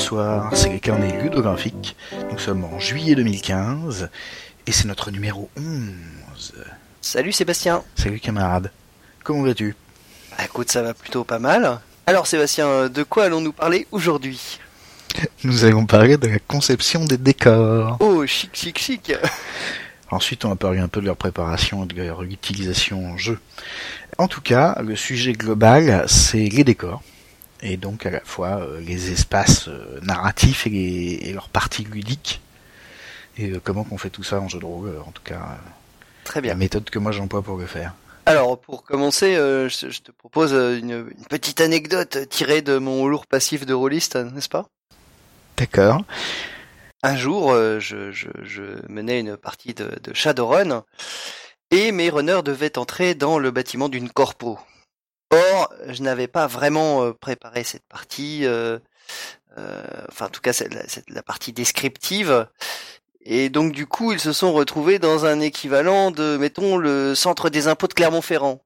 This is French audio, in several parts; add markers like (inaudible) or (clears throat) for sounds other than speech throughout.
bonsoir, c'est les carnets ludographiques. Nous sommes en juillet 2015 et c'est notre numéro 11. Salut Sébastien. Salut camarade, comment vas-tu? Bah, écoute, ça va plutôt pas mal. Alors Sébastien, de quoi allons-nous parler aujourd'hui? Nous allons parler de la conception des décors. Oh, chic, chic, chic. (laughs) Ensuite, on va parler un peu de leur préparation et de leur utilisation en jeu. En tout cas, le sujet global, c'est les décors. Et donc à la fois euh, les espaces euh, narratifs et, les, et leurs parties ludiques. Et euh, comment qu'on fait tout ça en jeu de rôle, en tout cas. Très La bien. méthode que moi j'emploie pour le faire. Alors pour commencer, euh, je, je te propose une, une petite anecdote tirée de mon lourd passif de rôliste, n'est-ce pas? D'accord. Un jour, euh, je, je, je menais une partie de, de Shadowrun et mes runners devaient entrer dans le bâtiment d'une corpo. Or, je n'avais pas vraiment euh, préparé cette partie, euh, euh, enfin en tout cas c'est la, partie descriptive. Et donc du coup, ils se sont retrouvés dans un équivalent de, mettons, le centre des impôts de Clermont-Ferrand.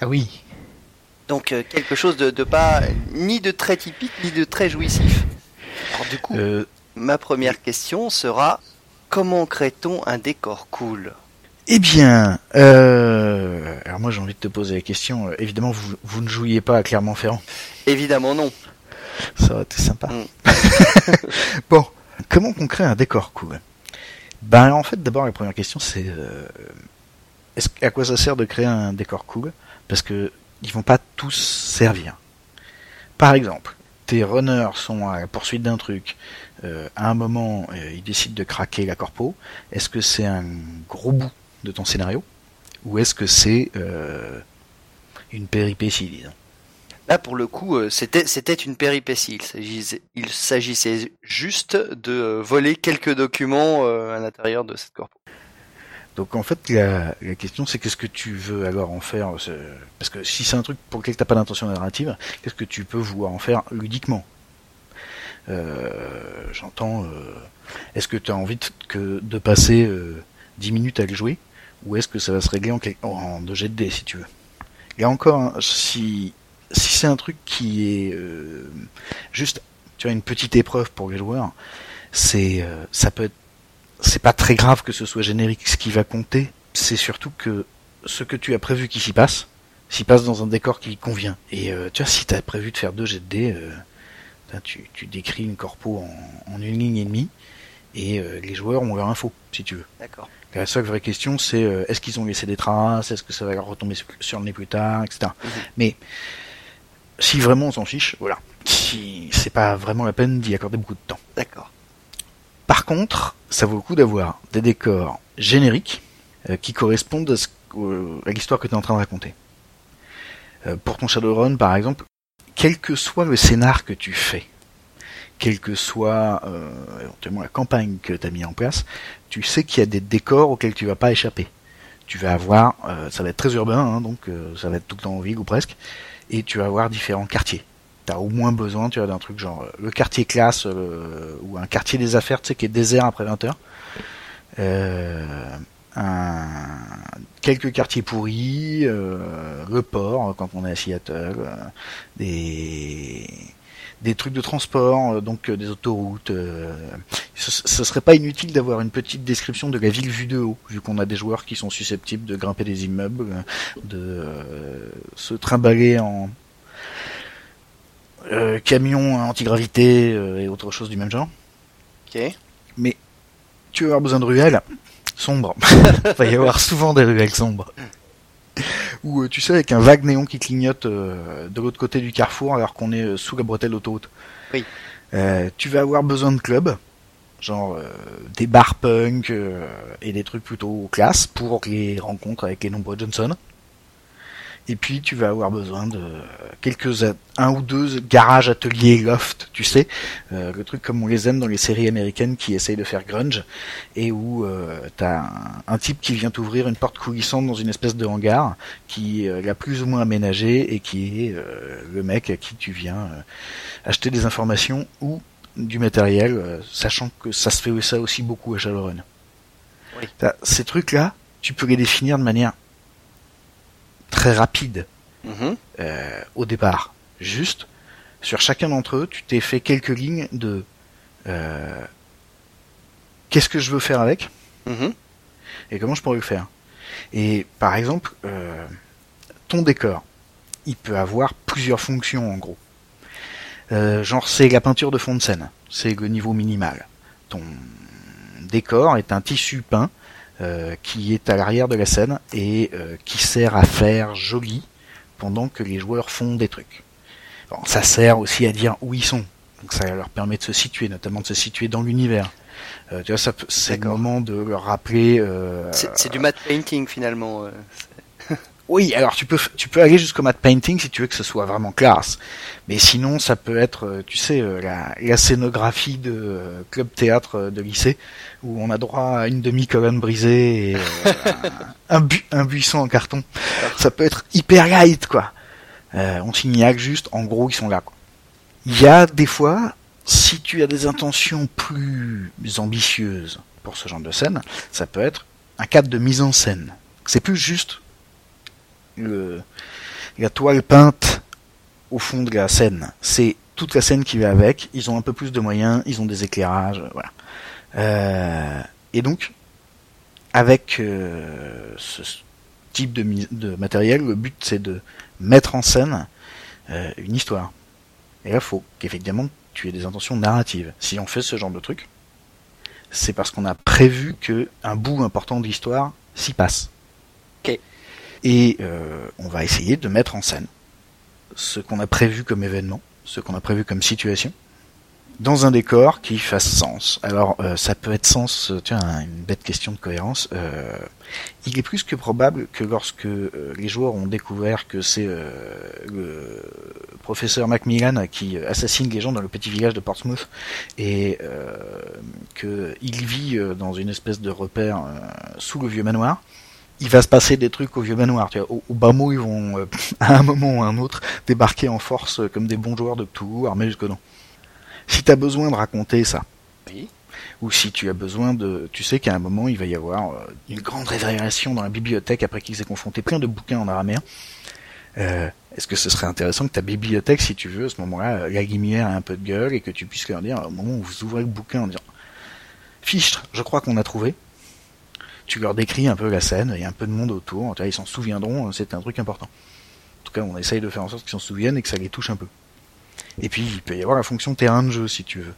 Ah oui. Donc euh, quelque chose de, de pas ni de très typique ni de très jouissif. Alors du coup, Euh, Ma première question sera comment crée-t-on un décor cool? Eh bien, euh, alors moi j'ai envie de te poser la question. Évidemment, vous, vous ne jouiez pas à Clermont-Ferrand. Évidemment non. Ça aurait été sympa. Mm. (laughs) bon, comment qu'on crée un décor cool Ben en fait, d'abord la première question c'est euh, est-ce à quoi ça sert de créer un décor cool? Parce que ils vont pas tous servir. Par exemple, tes runners sont à la poursuite d'un truc. euh, à un moment, euh, ils décident de craquer la corpo. Est-ce que c'est un gros bout de ton scénario ou est-ce que c'est euh, une péripétie, disons? Là pour le coup, euh, c'était c'était une péripétie. Il s'agissait il s'agissait juste de euh, voler quelques documents à l'intérieur de cette corpo. Donc en fait, la, la question c'est qu'est-ce que tu veux alors en faire ce- Parce que si c'est un truc pour lequel t'as pas d'intention narrative, qu'est-ce que tu peux vouloir en faire ludiquement? Euh, J'entends. euh, est-ce que tu as envie de, que, de passer euh, 10 minutes à le jouer? Ou est-ce que ça va se régler en, en 2 jets de dés si tu veux? Là encore, hein, si, si c'est un truc qui est euh, juste tu as une petite épreuve pour les joueurs, c'est euh, ça peut être c'est pas très grave que ce soit générique. Ce qui va compter, c'est surtout que ce que tu as prévu qui s'y passe, s'y passe dans un décor qui convient. Et euh, tu vois, si tu as prévu de faire deux jets de dés, tu, tu décris une corpo en, en une ligne et demie, et euh, les joueurs ont leur info, si tu veux. D'accord. La seule vraie question, c'est euh, est-ce qu'ils ont laissé des traces, est-ce que ça va retomber sur, le nez plus tard, etc. Mhm. Mais si vraiment on s'en fiche, voilà. Si c'est pas vraiment la peine d'y accorder beaucoup de temps. D'accord. Par contre, ça vaut le coup d'avoir des décors génériques euh, qui correspondent à, ce- euh, à l'histoire que tu es en train de raconter. Pour ton Shadowrun, par exemple, quel que soit le scénar que tu fais, quelle que soit euh, éventuellement la campagne que tu as mis en place, tu sais qu'il y a des décors auxquels tu vas pas échapper. Tu vas avoir, euh, ça va être très urbain, hein, donc euh, ça va être tout le temps en ville ou presque, et tu vas avoir différents quartiers. T'as au moins besoin, tu vois, d'un truc genre euh, le quartier classe ou un quartier des affaires, tu sais, qui est désert après 20 heures. Un, quelques quartiers pourris, euh, le port quand on est à Seattle, euh, des des trucs de transport, euh, donc euh, des autoroutes. euh, ce, ce serait pas inutile d'avoir une petite description de la ville vue de haut, vu qu'on a des joueurs qui sont susceptibles de grimper des immeubles, de se trimballer en camion antigravité et autre chose du même genre. Ok. Tu vas avoir besoin de ruelles sombres. (laughs) Il va y avoir souvent des ruelles sombres. Ou euh, tu sais avec un vague néon qui clignote euh, de l'autre côté du carrefour alors qu'on est euh, sous la bretelle d'autoroute. Oui. Euh, tu vas avoir besoin de clubs, genre euh, des bars punk euh, et des trucs plutôt classe pour les rencontres avec les nombreux Johnson. Et puis tu vas avoir besoin de quelques un ou deux garages, ateliers, loft, tu sais, euh, le truc comme on les aime dans les séries américaines qui essayent de faire grunge et où euh, t'as un, un type qui vient t'ouvrir une porte coulissante dans une espèce de hangar qui euh, l'a plus ou moins aménagé et qui est euh, le mec à qui tu viens euh, acheter des informations ou du matériel, euh, sachant que ça se fait ça aussi beaucoup à Shadowrun. Oui. Ces trucs-là, tu peux les définir de manière très rapide Mhm. euh, au départ. Juste, sur chacun d'entre eux, tu t'es fait quelques lignes de euh, qu'est-ce que je veux faire avec Mhm. et comment je pourrais le faire. Et par exemple, euh, ton décor, il peut avoir plusieurs fonctions en gros. Euh, genre c'est la peinture de fond de scène, c'est le niveau minimal. Ton décor est un tissu peint euh, qui est à l'arrière de la scène et euh, qui sert à faire joli pendant que les joueurs font des trucs. Bon, ça sert aussi à dire où ils sont. Donc ça leur permet de se situer, notamment de se situer dans l'univers. Euh, tu vois, ça peut- c'est le moment de leur rappeler. euh, C'est c'est du matte painting finalement. Oui, alors tu peux tu peux aller jusqu'au matte painting si tu veux que ce soit vraiment classe. Mais sinon, ça peut être, euh, tu sais, euh, la, la scénographie de euh, club théâtre de lycée où on a droit à une demi-colonne brisée et un, (laughs) un bu- un buisson en carton. Ça peut être hyper light, quoi. Euh, on signale juste, en gros, ils sont là. Il y a des fois, si tu as des intentions plus ambitieuses pour ce genre de scène, ça peut être un cadre de mise en scène. C'est plus juste le, la toile peinte au fond de la scène. C'est toute la scène qui va avec. Ils ont un peu plus de moyens, ils ont des éclairages, voilà. Euh, et donc, avec euh, ce type de, matériel, le but c'est de mettre en scène euh, une histoire. Et là, il faut qu'effectivement tu aies des intentions narratives. Si on fait ce genre de truc, c'est parce qu'on a prévu que un bout important de l'histoire s'y passe. Et euh, on va essayer de mettre en scène ce qu'on a prévu comme événement, ce qu'on a prévu comme situation, dans un décor qui fasse sens. Alors, euh, ça peut être sens, tiens, une bête question de cohérence. euh, il est plus que probable que lorsque les joueurs ont découvert que c'est le professeur Macmillan qui assassine les gens dans le petit village de Portsmouth et qu'il vit dans une espèce de repère sous le vieux manoir, il va se passer des trucs au vieux manoir. Tu vois, au, au bas mot, ils vont, euh, (laughs) à un moment ou à un autre, débarquer en force euh, comme des bons joueurs de Cthulhu, armés jusqu'aux dents. Si tu as besoin de raconter ça, Oui. ou si tu as besoin de... Tu sais qu'à un moment, il va y avoir euh, une grande révélation dans la bibliothèque après qu'ils aient confronté plein de bouquins en araméen. Euh, Est-ce que ce serait intéressant que ta bibliothèque, si tu veux, à ce moment-là, la lumière ait un peu de gueule et que tu puisses leur dire, au moment où vous ouvrez le bouquin en disant Fichtre, je crois qu'on a trouvé. Tu leur décris un peu la scène, il y a un peu de monde autour, tu vois, ils s'en souviendront, euh, c'est un truc important. En tout cas, on essaye de faire en sorte qu'ils s'en souviennent et que ça les touche un peu. Et puis, il peut y avoir la fonction terrain de jeu, si tu veux.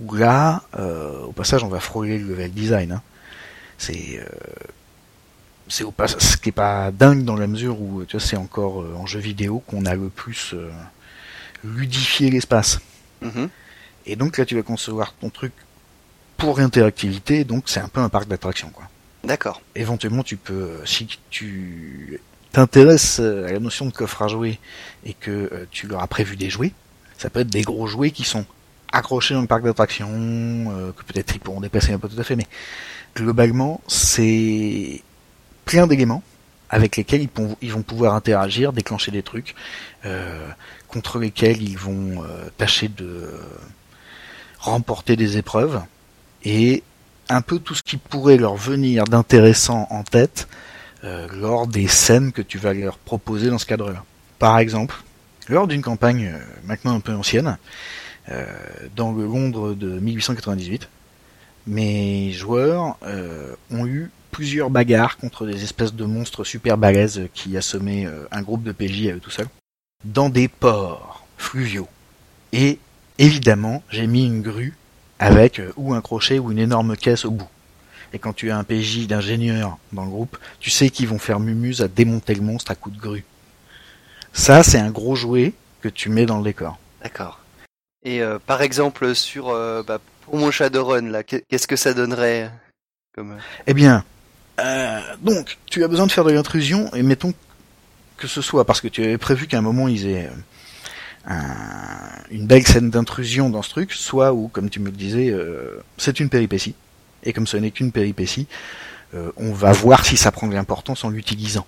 Où là, euh, au passage, on va frôler le level design. hein. C'est euh, c'est au passage, ce qui est pas dingue dans la mesure où tu vois, c'est encore euh, en jeu vidéo qu'on a le plus euh, ludifié l'espace. Mhm. Et donc là, tu vas concevoir ton truc pour interactivité, donc c'est un peu un parc d'attractions, quoi. D'accord. Éventuellement, tu peux, euh, si tu t'intéresses euh, à la notion de coffre à jouer et que euh, tu leur as prévu des jouets, ça peut être des gros jouets qui sont accrochés dans le parc d'attractions, que peut-être ils pourront déplacer un peu tout à fait, mais globalement, c'est plein d'éléments avec lesquels ils, vont pouvoir interagir, déclencher des trucs, contre lesquels ils vont tâcher de remporter des épreuves, et un peu tout ce qui pourrait leur venir d'intéressant en tête euh, lors des scènes que tu vas leur proposer dans ce cadre-là. Par exemple, lors d'une campagne euh, maintenant un peu ancienne, euh, dans le Londres de 1898, mes joueurs euh, ont eu plusieurs bagarres contre des espèces de monstres super balèzes qui assommaient un groupe de PJ à eux tout seuls, dans des ports fluviaux. Et évidemment, j'ai mis une grue avec euh, ou un crochet ou une énorme caisse au bout. Et quand tu as un PJ d'ingénieur dans le groupe, tu sais qu'ils vont faire mumuse à démonter le monstre à coups de grue. Ça, c'est un gros jouet que tu mets dans le décor. D'accord. Et euh, par exemple, sur euh, bah, pour mon Shadowrun, là, qu'est- qu'est-ce que ça donnerait comme euh, Eh bien, euh, donc, tu as besoin de faire de l'intrusion, et mettons que ce soit parce que tu avais prévu qu'à un moment ils aient euh, un- une belle scène d'intrusion dans ce truc, soit où, comme tu me le disais, euh, c'est une péripétie. Et comme ce n'est qu'une péripétie, euh, on va voir si ça prend de l'importance en l'utilisant.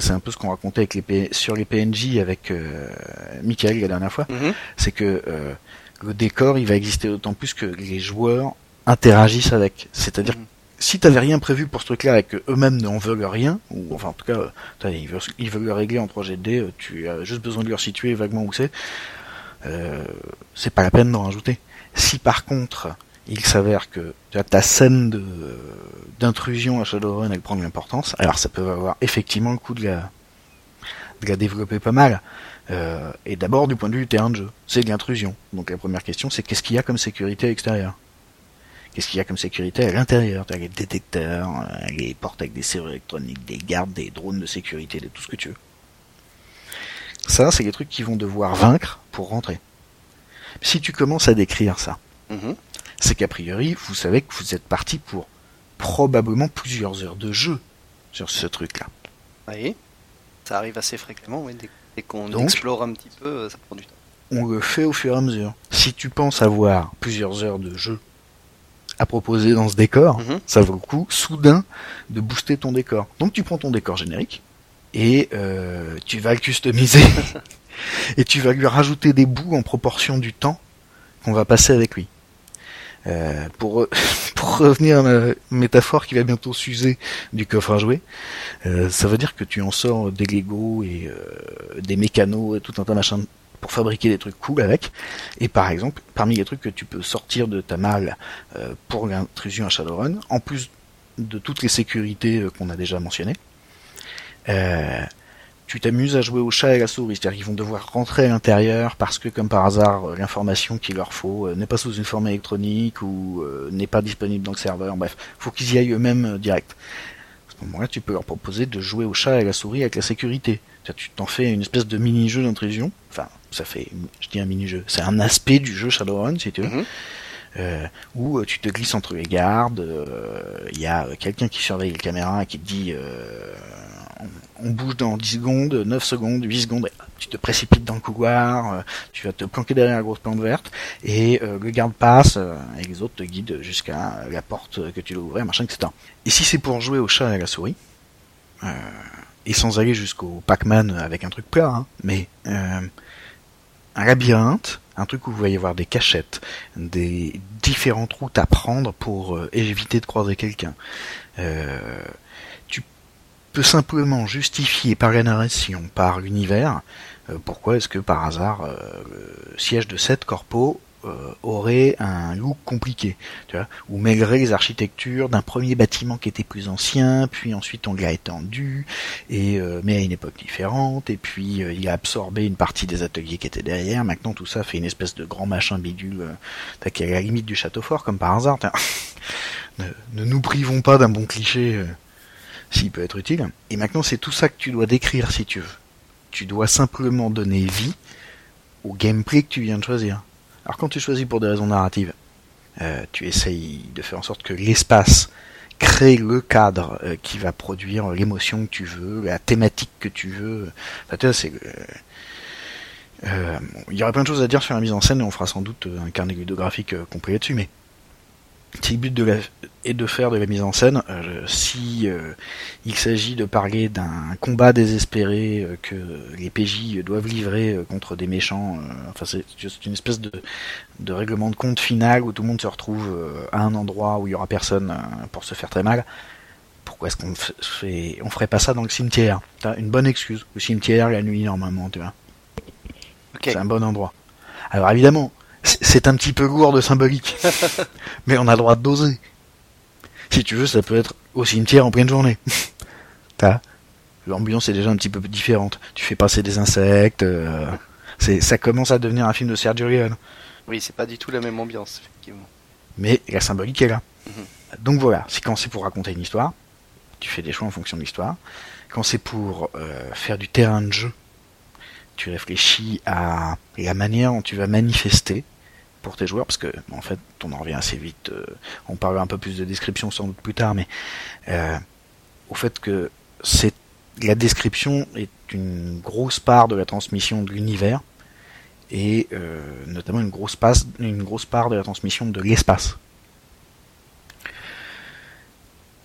C'est un peu ce qu'on racontait avec les P- sur les PNJ avec euh, Michael la dernière fois. mhm. C'est que euh, le décor, il va exister d'autant plus que les joueurs interagissent avec. C'est-à-dire Mhm. Si t'avais rien prévu pour ce truc-là et que eux-mêmes n'en veulent rien, ou enfin en tout cas, ils, veulent, ils veulent le régler en 3GD, euh, tu as juste besoin de leur situer vaguement où c'est, euh, c'est pas la peine d'en rajouter. Si par contre, il s'avère que ta scène d'intrusion à Shadowrun elle prend de l'importance, alors ça peut avoir effectivement le coup de la, de la développer pas mal. Euh, et d'abord du point de vue du terrain de jeu, c'est de l'intrusion. Donc la première question c'est qu'est-ce qu'il y a comme sécurité à l'extérieur Qu'est-ce qu'il y a comme sécurité à l'intérieur? Tu as les détecteurs, euh, les portes avec des serrures électroniques, des gardes, des drones de sécurité, de tout ce que tu veux. Ça, c'est les trucs qui vont devoir vaincre pour rentrer. Si tu commences à décrire ça, Mhm. c'est qu'a priori, vous savez que vous êtes parti pour probablement plusieurs heures de jeu sur ce truc-là. Oui. Ça arrive assez fréquemment, oui. Dès, qu'on explore un petit peu, euh, ça prend du temps. On le fait au fur et à mesure. Si tu penses avoir plusieurs heures de jeu à proposer dans ce décor, Mhm. ça vaut le coup, soudain, de booster ton décor. Donc tu prends ton décor générique et euh, tu vas le customiser (laughs) et tu vas lui rajouter des bouts en proportion du temps qu'on va passer avec lui. Euh, pour, (laughs) pour revenir à la métaphore qui va bientôt s'user du coffre à jouer, euh, ça veut dire que tu en sors des Lego et euh, des mécanos et tout un tas de machins pour fabriquer des trucs cool avec. Et par exemple, parmi les trucs que tu peux sortir de ta malle euh, pour l'intrusion à Shadowrun, en plus de toutes les sécurités euh, qu'on a déjà mentionnées, euh, tu t'amuses à jouer au chat et à la souris, c'est-à-dire qu'ils vont devoir rentrer à l'intérieur parce que, comme par hasard, l'information qu'il leur faut n'est pas sous une forme électronique ou n'est pas disponible dans le serveur. Bref, faut qu'ils y aillent eux-mêmes direct. À ce moment-là, tu peux leur proposer de jouer au chat et à la souris avec la sécurité. Tu t'en fais une espèce de mini-jeu d'intrusion. Enfin, ça fait, je dis un mini-jeu, c'est un aspect du jeu Shadowrun, si tu veux Mhm. euh, où euh, tu te glisses entre les gardes, euh, il y a euh, quelqu'un qui surveille les caméras et qui te dit euh, on, on bouge dans 10 secondes, 9 secondes, 8 secondes, tu te précipites dans le couloir, euh, tu vas te planquer derrière la grosse plante verte, et euh, le garde passe, euh, et les autres te guident jusqu'à la porte que tu dois ouvrir, machin, etc. Et si c'est pour jouer au chat et à la souris, euh, et sans aller jusqu'au Pac-Man avec un truc plat, hein, mais euh, un labyrinthe, un truc où il va y avoir des cachettes, des différentes routes à prendre pour euh, éviter de croiser quelqu'un. Euh, tu peux simplement justifier par la narration, par l'univers, euh, pourquoi est-ce que par hasard siège de cette corpo euh, aurait un look compliqué, tu vois, ou malgré les architectures d'un premier bâtiment qui était plus ancien, puis ensuite on l'a étendu, et euh, mais à une époque différente, et puis euh, il a absorbé une partie des ateliers qui étaient derrière. Maintenant tout ça fait une espèce de grand machin bidule, euh, qui est à la limite du château fort comme par hasard. (laughs) ne, ne nous privons pas d'un bon cliché euh, s'il peut être utile. Et maintenant c'est tout ça que tu dois décrire si tu veux. Tu dois simplement donner vie au gameplay que tu viens de choisir. Alors quand tu choisis pour des raisons narratives, euh, tu essayes de faire en sorte que l'espace crée le cadre euh, qui va produire l'émotion que tu veux, la thématique que tu veux. Enfin, tu vois, c'est euh, il y aurait plein de choses à dire sur la mise en scène et on fera sans doute un carnet ludographique complet là-dessus, mais si le but de la, est de faire de la mise en scène, euh, si euh, il s'agit de parler d'un combat désespéré euh, que les PJ doivent livrer euh, contre des méchants, euh, enfin c'est une espèce de, de règlement de compte final où tout le monde se retrouve euh, à un endroit où il y aura personne euh, pour se faire très mal. Pourquoi est-ce qu'on fait, on ferait pas ça dans le cimetière? T'as une bonne excuse. Le cimetière la nuit normalement, tu vois. Ok. C'est un bon endroit. Alors évidemment, c'est un petit peu lourd de symbolique, (laughs) mais on a le droit de doser. Si tu veux, ça peut être au cimetière en pleine journée. (laughs) T'as l'ambiance est déjà un petit peu différente. Tu fais passer des insectes. euh, c'est ça commence à devenir un film de Sergio Leone. Oui, c'est pas du tout la même ambiance, effectivement. Mais la symbolique est là. Mhm. Donc voilà, c'est quand c'est pour raconter une histoire, tu fais des choix en fonction de l'histoire. Quand c'est pour euh, faire du terrain de jeu, tu réfléchis à la manière dont tu vas manifester pour tes joueurs, parce que en fait, on en revient assez vite. euh, on parlera un peu plus de description sans doute plus tard, mais euh, au fait que c'est la description est une grosse part de la transmission de l'univers et euh, notamment une grosse, passe, une grosse part de la transmission de l'espace.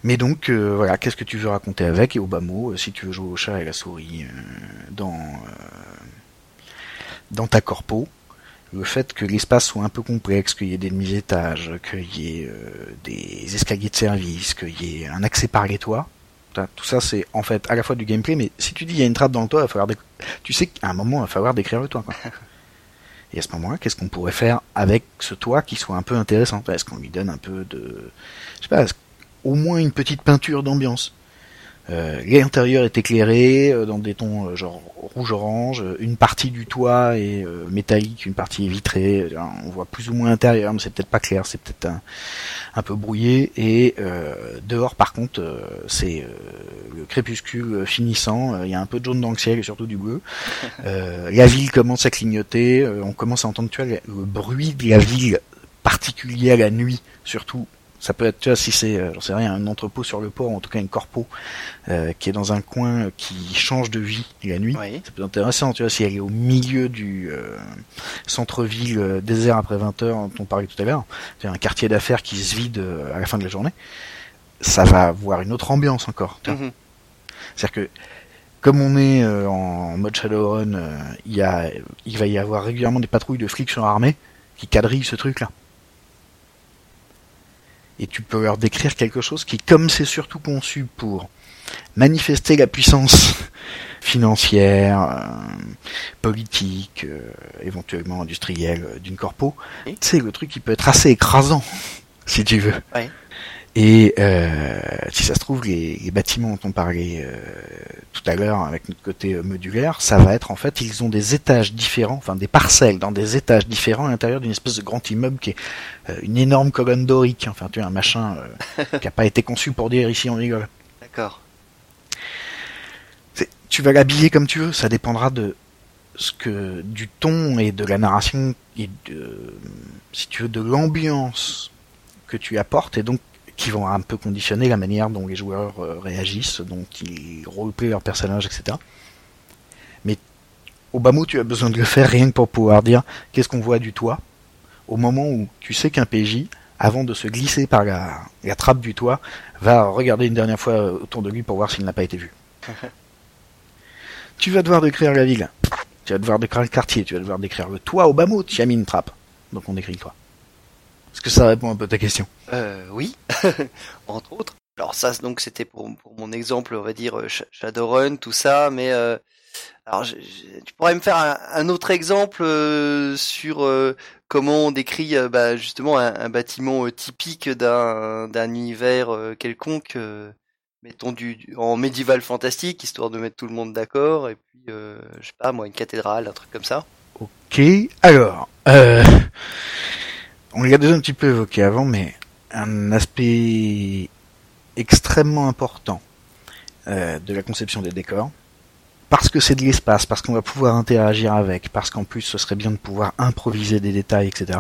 Mais donc, voilà, qu'est-ce que tu veux raconter avec Et au bas mot, si tu veux jouer au chat et la souris dans, dans ta corpo, le fait que l'espace soit un peu complexe, qu'il y ait des demi-étages, qu'il y ait euh, des escaliers de service, qu'il y ait un accès par les toits, tout ça c'est en fait à la fois du gameplay, mais si tu dis il y a une trappe dans le toit, il va falloir tu sais qu'à un moment il va falloir décrire le toit. Quoi. (laughs) Et à ce moment-là, qu'est-ce qu'on pourrait faire avec ce toit qui soit un peu intéressant? Est-ce qu'on lui donne un peu de, je sais pas, au moins une petite peinture d'ambiance? L'intérieur est éclairé euh, dans des tons euh, genre rouge-orange. Une partie du toit est euh, métallique, une partie est vitrée. On voit plus ou moins l'intérieur, mais c'est peut-être pas clair, c'est peut-être un, un, peu brouillé. Et dehors, par contre, c'est le crépuscule finissant. Il y a un peu de jaune dans le ciel et surtout du bleu. (laughs) la ville commence à clignoter. on commence à entendre tu vois, le bruit de la ville particulier à la nuit, surtout ça peut être, tu vois, si c'est, euh, j'en sais rien, un entrepôt sur le port, en tout cas une corpo euh, qui est dans un coin qui change de vie la nuit. Ça peut être intéressant, tu vois, si elle est au milieu du euh, centre-ville désert après 20 heures dont on parlait tout à l'heure, un quartier d'affaires qui se vide à la fin de la journée, ça va avoir une autre ambiance encore. Mm-hmm. C'est-à-dire que comme on est en mode Shadowrun, il y a, il va y avoir régulièrement des patrouilles de flics surarmés qui quadrillent ce truc-là et tu peux leur décrire quelque chose qui, comme c'est surtout conçu pour manifester la puissance (laughs) financière, euh, politique, euh, éventuellement industrielle euh, d'une corpo, c'est le truc qui peut être assez écrasant, (laughs) si tu veux. Et euh, si ça se trouve, les, les bâtiments dont on parlait euh, tout à l'heure avec notre côté euh, modulaire, ça va être en fait, ils ont des étages différents, enfin des parcelles dans des étages différents à l'intérieur d'une espèce de grand immeuble qui est une énorme colonne dorique, enfin tu vois, un machin qui n'a pas été conçu pour dire ici on rigole. D'accord. Tu vas l'habiller comme tu veux, ça dépendra de ce que du ton et de la narration et de, si tu veux, de l'ambiance que tu apportes et donc qui vont un peu conditionner la manière dont les joueurs euh, réagissent, dont ils roleplay leur personnage, etc. Mais au bas mot, tu as besoin de le faire rien que pour pouvoir dire qu'est-ce qu'on voit du toit, au moment où tu sais qu'un PJ, avant de se glisser par la, trappe du toit, va regarder une dernière fois autour de lui pour voir s'il n'a pas été vu. (laughs) tu vas devoir décrire la ville, tu vas devoir décrire le quartier, tu vas devoir décrire le toit au bas mot, tu as mis une trappe. Donc on décrit le toit. Est-ce que ça répond un peu à ta question? Euh, Oui, (laughs) entre autres. Alors ça, donc c'était pour, pour mon exemple, on va dire euh, Shadowrun, tout ça, mais euh, alors tu pourrais me faire un, autre exemple euh, sur euh, comment on décrit bah, justement un, bâtiment typique d'un d'un univers quelconque, mettons du, en médiéval fantastique, histoire de mettre tout le monde d'accord, et puis je sais pas moi une cathédrale, un truc comme ça. Ok, alors. On l'a déjà un petit peu évoqué avant, mais un aspect extrêmement important euh, de la conception des décors, parce que c'est de l'espace, parce qu'on va pouvoir interagir avec, parce qu'en plus ce serait bien de pouvoir improviser des détails, etc.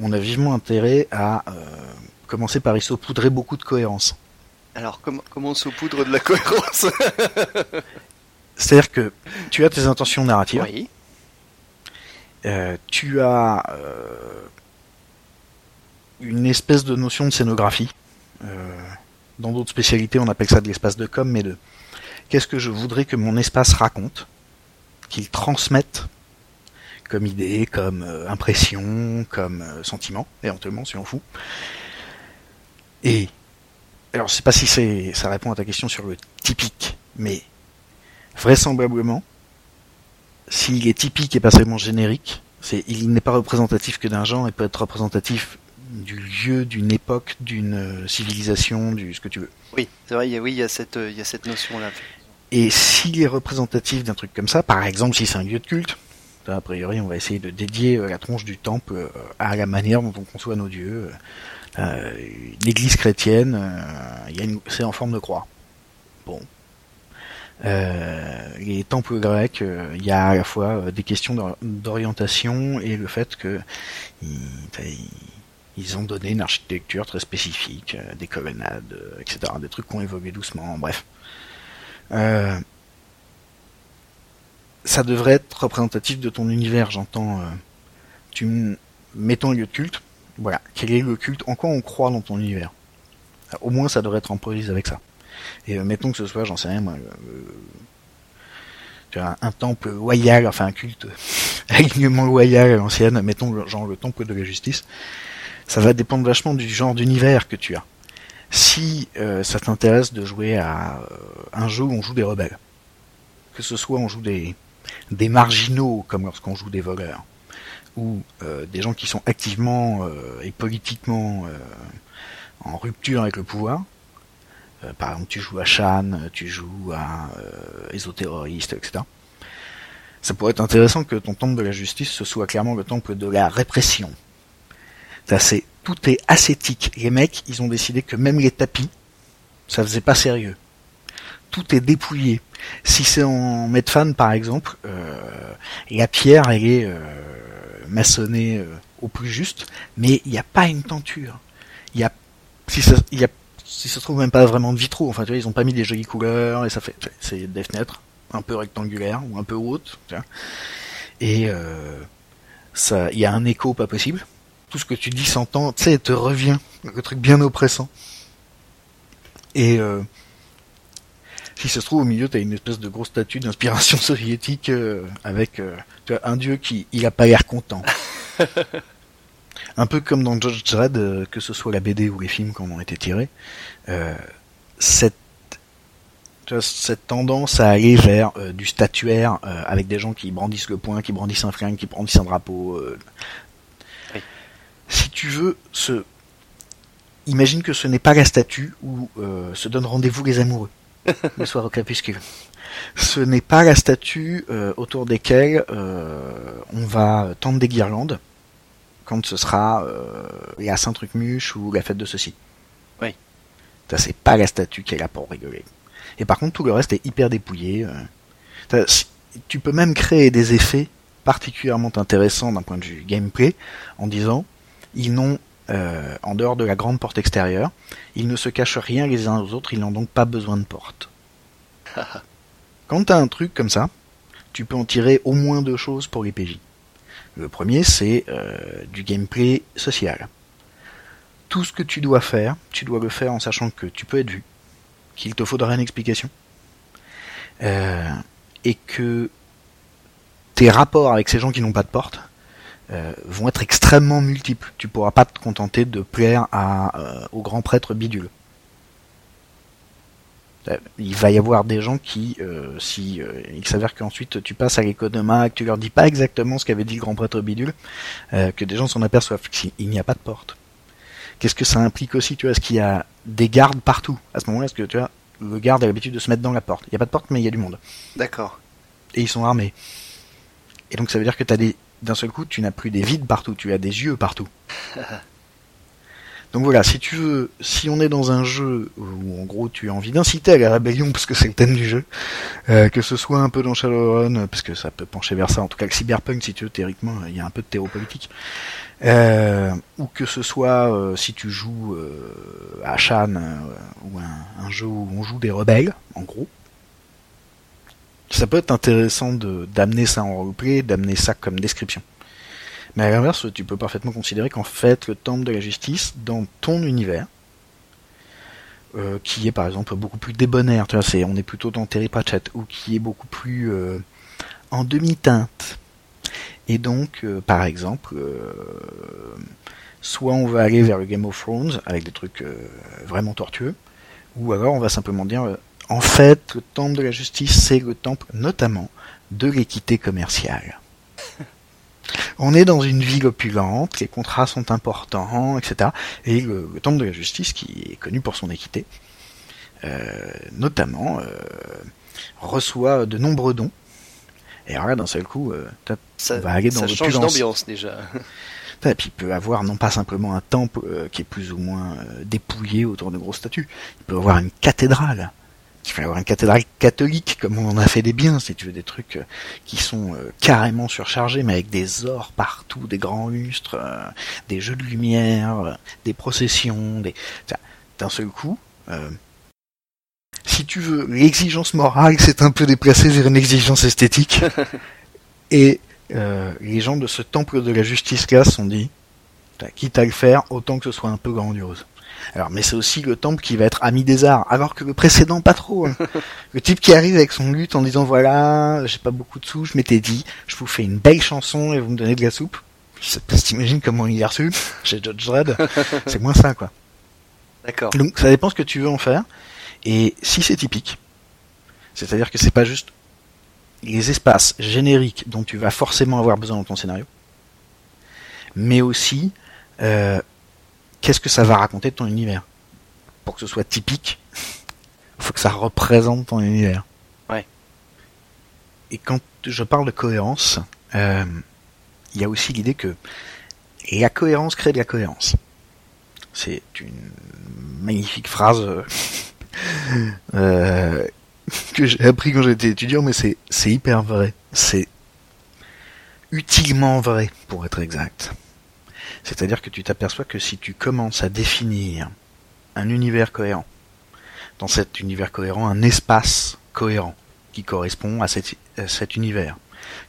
On a vivement intérêt à euh, commencer par y saupoudrer beaucoup de cohérence. Alors comment, comment saupoudre de la cohérence? (laughs) C'est-à-dire que tu as tes intentions narratives. Oui. Euh, tu as une espèce de notion de scénographie. Euh, dans d'autres spécialités, on appelle ça de l'espace de com, mais de qu'est-ce que je voudrais que mon espace raconte, qu'il transmette comme idée, comme euh, impression, comme euh, sentiment, éventuellement, si on fout. Et alors, je sais pas si ça répond à ta question sur le typique, mais vraisemblablement, s'il est typique et pas seulement générique, il n'est pas représentatif que d'un genre, il peut être représentatif du lieu, d'une époque, d'une euh, civilisation, du ce que tu veux. Oui, c'est vrai, il y a, oui, il y a cette, il y a cette notion-là. Et s'il est représentatif d'un truc comme ça, par exemple, si c'est un lieu de culte, a priori, on va essayer de dédier euh, la tronche du temple euh, à la manière dont on conçoit nos dieux. L'église chrétienne, c'est en forme de croix. Bon. les temples grecs, il y a à la fois des questions d'orientation et le fait que ils ont donné une architecture très spécifique, euh, des colonnades, euh, etc. Des trucs qui ont doucement, bref. Euh, ça devrait être représentatif de ton univers, j'entends. tu mets ton lieu de culte, voilà. Quel est le culte En quoi on croit dans ton univers? Au moins, ça devrait être en police avec ça. Et mettons que ce soit, j'en sais rien, moi, tu as un, temple royal, enfin un culte (laughs) alignement loyal à l'ancienne, mettons genre le temple de la justice, ça va dépendre vachement du genre d'univers que tu as. Si euh, ça t'intéresse de jouer à euh, un jeu où on joue des rebelles, que ce soit on joue des, des marginaux comme lorsqu'on joue des voleurs, ou euh, des gens qui sont activement et politiquement en rupture avec le pouvoir, par exemple tu joues à Shan, tu joues à Ésoterroriste, etc. Ça pourrait être intéressant que ton temple de la justice ce soit clairement le temple de la répression. Tout est ascétique. Les mecs, ils ont décidé que même les tapis, ça faisait pas sérieux. Tout est dépouillé. Si c'est en Medfan par exemple, euh, la pierre elle est euh, maçonnée euh, au plus juste, mais il n'y a pas une tenture. Il y a si ça, y si ça se trouve même pas vraiment de vitraux. Enfin, tu vois, ils ont pas mis des jolies couleurs et ça fait c'est des fenêtres un peu rectangulaires ou un peu hautes. Et ça, il y a un écho pas possible tout ce que tu dis s'entend, tu sais, te revient, le truc bien oppressant. Et euh, si ça se trouve au milieu, t'as une espèce de grosse statue d'inspiration (laughs) soviétique euh, avec euh, un dieu qui, il a pas l'air content. (laughs) un peu comme dans Judge Dredd, que ce soit la BD ou les films qui en ont été tirés, cette cette tendance à aller vers du statuaire avec des gens qui brandissent le poing, qui brandissent un flingue, qui brandissent un drapeau, si tu veux, ce... imagine que ce n'est pas la statue où euh, se donnent rendez-vous les amoureux (laughs) le soir au crépuscule. Ce n'est pas la statue euh, autour desquelles euh, on va tendre des guirlandes quand ce sera la Saint-Truc-Muche ou la fête de ceci. Oui. Ça, c'est pas la statue qui est là pour rigoler. Et par contre, tout le reste est hyper dépouillé. Tu peux même créer des effets particulièrement intéressants d'un point de vue gameplay en disant ils n'ont, euh, en dehors de la grande porte extérieure, ils ne se cachent rien les uns aux autres, ils n'ont donc pas besoin de porte. (laughs) Quand tu as un truc comme ça, tu peux en tirer au moins deux choses pour les PJ. Le premier, c'est euh, du gameplay social. Tout ce que tu dois faire, tu dois le faire en sachant que tu peux être vu, qu'il te faudra une explication, euh, et que tes rapports avec ces gens qui n'ont pas de porte, euh, vont être extrêmement multiples. Tu pourras pas te contenter de plaire à, euh, au grand prêtre bidule. Euh, il va y avoir des gens qui, si il s'avère qu'ensuite tu passes à l'économa, que tu leur dis pas exactement ce qu'avait dit le grand prêtre bidule, que des gens s'en aperçoivent. Il n'y a pas de porte. Qu'est-ce que ça implique aussi, tu vois, est-ce qu'il y a des gardes partout? À ce moment-là, est-ce que tu vois, le garde a l'habitude de se mettre dans la porte? Il n'y a pas de porte, mais il y a du monde. D'accord. Et ils sont armés. Et donc ça veut dire que tu as des d'un seul coup, tu n'as plus des vides partout, tu as des yeux partout. Donc voilà, si tu veux, si on est dans un jeu où en gros tu as envie d'inciter à la rébellion parce que c'est le thème du jeu, euh, que ce soit un peu dans Shadowrun, parce que ça peut pencher vers ça, en tout cas le cyberpunk si tu veux théoriquement, il y a un peu de théorie politique, euh, ou que ce soit euh, si tu joues à Shan ou un, jeu où on joue des rebelles, en gros, ça peut être intéressant d'amener ça en roleplay, d'amener ça comme description. Mais à l'inverse, tu peux parfaitement considérer qu'en fait, le temple de la justice, dans ton univers, euh, qui est par exemple beaucoup plus débonnaire, tu vois, on est plutôt dans Terry Pratchett, ou qui est beaucoup plus euh, en demi-teinte. Et donc, euh, par exemple, soit on va aller vers le Game of Thrones avec des trucs vraiment tortueux, ou alors on va simplement dire en fait, le temple de la justice, c'est le temple notamment de l'équité commerciale. On est dans une ville opulente, les contrats sont importants, etc. Et le, temple de la justice, qui est connu pour son équité, euh, notamment, euh, reçoit de nombreux dons. Et alors là, d'un seul coup, euh, ça, va aller dans ça change d'ambiance déjà. (laughs) Et puis il peut avoir non pas simplement un temple qui est plus ou moins dépouillé autour de grosses statues, il peut avoir une cathédrale il faut avoir une cathédrale catholique, comme on en a fait des biens, si tu veux, des trucs euh, qui sont euh, carrément surchargés, mais avec des ors partout, des grands lustres, euh, des jeux de lumière, des processions, des... D'un seul coup, si tu veux, l'exigence morale s'est un peu déplacée vers une exigence esthétique, (laughs) et les gens de ce temple de la justice là se sont dit, Quitte à le faire, autant que ce soit un peu grandiose. Alors, mais c'est aussi le temple qui va être ami des arts, alors que le précédent pas trop. hein. (laughs) le type qui arrive avec son lutte en disant voilà, j'ai pas beaucoup de sous, je m'étais dit, je vous fais une belle chanson et vous me donnez de la soupe. Je sais pas si t'imagines comment il y a reçu (laughs) chez Judge Dredd. (laughs) c'est moins ça, quoi. D'accord. Donc ça dépend ce que tu veux en faire. Et si c'est typique, c'est-à-dire que c'est pas juste les espaces génériques dont tu vas forcément avoir besoin dans ton scénario, mais aussi euh, qu'est-ce que ça va raconter de ton univers? Pour que ce soit typique, il (laughs) faut que ça représente ton univers. Ouais. Et quand je parle de cohérence, euh, il y a aussi l'idée que la cohérence crée de la cohérence. C'est une magnifique phrase euh, (laughs) euh, que j'ai appris quand j'étais étudiant, mais c'est c'est hyper vrai. C'est utilement vrai, pour être exact. C'est-à-dire que tu t'aperçois que si tu commences à définir un univers cohérent, dans cet univers cohérent, un espace cohérent qui correspond à cet, à cet univers,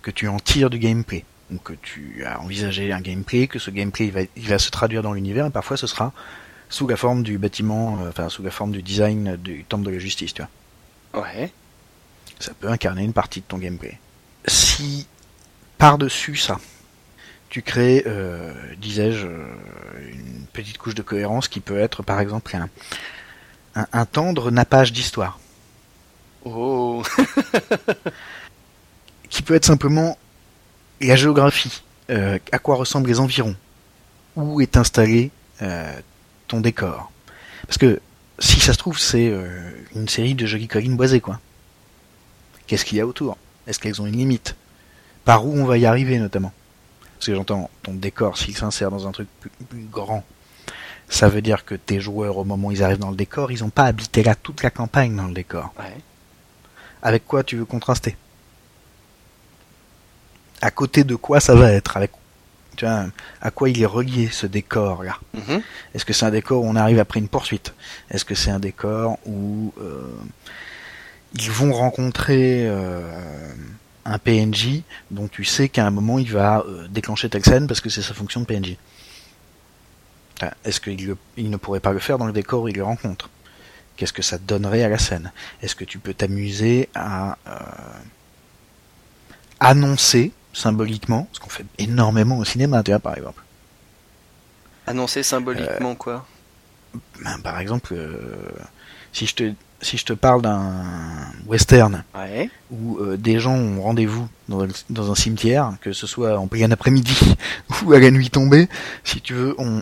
que tu en tires du gameplay, ou que tu as envisagé un gameplay, que ce gameplay il va, il va se traduire dans l'univers, et parfois ce sera sous la forme du bâtiment, euh, enfin sous la forme du design du temple de la justice, tu vois. Ouais. Ça peut incarner une partie de ton gameplay. Si par-dessus ça, tu crées, euh, disais-je, euh, une petite couche de cohérence qui peut être par exemple un, un, un tendre nappage d'histoire, Oh. (laughs) qui peut être simplement la géographie, euh, à quoi ressemblent les environs, où est installé euh, ton décor. Parce que si ça se trouve, c'est euh, une série de jolies collines boisées, quoi. Qu'est-ce qu'il y a autour? Est-ce qu'elles ont une limite? Par où on va y arriver, notamment? Parce que j'entends ton décor, s'il s'insère dans un truc plus, plus grand, ça veut dire que tes joueurs, au moment où ils arrivent dans le décor, ils n'ont pas habité là toute la campagne dans le décor. Ouais. Avec quoi tu veux contraster? À côté de quoi ça va être Avec tu vois, à quoi il est relié ce décor là Mhm. Est-ce que c'est un décor où on arrive après une poursuite? Est-ce que c'est un décor où euh, ils vont rencontrer euh, un PNJ dont tu sais qu'à un moment il va euh, déclencher telle scène parce que c'est sa fonction de PNJ Ah, Est-ce qu'il il ne pourrait pas le faire dans le décor où il le rencontre? Qu'est-ce que ça donnerait à la scène? Est-ce que tu peux t'amuser à euh, annoncer symboliquement, ce qu'on fait énormément au cinéma, tu vois, par exemple? Annoncer symboliquement quoi? Ben, par exemple, euh, si je te si je te parle d'un western Ouais. où euh, des gens ont rendez-vous dans, un- dans un cimetière, que ce soit en plein après-midi (laughs) ou à la nuit tombée, si tu veux, on,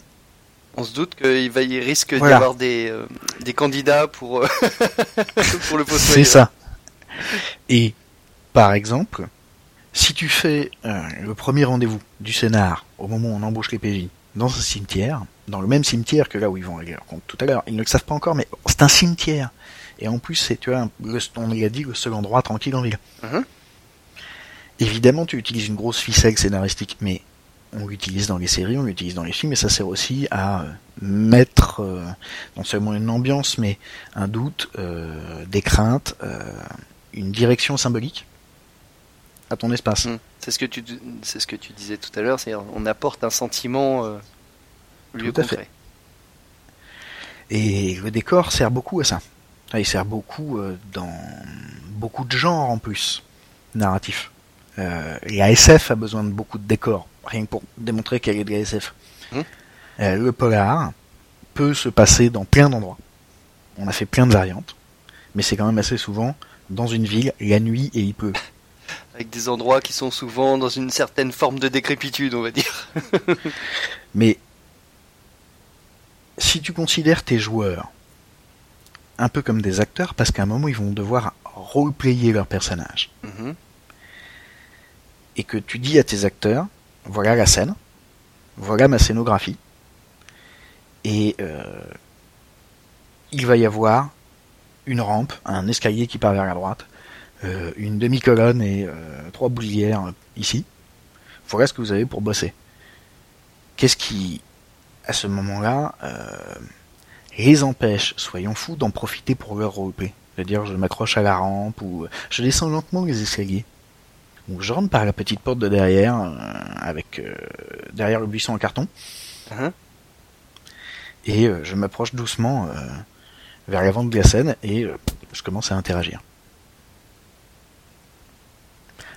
On se doute qu'il va y risque d'y Voilà. avoir des, euh, des candidats pour, euh, (laughs) pour le poste. c'est ça. Et par exemple, si tu fais euh, le premier rendez-vous du scénar au moment où on embauche les PJ dans un cimetière, dans le même cimetière que là où ils vont régler leur compte tout à l'heure, ils ne le savent pas encore, mais c'est un cimetière. Et en plus, c'est, tu vois, le- on l'a dit, le seul endroit tranquille en ville. Mhm. Évidemment, tu utilises une grosse ficelle scénaristique, mais on l'utilise dans les séries, on l'utilise dans les films, et ça sert aussi à euh, mettre euh, non seulement une ambiance, mais un doute, euh, des craintes, euh, une direction symbolique à ton espace. Mm. C'est ce que tu c'est ce que tu disais tout à l'heure, c'est on apporte un sentiment lieu Tout à fait. Et le décor sert beaucoup à ça. Ah, Il sert beaucoup euh, dans beaucoup de genres en plus, narratif. Euh, la SF a besoin de beaucoup de décors, rien que pour démontrer qu'elle est de la SF. Mhm. Euh, le polar peut se passer dans plein d'endroits. On a fait plein de variantes, mais c'est quand même assez souvent dans une ville, la nuit et il pleut. Avec des endroits qui sont souvent dans une certaine forme de décrépitude, on va dire. (laughs) Mais si tu considères tes joueurs un peu comme des acteurs, parce qu'à un moment ils vont devoir roleplayer leur personnage, Mhm. et que tu dis à tes acteurs, voilà la scène, voilà ma scénographie, et euh, il va y avoir une rampe, un escalier qui part vers la droite, euh, une demi-colonne et euh, trois boulières ici. Voilà ce que vous avez pour bosser. Qu'est-ce qui, à ce moment-là, euh, les empêche, soyons fous, d'en profiter pour leur roleplay De dire je m'accroche à la rampe ou je descends lentement les escaliers. Ou je rentre par la petite porte de derrière, euh, avec euh, derrière le buisson en carton. Mhm. Et euh, je m'approche doucement euh, vers l'avant de la scène et euh, je commence à interagir.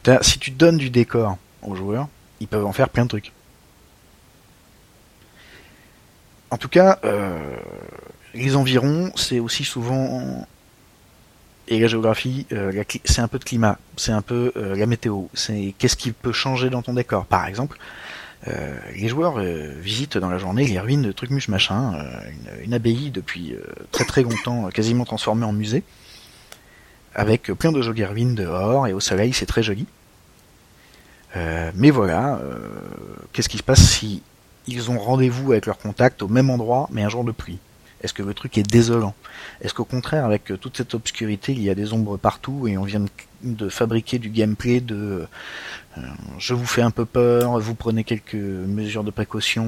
C'est-à-dire, Si tu donnes du décor aux joueurs, ils peuvent en faire plein de trucs. En tout cas, euh, les environs, c'est aussi souvent et la géographie, euh, c'est un peu de climat, c'est un peu euh, la météo, c'est qu'est-ce qui peut changer dans ton décor. Par exemple, les joueurs visitent dans la journée les ruines de Trucmuche machin, une, abbaye depuis très très longtemps, quasiment transformée en musée, avec plein de jolies ruines dehors et au soleil, c'est très joli. Mais voilà, qu'est-ce qui se passe si ils ont rendez-vous avec leur contact au même endroit, mais un jour de pluie Est-ce que le truc est désolant? Est-ce qu'au contraire, avec euh, toute cette obscurité, il y a des ombres partout et on vient de, fabriquer du gameplay de euh, je vous fais un peu peur, vous prenez quelques mesures de précaution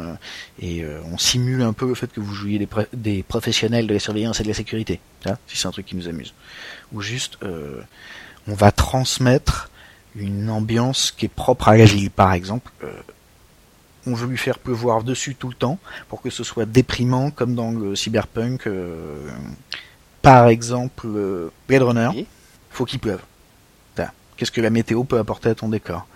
euh, et euh, on simule un peu le fait que vous jouiez des, des professionnels de la surveillance et de la sécurité, si c'est un truc qui nous amuse. Ou juste, euh, on va transmettre une ambiance qui est propre à la ville, par exemple. On veut lui faire pleuvoir dessus tout le temps pour que ce soit déprimant comme dans le cyberpunk. euh, par exemple, euh, Blade Runner, Oui. faut qu'il pleuve. Qu'est-ce que la météo peut apporter à ton décor?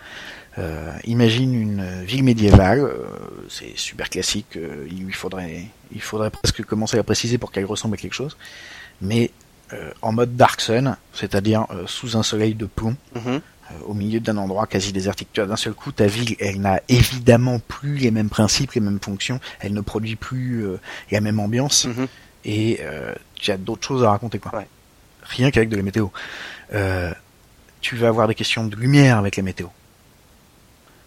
Euh, Imagine une ville médiévale, euh, c'est super classique, il lui faudrait, il faudrait presque commencer à la préciser pour qu'elle ressemble à quelque chose, mais en mode Dark Sun, c'est-à-dire sous un soleil de plomb, Mhm. Au milieu d'un endroit quasi désertique. Tu vois, d'un seul coup, ta ville, elle n'a évidemment plus les mêmes principes, les mêmes fonctions, elle ne produit plus euh, la même ambiance, Mhm. et euh, tu as d'autres choses à raconter, quoi. Ouais. Rien qu'avec de la météo. Euh, tu vas avoir des questions de lumière avec la météo.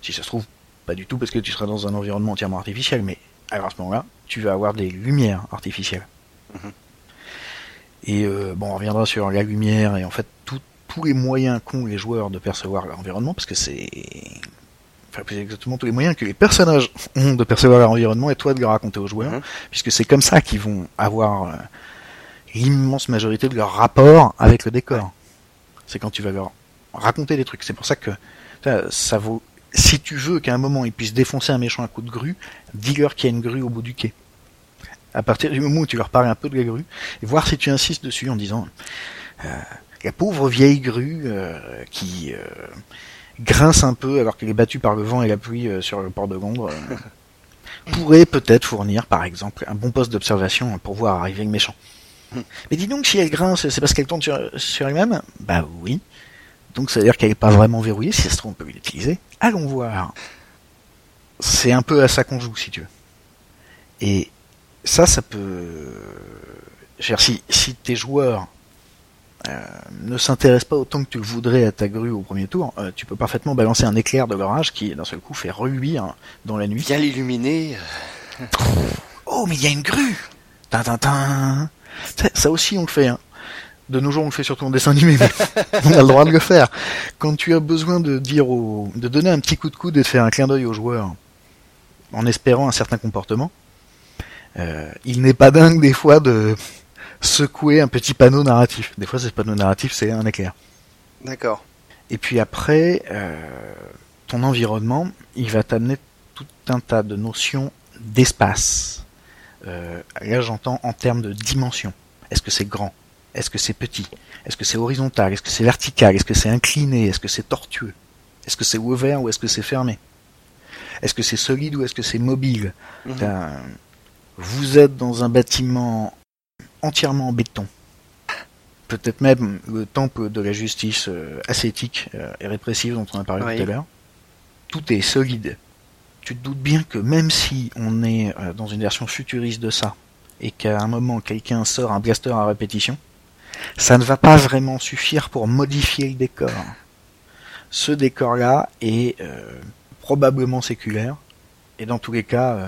Si ça se trouve, pas du tout, parce que tu seras dans un environnement entièrement artificiel, mais alors à ce moment-là, tu vas avoir des lumières artificielles. Mhm. Et euh, bon, on reviendra sur la lumière et en fait tout- tous les moyens qu'ont les joueurs de percevoir l'environnement, parce que c'est, enfin plus exactement tous les moyens que les personnages ont de percevoir leur environnement et toi de le raconter aux joueurs, Mhm. puisque c'est comme ça qu'ils vont avoir euh, l'immense majorité de leur rapport avec le décor. C'est quand tu vas leur raconter des trucs. C'est pour ça que ça, ça vaut. Si tu veux qu'à un moment ils puissent défoncer un méchant à coup de grue, dis-leur qu'il y a une grue au bout du quai. À partir du moment où tu leur parles un peu de la grue, et voir si tu insistes dessus en disant euh, la pauvre vieille grue euh, qui euh, grince un peu alors qu'elle est battue par le vent et la pluie euh, sur le port de Londres (laughs) pourrait peut-être fournir par exemple un bon poste d'observation pour voir arriver le méchant. Mais dis donc si elle grince, c'est parce qu'elle tourne sur, sur elle-même? Bah oui. Donc ça veut dire qu'elle n'est pas vraiment verrouillée, si ça se trouve on peut l'utiliser. Allons voir. C'est un peu à ça qu'on joue si tu veux. Et ça, ça peut... Je veux dire, si, si tes joueurs ne s'intéressent pas autant que tu le voudrais à ta grue au premier tour, euh, tu peux parfaitement balancer un éclair de l'orage qui d'un seul coup fait reluire dans la nuit. Bien l'illuminer. (laughs) Oh mais il y a une grue Tintintin ça, ça aussi on le fait. Hein. De nos jours on le fait surtout en dessin animé, mais (laughs) on a le droit de le faire. Quand tu as besoin de dire au, de donner un petit coup de coude et de faire un clin d'œil aux joueurs en espérant un certain comportement, euh, il n'est pas dingue des fois de secouer un petit panneau narratif. Des fois ce panneau narratif c'est un éclair. D'accord. Et puis après, euh, ton environnement, il va t'amener tout un tas de notions d'espace. Euh, là, j'entends en termes de dimension. Est-ce que c'est grand Est-ce que c'est petit Est-ce que c'est horizontal Est-ce que c'est vertical Est-ce que c'est incliné Est-ce que c'est tortueux Est-ce que c'est ouvert ou est-ce que c'est fermé Est-ce que c'est solide ou est-ce que c'est mobile Mhm. T'as- Vous êtes dans un bâtiment entièrement en béton. Peut-être même le temple de la justice euh, ascétique euh, et répressive dont on a parlé Oui. tout à l'heure. Tout est solide. Tu te doutes bien que même si on est euh, dans une version futuriste de ça, et qu'à un moment quelqu'un sort un blaster à répétition, ça ne va pas vraiment suffire pour modifier le décor. Ce décor-là est euh, probablement séculaire, et dans tous les cas, euh,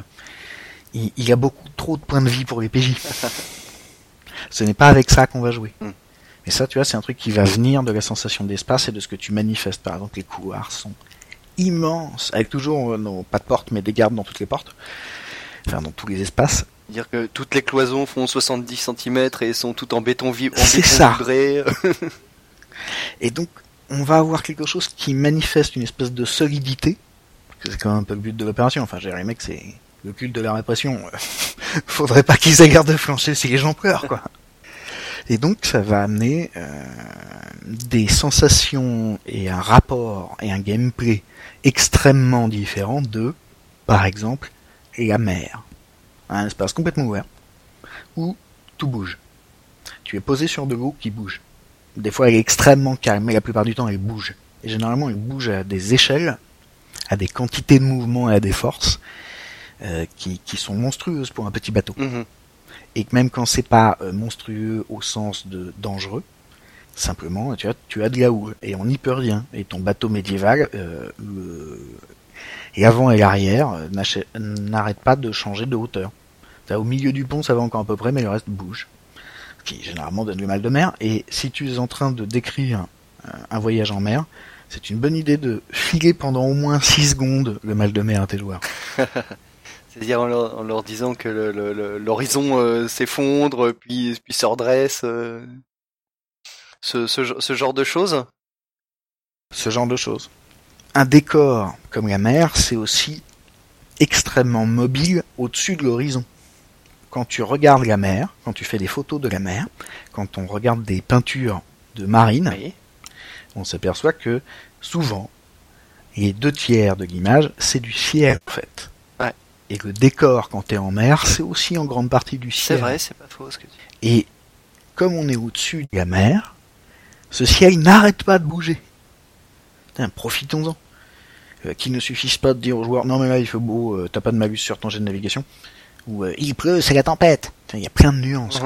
il, il y a beaucoup trop de points de vie pour les PJ. (laughs) Ce n'est pas avec ça qu'on va jouer. Mm. Mais ça, tu vois, c'est un truc qui va venir de la sensation d'espace et de ce que tu manifestes. Par exemple, les couloirs sont immenses, avec toujours, euh, non, pas de porte, mais des gardes dans toutes les portes. Enfin, dans tous les espaces. Dire que toutes les cloisons font 70 cm et sont toutes en béton vi- en C'est ça. vibré. Et donc, on va avoir quelque chose qui manifeste une espèce de solidité. C'est quand même un peu le but de l'opération. Enfin, dire, les mecs, c'est le culte de la répression. (laughs) Faudrait pas qu'ils aient garde de flancher si les gens pleurent, quoi. Et donc ça va amener euh, des sensations et un rapport et un gameplay extrêmement différents de, par exemple, la mer. Un espace complètement ouvert où tout bouge. Tu es posé sur de l'eau qui bouge. Des fois elle est extrêmement calme, mais la plupart du temps elle bouge. Et généralement elle bouge à des échelles, à des quantités de mouvements et à des forces euh, qui, qui, sont monstrueuses pour un petit bateau. Mhm. Et que même quand c'est pas euh, monstrueux au sens de dangereux, simplement tu as, tu as de la houle et on n'y peut rien. Et ton bateau médiéval, euh, le... l'avant et l'arrière euh, n'achè- n'arrêtent pas de changer de hauteur. Au milieu du pont ça va encore à peu près, mais le reste bouge. Ce qui généralement donne le mal de mer. Et si tu es en train de décrire euh, un voyage en mer, c'est une bonne idée de filer pendant au moins 6 secondes le mal de mer à tes joueurs. (laughs) C'est-à-dire en leur, en leur disant que l'horizon euh, s'effondre, puis, puis se redresse. euh, ce, ce, ce genre de choses. ce genre de choses. Un décor comme la mer, c'est aussi extrêmement mobile au-dessus de l'horizon. Quand tu regardes la mer, quand tu fais des photos de la mer, quand on regarde des peintures de marine, Oui. on s'aperçoit que souvent, les deux tiers de l'image, c'est du ciel en fait. Et le décor quand tu es en mer, c'est aussi en grande partie du C'est ciel. vrai, c'est pas faux ce que tu dis. Et comme on est au-dessus de la mer, ce ciel n'arrête pas de bouger. Profitons-en. Euh, Qu'il ne suffise pas de dire aux joueurs non mais là il fait beau, euh, t'as pas de malus sur ton jet de navigation. Ou euh, il pleut, c'est la tempête. Il y a plein de nuances.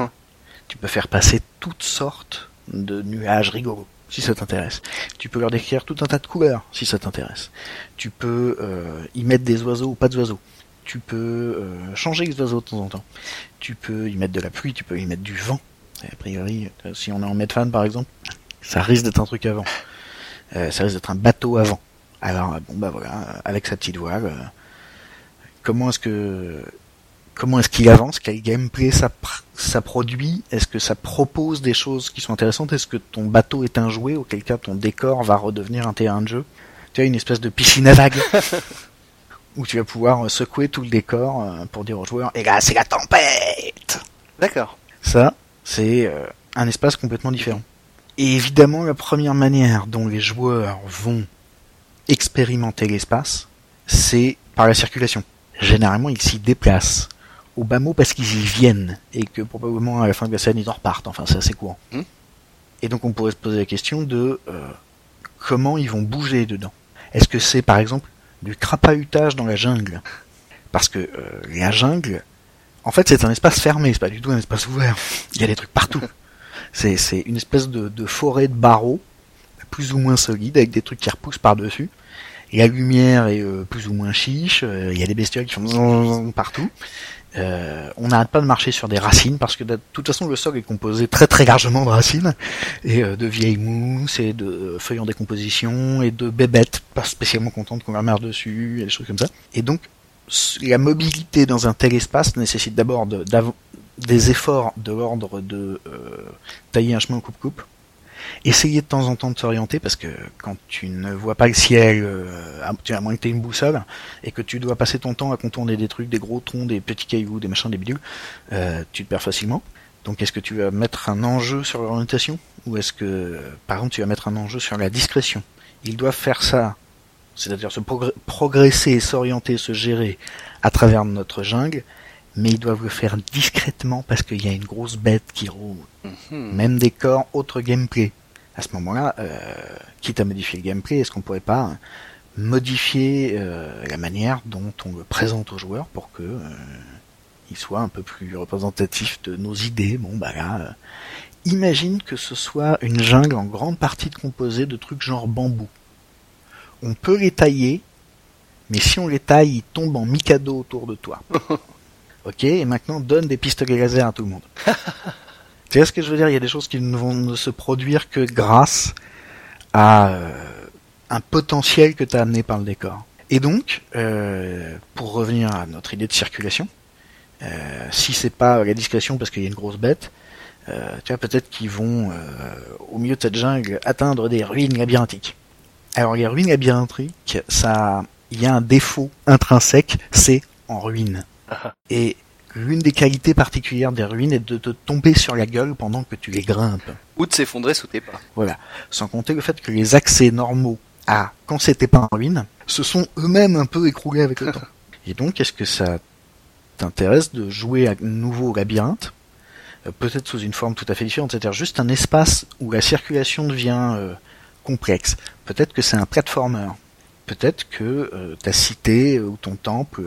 Tu peux faire passer toutes sortes de nuages rigolos si ça t'intéresse. Tu peux leur décrire tout un tas de couleurs si ça t'intéresse. Tu peux euh, y mettre des oiseaux ou pas d'oiseaux. Tu peux euh, changer les oiseaux de temps en temps. Tu peux y mettre de la pluie, tu peux y mettre du vent. A priori, euh, si on est en Medfan par exemple, ça risque d'être un truc avant. Euh, ça risque d'être un bateau avant. Alors bon bah voilà, avec sa petite voile, euh, comment est-ce que comment est-ce qu'il avance, quel gameplay ça, ça produit, est-ce que ça propose des choses qui sont intéressantes, est-ce que ton bateau est un jouet, auquel cas ton décor va redevenir un terrain de jeu, tu as une espèce de piscine à vagues, (laughs) où tu vas pouvoir euh, secouer tout le décor euh, pour dire aux joueurs, et là c'est la tempête D'accord. Ça, c'est euh, un espace complètement différent. Et évidemment, la première manière dont les joueurs vont expérimenter l'espace, c'est par la circulation. Généralement, ils s'y déplacent au bas mot parce qu'ils y viennent et que probablement à la fin de la scène ils en repartent. Enfin, c'est assez courant. Hmm. Et donc, on pourrait se poser la question de euh, comment ils vont bouger dedans. Est-ce que c'est par exemple du crapahutage dans la jungle Parce que euh, la jungle, en fait, c'est un espace fermé, c'est pas du tout un espace ouvert. Il y a des trucs partout. C'est c'est une espèce de, de forêt de barreaux, plus ou moins solide, avec des trucs qui repoussent par-dessus. La lumière est euh, plus ou moins chiche, euh, il y a des bestioles qui font partout. Euh, on n'arrête pas de marcher sur des racines parce que de toute façon le sol est composé très très largement de racines et euh, de vieilles mousses et de feuilles en décomposition et de bébêtes pas spécialement contentes qu'on leur mère dessus et des choses comme ça. Et donc la mobilité dans un tel espace nécessite d'abord des efforts de l'ordre de euh, tailler un chemin coupe-coupe. Essayer de temps en temps de s'orienter parce que quand tu ne vois pas le ciel, euh, à, moins que tu aies une boussole, et que tu dois passer ton temps à contourner des trucs, des gros troncs, des petits cailloux, des machins, des bidules, euh, tu te perds facilement. Donc est-ce que tu vas mettre un enjeu sur l'orientation ou est-ce que, par exemple, tu vas mettre un enjeu sur la discrétion? Ils doivent faire ça, c'est-à-dire se progr- progresser, s'orienter, se gérer à travers notre jungle, mais ils doivent le faire discrètement parce qu'il y a une grosse bête qui roule. Mhm. Même décor, autre gameplay. À ce moment-là, euh, quitte à modifier le gameplay, est-ce qu'on pourrait pas modifier euh, la manière dont on le présente aux joueurs pour que euh, il soit un peu plus représentatif de nos idées? Bon, bah là, euh, imagine que ce soit une jungle en grande partie composée de trucs genre bambou. On peut les tailler, mais si on les taille, ils tombent en mikado autour de toi. (laughs) ok, et maintenant donne des pistolets laser à tout le monde. (laughs) Tu vois ce que je veux dire? Il y a des choses qui ne vont ne se produire que grâce à euh, un potentiel que tu as amené par le décor. Et donc, euh, pour revenir à notre idée de circulation, euh, si c'est pas la discrétion parce qu'il y a une grosse bête, euh, tu vois peut-être qu'ils vont au milieu de cette jungle atteindre des ruines labyrinthiques. Alors les ruines labyrinthiques, ça, il y a un défaut intrinsèque, c'est en ruine. (laughs) Et l'une des qualités particulières des ruines est de te tomber sur la gueule pendant que tu les grimpes. Ou de s'effondrer sous tes pas. Voilà. Sans compter le fait que les accès normaux à quand c'était pas en ruine se sont eux-mêmes un peu écroulés avec le (laughs) temps. Et donc, est-ce que ça t'intéresse de jouer à nouveau au labyrinthe? Euh, Peut-être sous une forme tout à fait différente, c'est-à-dire juste un espace où la circulation devient euh, complexe. Peut-être que c'est un platformer. Peut-être que euh, ta cité ou ton temple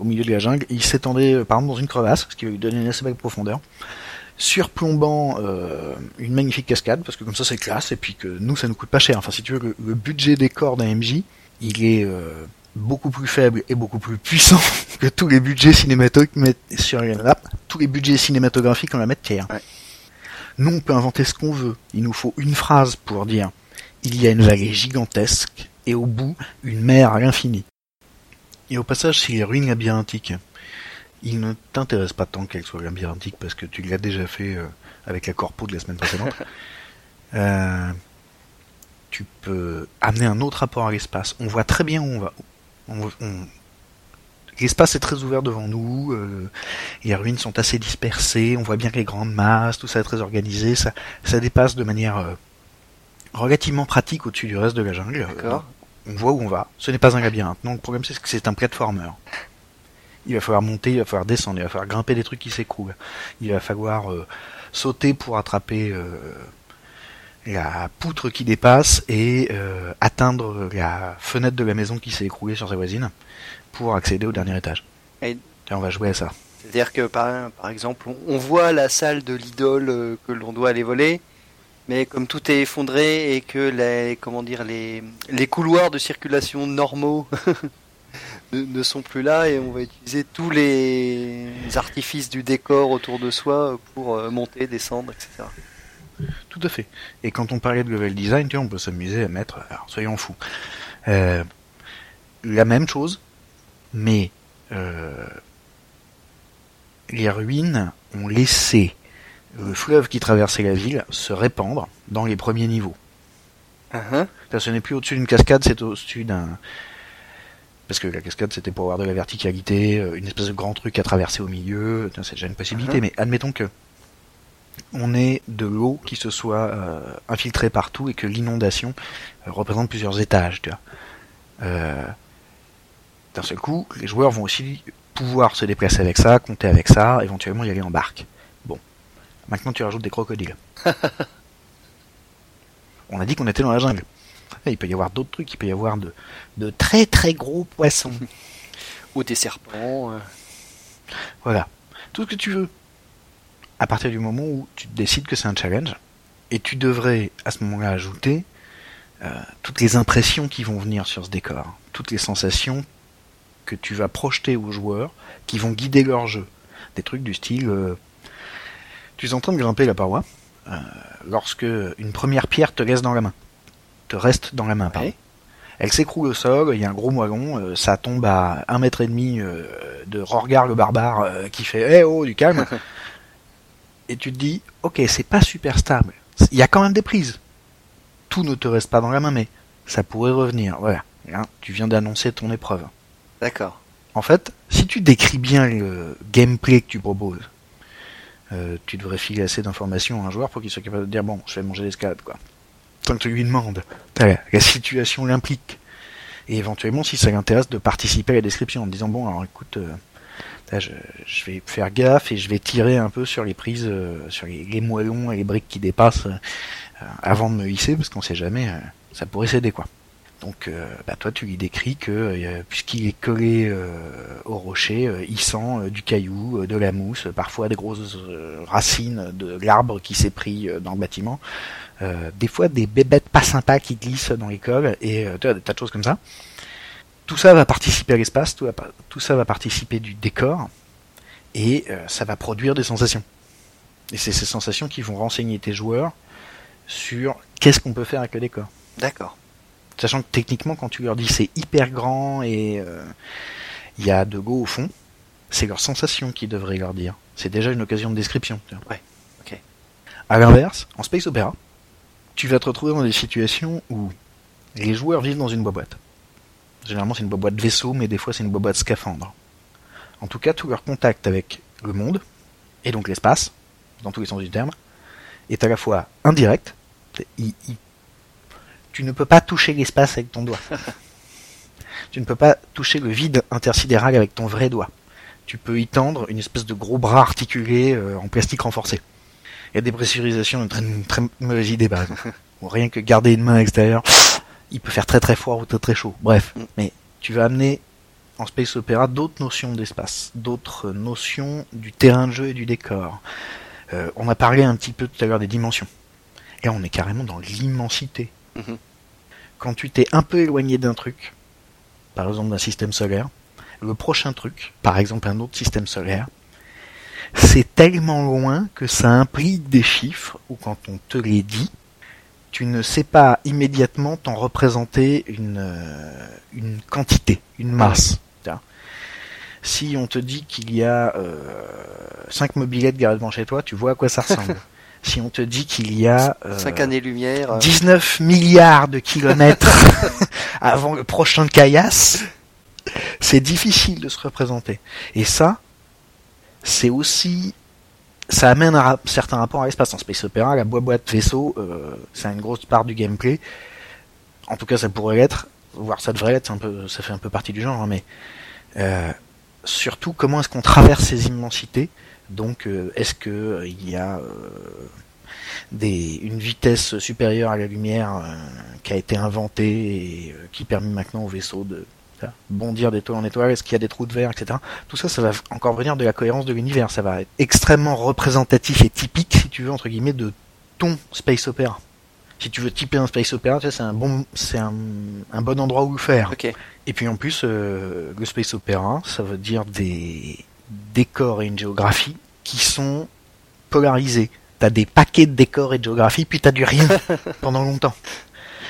au milieu de la jungle, il s'étendait par exemple dans une crevasse, ce qui va lui donner une assez belle profondeur surplombant euh, une magnifique cascade, parce que comme ça c'est classe, et puis que nous ça nous coûte pas cher. Enfin si tu veux, le, budget des corps d'un MJ, il est euh, beaucoup plus faible et beaucoup plus puissant (laughs) que tous les budgets cinématographiques sur tous les budgets cinématographiques en la matière. Ouais. Nous on peut inventer ce qu'on veut. Il nous faut une phrase pour dire il y a une vallée gigantesque et au bout une mer à l'infini. Et au passage, c'est les ruines labyrinthiques il ne t'intéresse pas tant qu'elle soit labyrinthique parce que tu l'as déjà fait euh, avec la corpo de la semaine précédente. (laughs) euh, tu peux amener un autre rapport à l'espace. On voit très bien où on va. On, L'espace est très ouvert devant nous, euh, les ruines sont assez dispersées, on voit bien les grandes masses, tout ça est très organisé, ça, ça dépasse de manière euh, relativement pratique au-dessus du reste de la jungle. on voit où on va. Ce n'est pas un labyrinthe. Non, le problème c'est que c'est un platformer il va falloir monter, il va falloir descendre, il va falloir grimper des trucs qui s'écroulent. Il va falloir euh, sauter pour attraper euh, la poutre qui dépasse et euh, atteindre la fenêtre de la maison qui s'est écroulée sur sa voisine pour accéder au dernier étage. Et, on va jouer à ça. C'est-à-dire que par, par, exemple, on voit la salle de l'idole que l'on doit aller voler, mais comme tout est effondré et que les comment dire les, les couloirs de circulation normaux (laughs) ne, sont plus là et on va utiliser tous les artifices du décor autour de soi pour euh, monter, descendre, etc. Tout à fait. Et quand on parlait de level design, on peut s'amuser à mettre, alors soyons fous, euh, la même chose, mais euh, les ruines ont laissé le fleuve qui traversait la ville se répandre dans les premiers niveaux. Uh-huh. Ce n'est plus au-dessus d'une cascade, c'est au-dessus d'un parce que la cascade c'était pour avoir de la verticalité, euh, une espèce de grand truc à traverser au milieu, c'est déjà une possibilité, uh-huh. mais admettons que on ait de l'eau qui se soit euh, infiltrée partout et que l'inondation euh, représente plusieurs étages, tu vois. D'un seul coup, les joueurs vont aussi pouvoir se déplacer avec ça, compter avec ça, éventuellement y aller en barque. Maintenant tu rajoutes des crocodiles. (laughs) on a dit qu'on était dans la jungle. Il peut y avoir d'autres trucs, il peut y avoir de, de très très gros poissons. (laughs) Ou des serpents. Euh. Voilà. Tout ce que tu veux. À partir du moment où tu décides que c'est un challenge, et tu devrais à ce moment-là ajouter euh, toutes les impressions qui vont venir sur ce décor, toutes les sensations que tu vas projeter aux joueurs qui vont guider leur jeu. Des trucs du style euh, tu es en train de grimper la paroi lorsque une première pierre te laisse dans la main reste dans la main. Elle s'écroule au sol, il y a un gros moellon, euh, ça tombe à un mètre et demi euh, de Rorgar le barbare euh, qui fait Eh oh, du calme. (laughs) et tu te dis, ok, c'est pas super stable. Il y a quand même des prises. Tout ne te reste pas dans la main, mais ça pourrait revenir. Voilà. tu viens d'annoncer ton épreuve. D'accord. En fait, si tu décris bien le gameplay que tu proposes, tu devrais filer assez d'informations à un joueur pour qu'il soit capable de dire bon, je vais manger l'escalade, quoi tant que tu lui demandes, la situation l'implique. Et éventuellement, si ça l'intéresse, de participer à la description en disant bon, alors écoute, euh, je, vais faire gaffe et je vais tirer un peu sur les prises, euh, sur les, moellons et les briques qui dépassent euh, avant de me hisser, parce qu'on sait jamais, ça pourrait s'aider quoi. Donc, bah, toi, tu lui décris que puisqu'il est collé au rocher, il sent du caillou, de la mousse, parfois des grosses racines de l'arbre qui s'est pris dans le bâtiment. Euh, des fois des bébêtes pas sympas qui glissent dans l'école et euh, des tas de choses comme ça. Tout ça va participer à l'espace, tout, ça va participer du décor et euh, ça va produire des sensations. Et c'est ces sensations qui vont renseigner tes joueurs sur qu'est-ce qu'on peut faire avec le décor. D'accord. Sachant que techniquement, quand tu leur dis c'est hyper grand et il y a de go au fond, c'est leur sensation qui devrait leur dire. C'est déjà une occasion de description. Ouais. Ok. À l'inverse, en space opéra, tu vas te retrouver dans des situations où les joueurs vivent dans une boîte. Généralement, c'est une boîte vaisseau, mais des fois, c'est une boîte scaphandre. en tout cas, tout leur contact avec le monde, et donc l'espace, dans tous les sens du terme, est à la fois indirect, tu ne peux pas toucher l'espace avec ton doigt. (laughs) tu ne peux pas toucher le vide intersidéral avec ton vrai doigt. Tu peux y tendre une espèce de gros bras articulé euh, en plastique renforcé. Il y a des pressurisations, une très, une très mauvaise idée par exemple. (laughs) Rien que garder une main à l'extérieur, il peut faire très très froid ou très très chaud. Bref, Mm. mais tu vas amener en space opéra d'autres notions d'espace, d'autres notions du terrain de jeu et du décor. Euh, on a parlé un petit peu tout à l'heure des dimensions. Et là, on est carrément dans l'immensité. Mhm. Quand tu t'es un peu éloigné d'un truc, par exemple d'un système solaire, le prochain truc, par exemple un autre système solaire, c'est tellement loin que ça implique des chiffres où quand on te les dit, tu ne sais pas immédiatement t'en représenter une, euh, une quantité, une masse. Si on te dit qu'il y a euh, 5 mobilettes garées devant chez toi, tu vois à quoi ça ressemble. (laughs) si on te dit qu'il y a euh, 5 années-lumière. euh, 19 milliards de kilomètres (laughs) avant le prochain caillasse, c'est difficile de se représenter. Et ça, c'est aussi, ça amène un rap- certain rapport à l'espace. En Space Opera, la boîte vaisseau, euh, c'est une grosse part du gameplay. En tout cas, ça pourrait l'être, voire ça devrait l'être, un peu, ça fait un peu partie du genre, hein, mais euh, surtout, comment est-ce qu'on traverse ces immensités Donc, euh, est-ce que euh, il y a euh, des, une vitesse supérieure à la lumière euh, qui a été inventée et euh, qui permet maintenant au vaisseau de bondir d'étoile en étoile, est-ce qu'il y a des trous de verre, etc. Tout ça, ça va encore venir de la cohérence de l'univers. Ça va être extrêmement représentatif et typique, si tu veux, entre guillemets, de ton space opéra. Si tu veux typer un space opéra, tu sais, c'est un bon, c'est un, un bon endroit où le faire. Ok. Et puis en plus, euh, le space opéra, ça veut dire des décors et une géographie qui sont polarisés. T'as des paquets de décors et de géographie, puis t'as du rien (laughs) pendant longtemps.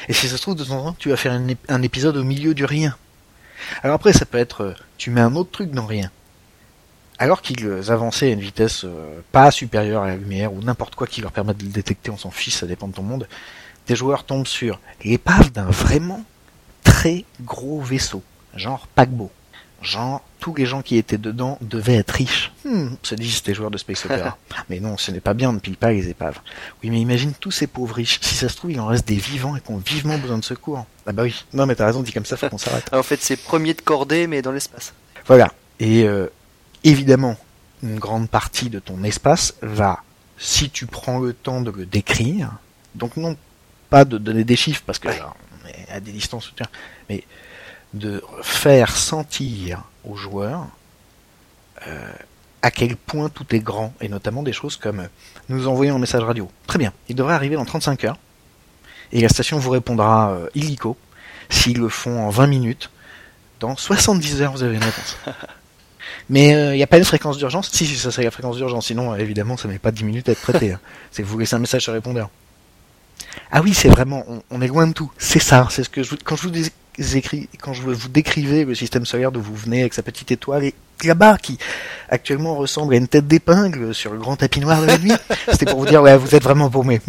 Et si ça se trouve, de temps en temps, tu vas faire un, ép- un épisode au milieu du rien. Alors après, ça peut être, euh, tu mets un autre truc dans rien. Alors qu'ils avançaient à une vitesse euh, pas supérieure à la lumière, ou n'importe quoi qui leur permette de le détecter, on s'en fiche, ça dépend de ton monde, tes joueurs tombent sur l'épave d'un vraiment très gros vaisseau, genre paquebot. Genre, tous les gens qui étaient dedans devaient être riches. Hmm, se disent tes joueurs de Space Opera. (laughs) mais non, ce n'est pas bien, on ne pille pas les épaves. Oui, mais imagine tous ces pauvres riches. Si ça se trouve, il en reste des vivants et qui ont vivement besoin de secours. Ah bah oui. Non, mais t'as raison, dit comme ça, faut qu'on s'arrête. (laughs) En fait, c'est premier de cordée, mais dans l'espace. Voilà. Et euh, évidemment, une grande partie de ton espace va, si tu prends le temps de le décrire, donc non pas de donner des chiffres parce que Ouais. là, on est à des distances, mais de faire sentir aux joueurs euh, à quel point tout est grand, et notamment des choses comme euh, nous envoyer un message radio. Très bien, il devrait arriver dans 35 heures, et la station vous répondra euh, illico. S'ils le font en 20 minutes, dans 70 heures, vous avez une réponse. (laughs) Mais il n'y a pas une fréquence d'urgence? Si, si, ça c'est la fréquence d'urgence. Sinon, euh, évidemment, ça met pas 10 minutes à être traité. hein. (laughs) C'est vous laissez un message sur répondeur. Ah oui, c'est vraiment, on, est loin de tout. C'est ça. C'est ce que je, quand je vous quand je vous décrivais le système solaire d'où vous venez avec sa petite étoile et là-bas qui actuellement ressemble à une tête d'épingle sur le grand tapis noir de la (laughs) nuit. C'était pour vous dire, ouais, vous êtes vraiment paumé.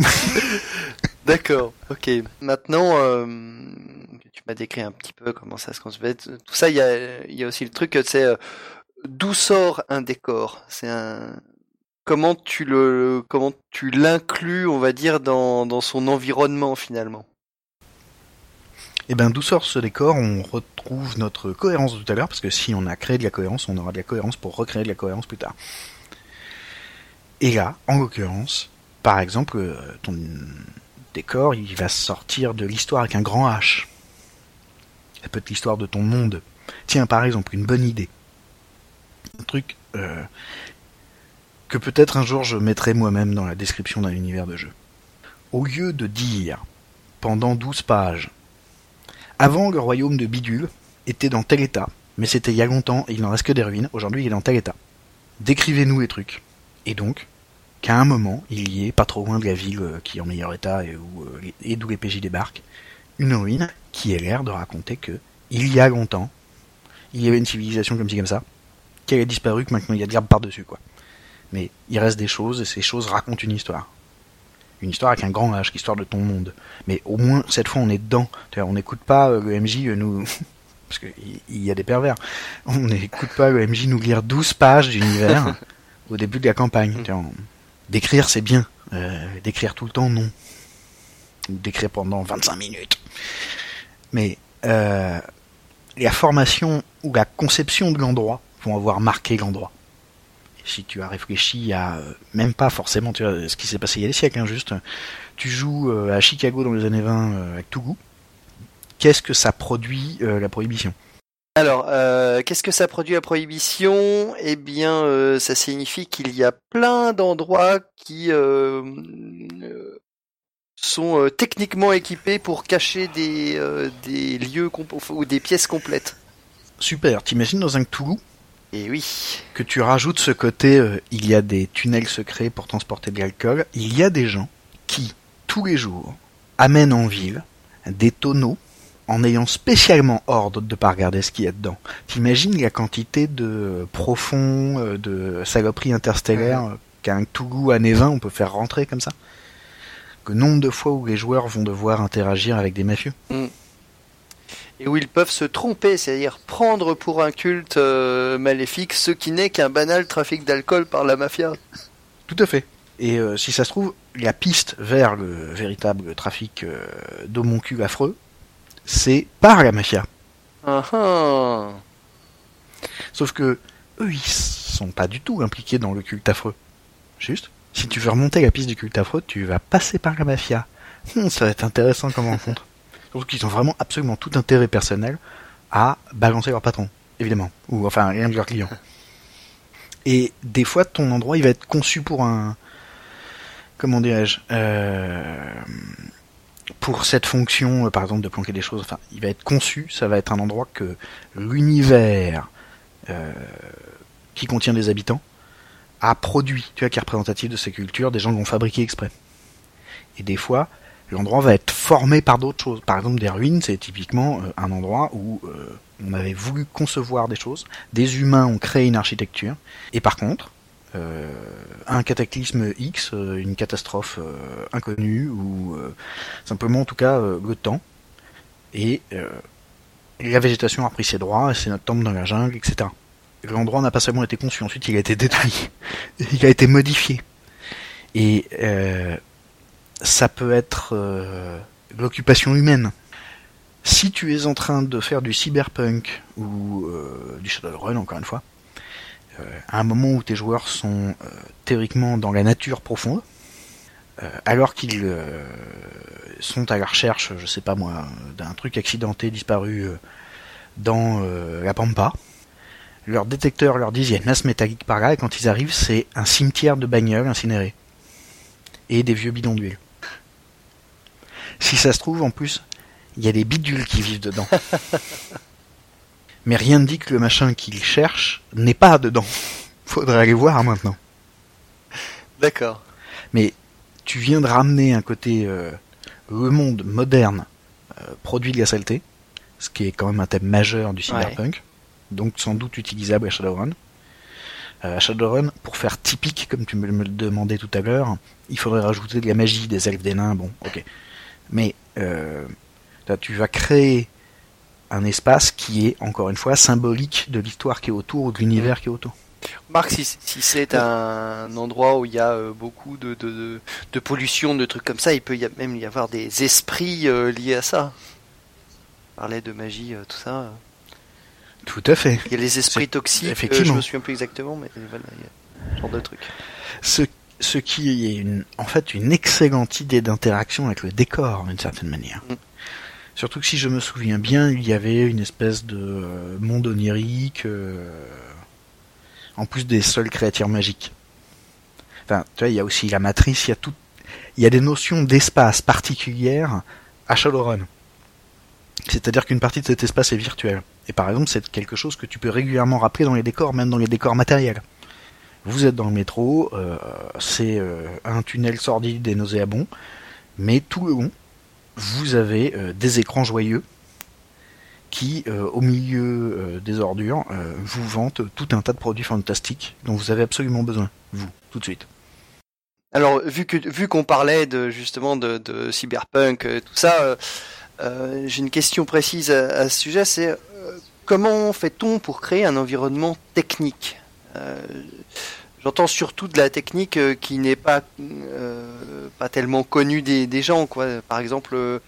(laughs) D'accord, ok. Maintenant, euh, tu m'as décrit un petit peu comment ça se construit. Tout ça, il y a, y a aussi le truc, c'est euh, d'où sort un décor? C'est un comment tu le comment tu l'inclus, on va dire, dans, dans son environnement finalement? Et ben, d'où sort ce décor? On retrouve notre cohérence de tout à l'heure, parce que si on a créé de la cohérence, on aura de la cohérence pour recréer de la cohérence plus tard. Et là, en l'occurrence, par exemple, euh, ton décor, il va sortir de l'histoire avec un grand H. Ça peut être l'histoire de ton monde. Tiens, par exemple, une bonne idée. Un truc euh, que peut-être un jour je mettrai moi-même dans la description d'un univers de jeu. Au lieu de dire, pendant 12 pages, avant, le royaume de Bidule était dans tel état, mais c'était il y a longtemps et il n'en reste que des ruines. Aujourd'hui, il est dans tel état. Décrivez-nous les trucs. Et donc, qu'à un moment, il y ait, pas trop loin de la ville euh, qui est en meilleur état et euh, d'où les PJ débarquent, une ruine qui ait l'air de raconter que, il y a longtemps, il y avait une civilisation comme ci comme ça, qu'elle a disparu, que maintenant il y a de l'herbe par-dessus, quoi. Mais il reste des choses, et ces choses racontent une histoire. Une histoire avec un grand H, l'histoire de ton monde. Mais au moins, cette fois, on est dedans. On n'écoute pas euh, le MJ euh, nous (laughs) parce qu'il y a des pervers. On n'écoute pas le MJ nous lire 12 pages d'univers (laughs) au début de la campagne. Mm. D'écrire, c'est bien. Euh, d'écrire tout le temps, non. D'écrire pendant 25 minutes. Mais euh, la formation ou la conception de l'endroit vont avoir marqué l'endroit. Si tu as réfléchi à euh, même pas forcément tu vois, ce qui s'est passé il y a des siècles, hein, juste tu joues à Chicago dans les années 20 avec Tougou, qu'est-ce que ça produit la prohibition? Alors, euh, qu'est-ce que ça produit la prohibition? Eh bien, euh, ça signifie qu'il y a plein d'endroits qui euh, sont techniquement équipés pour cacher des, des lieux ou des pièces complètes. Super, t'imagines dans un Cthulhu Et oui. Que tu rajoutes ce côté, il y a des tunnels secrets pour transporter de l'alcool. Il y a des gens qui, tous les jours, amènent en ville des tonneaux en ayant spécialement ordre de pas regarder ce qu'il y a dedans. T'imagines la quantité de profonds, euh, de saloperies interstellaires euh, qu'un Tougou à 20 on peut faire rentrer comme ça? Le nombre de fois où les joueurs vont devoir interagir avec des mafieux. Mm. Et où ils peuvent se tromper, c'est-à-dire prendre pour un culte euh, maléfique ce qui n'est qu'un banal trafic d'alcool par la mafia. Tout à fait. Et si ça se trouve, la piste vers le véritable trafic d'homoncules affreux, c'est par la mafia. Uh Sauf que eux, ils sont pas du tout impliqués dans le culte affreux. Juste, si tu veux remonter la piste du culte affreux, tu vas passer par la mafia. Hmm, ça va être intéressant comme rencontre. Surtout qu'ils ont vraiment absolument tout intérêt personnel à balancer leur patron, évidemment. Ou enfin, rien de leur client. (laughs) Et des fois, ton endroit, il va être conçu pour un... Comment dirais-je euh pour cette fonction, euh, par exemple, de planquer des choses, enfin, il va être conçu, ça va être un endroit que l'univers euh, qui contient des habitants a produit, tu vois, qui est représentatif de ces cultures, des gens l'ont fabriqué exprès. Et des fois, l'endroit va être formé par d'autres choses. Par exemple, des ruines, c'est typiquement euh, un endroit où on avait voulu concevoir des choses, des humains ont créé une architecture, et par contre, euh, un cataclysme X, euh, une catastrophe euh, inconnue, ou simplement en tout cas le temps. Et la végétation a pris ses droits, c'est notre temple dans la jungle, etc. L'endroit n'a pas seulement été conçu, ensuite il a été détruit, (laughs) il a été modifié. Et ça peut être l'occupation humaine. Si tu es en train de faire du cyberpunk ou du Shadowrun, encore une fois, euh, à un moment où tes joueurs sont euh, théoriquement dans la nature profonde, euh, alors qu'ils sont à la recherche, je sais pas moi, d'un truc accidenté disparu dans la pampa, leur détecteur leur dit il y a une masse métallique par là, et quand ils arrivent, c'est un cimetière de bagnoles incinérés. Et des vieux bidons d'huile. Si ça se trouve, en plus, il y a des bidules qui vivent dedans. mais rien ne dit que le machin qu'il cherche n'est pas dedans. Faudrait aller voir maintenant. D'accord. Mais tu viens de ramener un côté euh, le monde moderne euh, produit de la saleté, ce qui est quand même un thème majeur du cyberpunk, donc sans doute utilisable à Shadowrun. Euh, à Shadowrun, pour faire typique, comme tu me, le demandais tout à l'heure, il faudrait rajouter de la magie, des elfes, des nains, bon, ok. Mais là, tu vas créer un espace qui est, encore une fois, symbolique de l'histoire qui est autour ou de l'univers qui est autour. Marc, si, c'est un endroit où il y a euh, beaucoup de, de, pollution, de trucs comme ça, il peut y même y avoir des esprits euh, liés à ça. On parlait de magie, euh, tout ça. Tout à fait. Il y a les esprits toxiques, effectivement. je me souviens plus exactement, mais voilà, il y a ce genre de trucs. Ce, ce qui est une, en fait une excellente idée d'interaction avec le décor, d'une certaine manière. Mm. Surtout que si je me souviens bien, il y avait une espèce de euh, monde onirique, euh, en plus des seules créatures magiques. Enfin, tu vois, il y a aussi la matrice, il y a tout, il y a des notions d'espace particulières à Shadowrun. C'est-à-dire qu'une partie de cet espace est virtuel. Et par exemple, c'est quelque chose que tu peux régulièrement rappeler dans les décors, même dans les décors matériels. Vous êtes dans le métro, euh, c'est un tunnel sordide et nauséabond, mais tout le long, vous avez euh, des écrans joyeux qui, euh, au milieu euh, des ordures, vous vantent tout un tas de produits fantastiques dont vous avez absolument besoin, vous, tout de suite. Alors, vu que vu qu'on parlait de justement de, cyberpunk, tout ça, j'ai une question précise à, ce sujet. C'est comment fait-on pour créer un environnement technique? euh, J'entends surtout de la technique euh, qui n'est pas euh, pas tellement connue des, des, gens, quoi. Par exemple,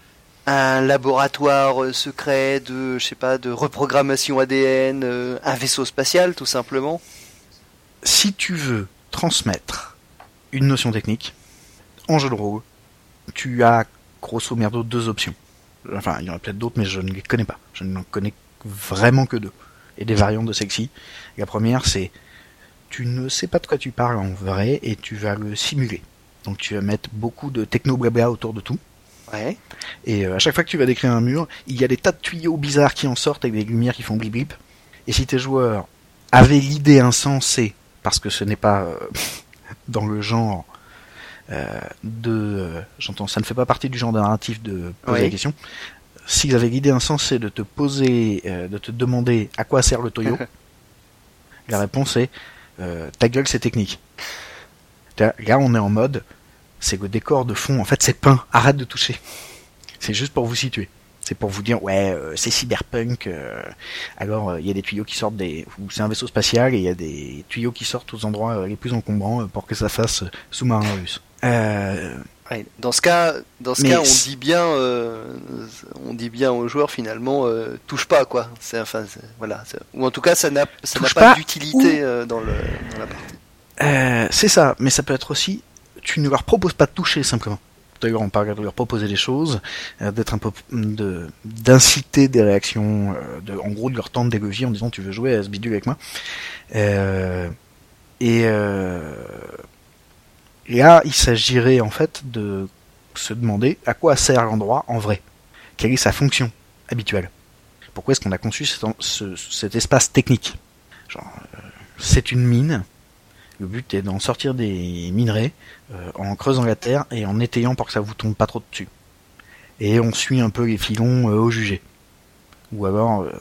un laboratoire secret de, je sais pas, de reprogrammation ADN, un vaisseau spatial, tout simplement. Si tu veux transmettre une notion technique en jeu de rôle, tu as grosso merdo deux options. Enfin, il y en a peut-être d'autres, mais je ne les connais pas. Je n'en connais vraiment que deux. Et des variantes de sexy. La première, c'est tu ne sais pas de quoi tu parles en vrai et tu vas le simuler. Donc tu vas mettre beaucoup de techno blabla autour de tout. Ouais. Et euh, à chaque fois que tu vas décrire un mur, il y a des tas de tuyaux bizarres qui en sortent avec des lumières qui font blip blip. Et si tes joueurs avaient l'idée insensée, parce que ce n'est pas euh, (laughs) dans le genre euh, de, j'entends, ça ne fait pas partie du genre de narratif de poser Oui. la question. S'ils avaient l'idée insensée de te poser, de te demander à quoi sert le toyo, (laughs) la réponse est euh, ta gueule, c'est technique. Là, on est en mode, c'est le décor de fond. En fait, c'est peint. Arrête de toucher. C'est juste pour vous situer. C'est pour vous dire, ouais, euh, c'est cyberpunk. euh, alors, il y a des tuyaux qui sortent des, c'est un vaisseau spatial et il y a des tuyaux qui sortent aux endroits les plus encombrants pour que ça fasse sous-marin russe. Dans ce cas, dans ce Mais cas, on dit bien, euh, on dit bien aux joueurs finalement, euh, touche pas quoi. C'est enfin, voilà, ou en tout cas, ça n'a, ça n'a Touche pas, pas, d'utilité euh, dans le dans la partie. Euh, c'est ça, mais ça peut être aussi, tu ne leur proposes pas de toucher simplement. D'ailleurs, on parle de leur proposer des choses, d'être un peu, de, d'inciter des réactions, de, en gros, de leur tendre des leviers en disant tu veux jouer à ce bidule avec moi? Euh, et là, il s'agirait en fait de se demander à quoi sert l'endroit en vrai. Quelle est sa fonction habituelle? Pourquoi est-ce qu'on a conçu cet espace technique? Genre, euh, c'est une mine. Le but est d'en sortir des minerais euh, en creusant la terre et en étayant pour que ça vous tombe pas trop dessus. Et on suit un peu les filons euh, au jugé. Ou alors, euh,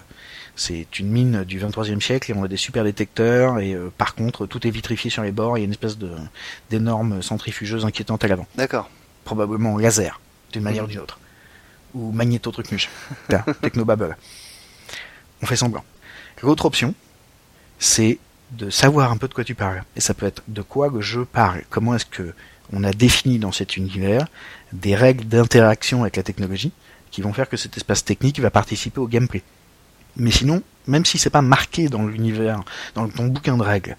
c'est une mine du 23e siècle et on a des super détecteurs et euh, par contre tout est vitrifié sur les bords. Il y a une espèce de d'énorme centrifugeuse inquiétante à l'avant. D'accord. Probablement laser, d'une manière ou d'une autre. Ou magnéto-truc-muche. Là, (laughs) Technobabble. On fait semblant. L'autre option, c'est de savoir un peu de quoi tu parles. Et ça peut être de quoi le jeu parle. Comment est-ce que on a défini dans cet univers des règles d'interaction avec la technologie qui vont faire que cet espace technique va participer au gameplay. Mais sinon, même si c'est pas marqué dans l'univers, dans ton bouquin de règles,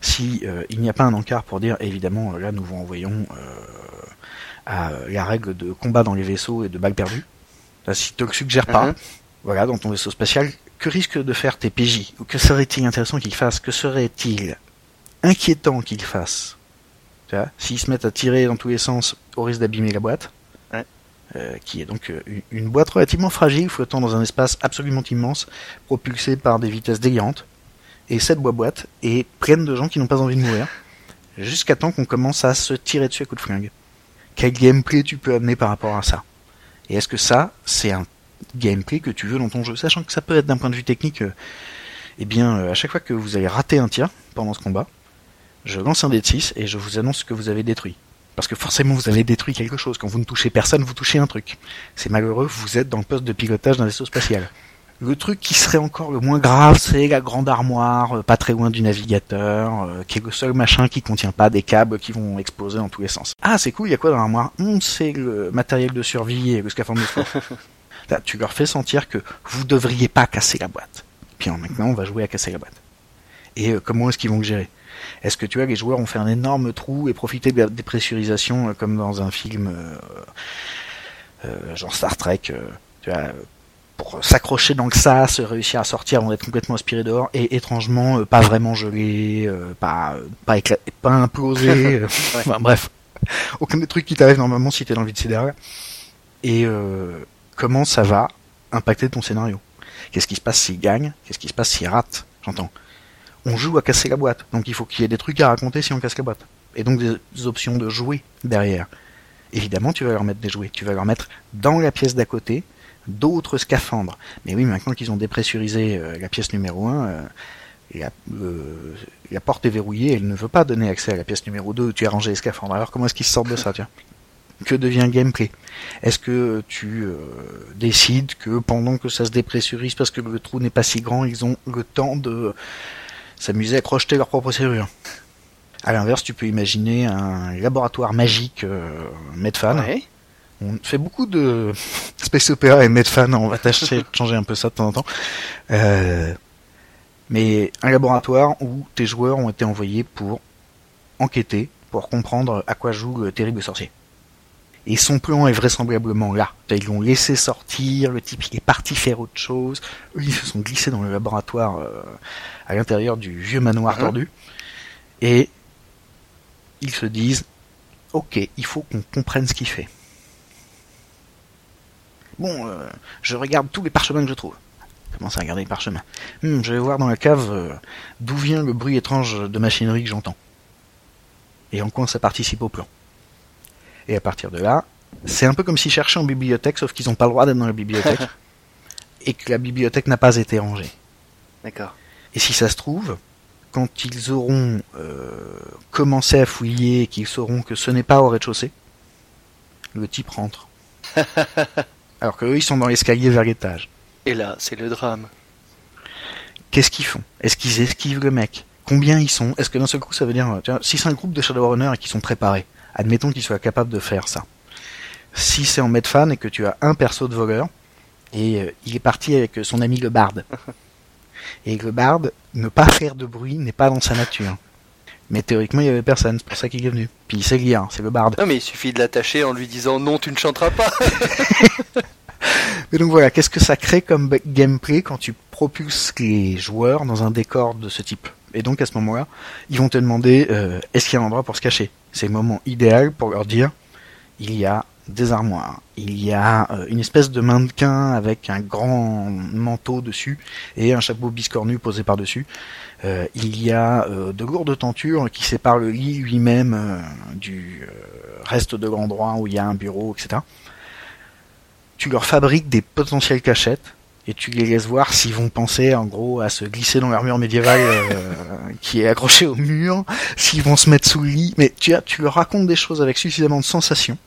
si euh, il n'y a pas un encart pour dire évidemment là nous vous envoyons euh, à la règle de combat dans les vaisseaux et de balles perdues, là, si te le suggère pas, Mhm. voilà, dans ton vaisseau spatial, que risque de faire tes PJ Ou que serait-il intéressant qu'ils fassent Que serait-il inquiétant qu'ils fassent S'ils se mettent à tirer dans tous les sens au risque d'abîmer la boîte. Euh, qui est donc euh, une- boîte relativement fragile, flottant dans un espace absolument immense, propulsée par des vitesses délirantes. Et cette boîte est pleine de gens qui n'ont pas envie de mourir, (laughs) jusqu'à temps qu'on commence à se tirer dessus à coups de flingue. Quel gameplay tu peux amener par rapport à ça? Et est-ce que ça, c'est un gameplay que tu veux dans ton jeu, sachant que ça peut être d'un point de vue technique, euh, eh bien, à chaque fois que vous allez rater un tir pendant ce combat, je lance un dé de 6 et je vous annonce ce que vous avez détruit. Parce que forcément, vous avez détruit quelque chose. Quand vous ne touchez personne, vous touchez un truc. C'est malheureux, vous êtes dans le poste de pilotage d'un vaisseau spatial. Le truc qui serait encore le moins grave, c'est la grande armoire, euh, pas très loin du navigateur, euh, qui est le seul machin qui contient pas des câbles qui vont exploser dans tous les sens. Ah, c'est cool, il y a quoi dans l'armoire? Hum, C'est le matériel de survie et le scaphandre de sport. (laughs) Là, tu leur fais sentir que vous devriez pas casser la boîte. Puis en, maintenant, on va jouer à casser la boîte. Et euh, comment est-ce qu'ils vont le gérer? Est-ce que tu vois, les joueurs ont fait un énorme trou et profité de la dépressurisation euh, comme dans un film euh, euh, genre Star Trek, euh, tu vois, pour s'accrocher dans le sas, réussir à sortir avant d'être complètement aspiré dehors et étrangement euh, pas vraiment gelé, euh, pas pas éclaté, pas implosé, euh, (laughs) enfin bref, aucun des trucs qui t'arrivent normalement si t'es dans le vide sidéral. Et euh, comment ça va impacter ton scénario? Qu'est-ce qui se passe s'il gagne Qu'est-ce qui se passe s'il rate J'entends. On joue à casser la boîte, donc il faut qu'il y ait des trucs à raconter si on casse la boîte. Et donc des options de jouer derrière. Évidemment, tu vas leur mettre des jouets. Tu vas leur mettre dans la pièce d'à côté d'autres scaphandres. Mais oui, maintenant qu'ils ont dépressurisé euh, la pièce numéro 1, euh, la, euh, la porte est verrouillée, elle ne veut pas donner accès à la pièce numéro 2 où tu as rangé les scaphandres. Alors comment est-ce qu'ils sortent de ça, tiens? Que devient gameplay? Est-ce que tu euh, décides que pendant que ça se dépressurise parce que le trou n'est pas si grand, ils ont le temps de s'amuser à crocheter leur propre serrure À l'inverse, tu peux imaginer un laboratoire magique euh, Medfan. Ouais. On fait beaucoup de (laughs) space opéra et Medfan, on va tâcher de changer un peu ça de temps en temps. Euh, mais un laboratoire où tes joueurs ont été envoyés pour enquêter, pour comprendre à quoi joue le terrible sorcier. Et son plan est vraisemblablement là. Ils l'ont laissé sortir, le type il est parti faire autre chose. Eux, ils se sont glissés dans le laboratoire euh, à l'intérieur du vieux manoir Mhm. tordu. Et ils se disent, ok, il faut qu'on comprenne ce qu'il fait. Bon, euh, je regarde tous les parchemins que je trouve. Je commence à regarder les parchemins. Hmm, je vais voir dans la cave euh, d'où vient le bruit étrange de machinerie que j'entends. Et en quoi ça participe au plan. Et à partir de là, c'est un peu comme s'ils cherchaient en bibliothèque, sauf qu'ils n'ont pas le droit d'être dans la bibliothèque. (laughs) et que la bibliothèque n'a pas été rangée. D'accord. Et si ça se trouve, quand ils auront euh, commencé à fouiller et qu'ils sauront que ce n'est pas au rez-de-chaussée, le type rentre. (laughs) Alors qu'eux, ils sont dans l'escalier vers l'étage. Et là, c'est le drame. Qu'est-ce qu'ils font? Est-ce qu'ils esquivent le mec? Combien ils sont? Est-ce que d'un seul coup, ça veut dire... tiens, si c'est un groupe de Shadowrunner et qu'ils sont préparés, admettons qu'ils soient capables de faire ça. Si c'est en Medfan et que tu as un perso de voleur, et euh, il est parti avec son ami le barde. (laughs) Et le barde, ne pas faire de bruit n'est pas dans sa nature. Mais théoriquement, il y avait personne, c'est pour ça qu'il est venu. Puis il sait lire, c'est le barde. Non, mais il suffit de l'attacher en lui disant non, tu ne chanteras pas. (laughs) Et donc voilà, qu'est-ce que ça crée comme gameplay quand tu propulses les joueurs dans un décor de ce type? Et donc à ce moment-là, ils vont te demander euh, est-ce qu'il y a un endroit pour se cacher? C'est le moment idéal pour leur dire il y a des armoires, il y a euh, une espèce de mannequin avec un grand manteau dessus et un chapeau biscornu posé par-dessus. Euh, il y a euh, de lourdes tentures qui séparent le lit lui-même du reste de l'endroit où il y a un bureau, etc tu leur fabriques des potentielles cachettes et tu les laisses voir s'ils vont penser en gros à se glisser dans l'armure médiévale euh, (laughs) qui est accrochée au mur, s'ils vont se mettre sous le lit, mais tu, as, tu leur racontes des choses avec suffisamment de sensations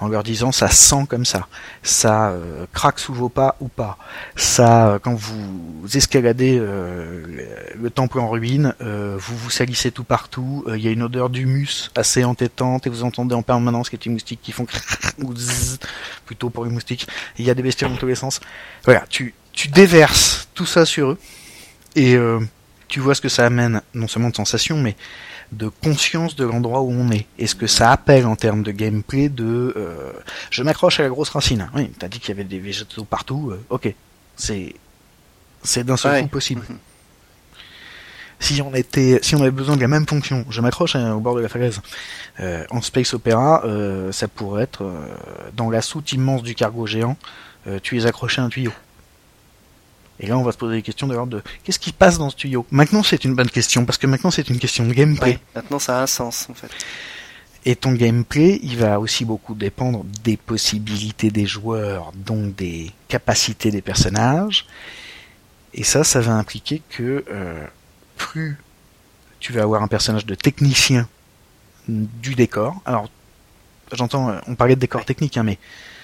en leur disant ça sent comme ça, ça euh, craque sous vos pas ou pas, ça euh, quand vous escaladez euh, le, le temple en ruine, euh, vous vous salissez tout partout, euh, il y a une odeur d'humus assez entêtante et vous entendez en permanence quelques moustiques qui font (laughs) ou zzz, plutôt pour les moustiques. Il y a des bestioles dans tous les sens. Voilà, tu, tu déverses tout ça sur eux et tu vois ce que ça amène, non seulement de sensations, mais de conscience de l'endroit où on est. Et ce que ça appelle en termes de gameplay de euh, je m'accroche à la grosse racine. Oui, t'as dit qu'il y avait des végétaux partout. euh, ok, c'est c'est d'un seul Ouais. coup possible. Mhm. Si on était, si on avait besoin de la même fonction, je m'accroche à- au bord de la falaise. Euh, en space opéra, euh, ça pourrait être euh, dans la soute immense du cargo géant, euh, tu es accroché à un tuyau. Et là, on va se poser des questions de l'ordre de qu'est-ce qui passe dans ce tuyau Maintenant, c'est une bonne question parce que maintenant, c'est une question de gameplay. Maintenant, ça a un sens, en fait. Et ton gameplay, il va aussi beaucoup dépendre des possibilités des joueurs, donc des capacités des personnages. Et ça, ça va impliquer que euh, plus tu vas avoir un personnage de technicien du décor. Alors, j'entends, euh, on parlait de décor technique, hein, mais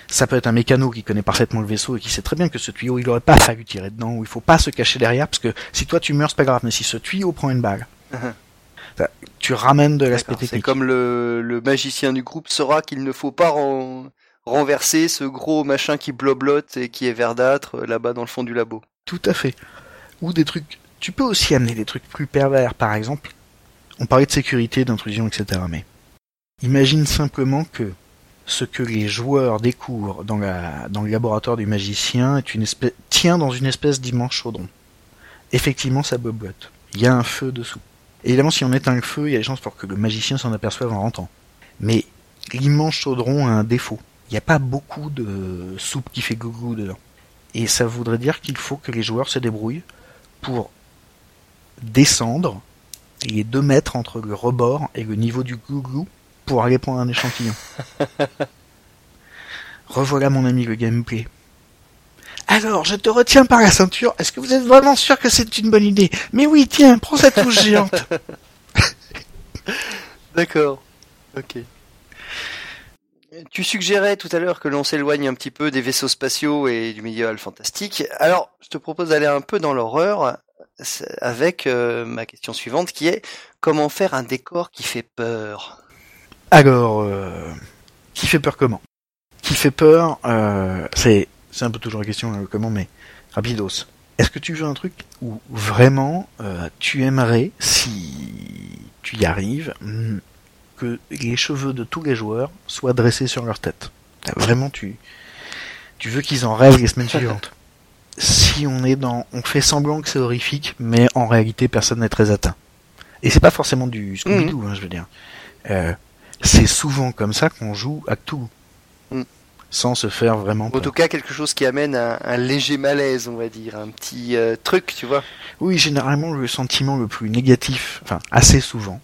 ça peut être un mécano qui connaît parfaitement le vaisseau et qui sait très bien que ce tuyau, il aurait pas fallu tirer dedans, ou il faut pas se cacher derrière, parce que si toi tu meurs, c'est pas grave, mais si ce tuyau prend une balle, ça- tu ramènes de l'aspect D'accord, C'est technique. comme le, le magicien du groupe saura qu'il ne faut pas ren- renverser ce gros machin qui bloblote et qui est verdâtre euh, là-bas dans le fond du labo. Tout à fait. Ou des trucs. Tu peux aussi amener des trucs plus pervers, par exemple. On parlait de sécurité, d'intrusion, etc. Mais imagine simplement que ce que les joueurs découvrent dans, le laboratoire du magicien tient dans une espèce d'immense chaudron. Effectivement, ça boblotte. Il y a un feu dessous. Évidemment, si on éteint le feu, il y a des chances pour que le magicien s'en aperçoive en rentrant. Mais l'immense chaudron a un défaut. Il n'y a pas beaucoup de soupe qui fait gougou dedans. Et ça voudrait dire qu'il faut que les joueurs se débrouillent pour descendre les deux mètres entre le rebord et le niveau du glouglou pour aller prendre un échantillon. (laughs) Revoilà mon ami le gameplay. Alors, je te retiens par la ceinture. Est-ce que vous êtes vraiment sûr que c'est une bonne idée? Mais oui, tiens, prends cette touche géante. (laughs) D'accord. Ok. tu suggérais tout à l'heure que l'on s'éloigne un petit peu des vaisseaux spatiaux et du médiéval fantastique. Alors, je te propose d'aller un peu dans l'horreur avec euh, ma question suivante qui est comment faire un décor qui fait peur? Alors, euh, qui fait peur comment? Qui fait peur, euh, c'est c'est un peu toujours la question comment, mais rapidos. Est-ce que tu veux un truc où vraiment tu aimerais, si tu y arrives, hmm, que les cheveux de tous les joueurs soient dressés sur leur tête? Vraiment, tu, tu veux qu'ils en rêvent les semaines suivantes? si on est dans, on fait semblant que c'est horrifique, mais en réalité personne n'est très atteint. Et c'est pas forcément du Scooby-Doo, mhm. hein, je veux dire. Euh, c'est souvent comme ça qu'on joue à tout. Mhm. Sans se faire vraiment. En tout cas, quelque chose qui amène un, un léger malaise, on va dire, un petit euh, truc, tu vois. Oui, généralement le sentiment le plus négatif, enfin assez souvent,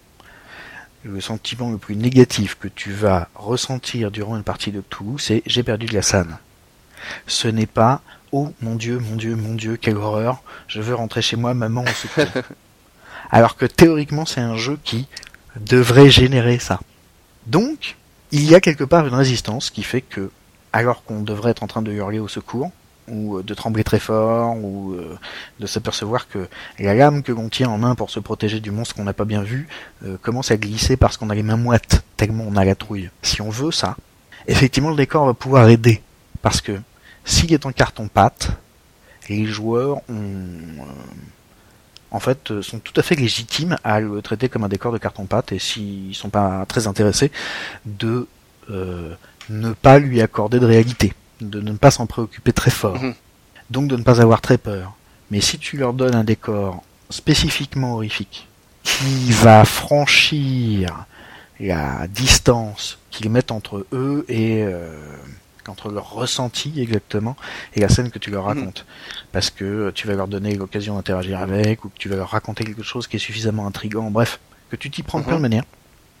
le sentiment le plus négatif que tu vas ressentir durant une partie de tout, c'est j'ai perdu de la scène. Ce n'est pas oh mon dieu, mon dieu, mon dieu, quelle horreur, je veux rentrer chez moi, maman au secours. (laughs) Alors que théoriquement c'est un jeu qui devrait générer ça. Donc, il y a quelque part une résistance qui fait que, alors qu'on devrait être en train de hurler au secours, ou euh, de trembler très fort, ou euh, de s'apercevoir que la lame que l'on tient en main pour se protéger du monstre qu'on n'a pas bien vu euh, commence à glisser parce qu'on a les mains moites, tellement on a la trouille. Si on veut ça, effectivement le décor va pouvoir aider, parce que s'il est en carton-pâte, les joueurs ont, en fait, sont tout à fait légitimes à le traiter comme un décor de carton-pâte, et s'ils sont pas très intéressés, de ne pas lui accorder de réalité de ne pas s'en préoccuper très fort, mhm. donc de ne pas avoir très peur. Mais si tu leur donnes un décor spécifiquement horrifique, qui va franchir la distance qu'ils mettent entre eux et euh, entre leur ressenti exactement et la scène que tu leur mhm. racontes. Parce que tu vas leur donner l'occasion d'interagir avec, ou que tu vas leur raconter quelque chose qui est suffisamment intrigant, bref, que tu t'y prends de plein de mhm. manières.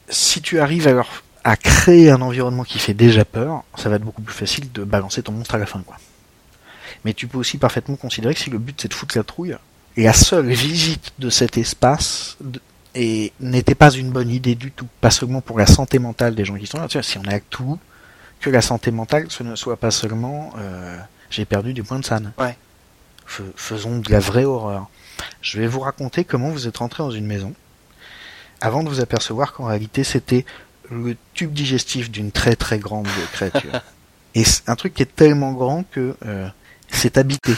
Si tu arrives à leur à créer un environnement qui fait déjà peur, ça va être beaucoup plus facile de balancer ton monstre à la fin, quoi. Mais tu peux aussi parfaitement considérer que si le but c'est de foutre la trouille, la seule visite de cet espace et n'était pas une bonne idée du tout. Pas seulement pour la santé mentale des gens qui sont là. Tu vois, si on a tout, que la santé mentale, ce ne soit pas seulement euh, j'ai perdu du point de. Ouais. faisons de la vraie horreur. Je vais vous raconter comment vous êtes rentré dans une maison avant de vous apercevoir qu'en réalité c'était le tube digestif d'une très très grande créature. (laughs) Et un truc qui est tellement grand que euh, c'est habité.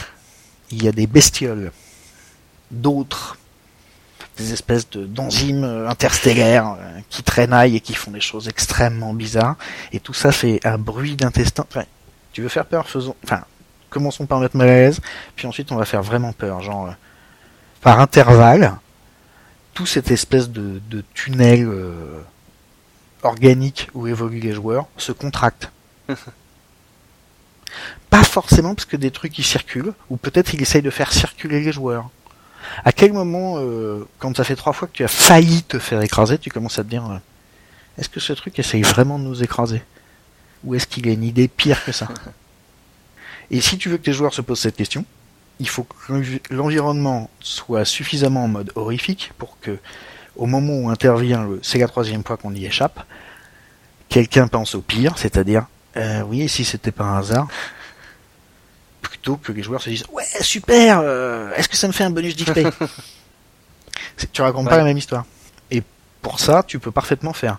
Il y a des bestioles, d'autres, des espèces de d'enzymes euh, interstellaires euh, qui traînaillent et qui font des choses extrêmement bizarres. Et tout ça fait un bruit d'intestin. Enfin, tu veux faire peur, faisons. Enfin, commençons par mettre mal à l'aise, puis ensuite on va faire vraiment peur, genre par intervalle, tout cette espèce de, de tunnel organique où évoluent les joueurs se contracte. (laughs) pas forcément parce que des trucs qui circulent, ou peut-être il essaye de faire circuler les joueurs. À quel moment, euh, quand ça fait trois fois que tu as failli te faire écraser, tu commences à te dire euh, est-ce que ce truc essaye vraiment de nous écraser? Ou est-ce qu'il a une idée pire que ça? (laughs) Et si tu veux que tes joueurs se posent cette question, il faut que l'environnement soit suffisamment en mode horrifique pour que au moment où intervient le c'est la troisième fois qu'on y échappe, quelqu'un pense au pire, c'est-à-dire euh, oui, et si c'était pas un hasard, plutôt que les joueurs se disent ouais super, euh, est-ce que ça me fait un bonus d'XP (laughs) Tu racontes pas la même histoire. Et pour ça, tu peux parfaitement faire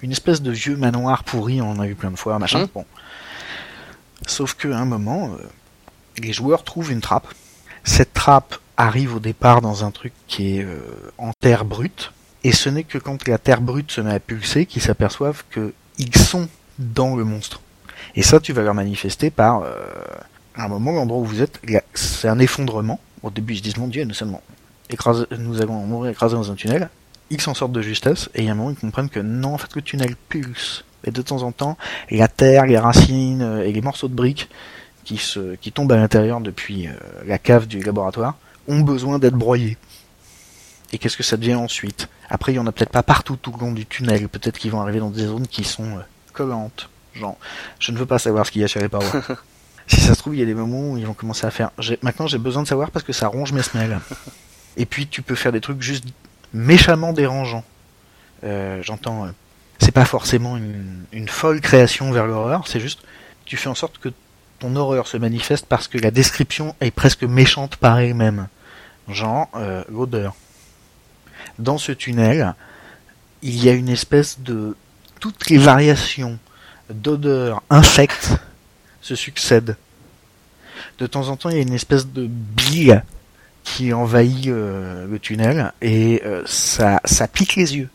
une espèce de vieux manoir pourri, on en a eu plein de fois, machin. Mmh. Bon. Sauf qu'à un moment, euh, les joueurs trouvent une trappe. Cette trappe arrive au départ dans un truc qui est euh, en terre brute, et ce n'est que quand la terre brute se met à pulser qu'ils s'aperçoivent qu'ils sont dans le monstre. Et ça, tu vas leur manifester par euh, un moment, l'endroit où vous êtes, c'est un effondrement. Au début, ils se disent, mon Dieu, nous sommes écrasés, nous allons mourir écrasés dans un tunnel. Ils s'en sortent de justesse, et a un moment, ils comprennent que non, en fait, le tunnel pulse. Et de temps en temps, la terre, les racines euh, et les morceaux de briques qui, tombent à l'intérieur depuis euh, la cave du laboratoire ont besoin d'être broyés. Et qu'est-ce que ça devient ensuite? Après, il y en a peut-être pas partout tout le long du tunnel. Peut-être qu'ils vont arriver dans des zones qui sont euh, collantes. Genre, je ne veux pas savoir ce qu'il y a chez les parois. (laughs) si ça se trouve, il y a des moments où ils vont commencer à faire. Maintenant, j'ai besoin de savoir parce que ça ronge mes semelles. Et puis, tu peux faire des trucs juste méchamment dérangeants. Euh, J'entends. Euh, c'est pas forcément une, folle création vers l'horreur, c'est juste tu fais en sorte que ton horreur se manifeste parce que la description est presque méchante par elle-même. Genre euh, l'odeur. Dans ce tunnel, il y a une espèce de toutes les variations d'odeur infectes se succèdent. De temps en temps, il y a une espèce de bile qui envahit euh, le tunnel et euh, ça, ça pique les yeux.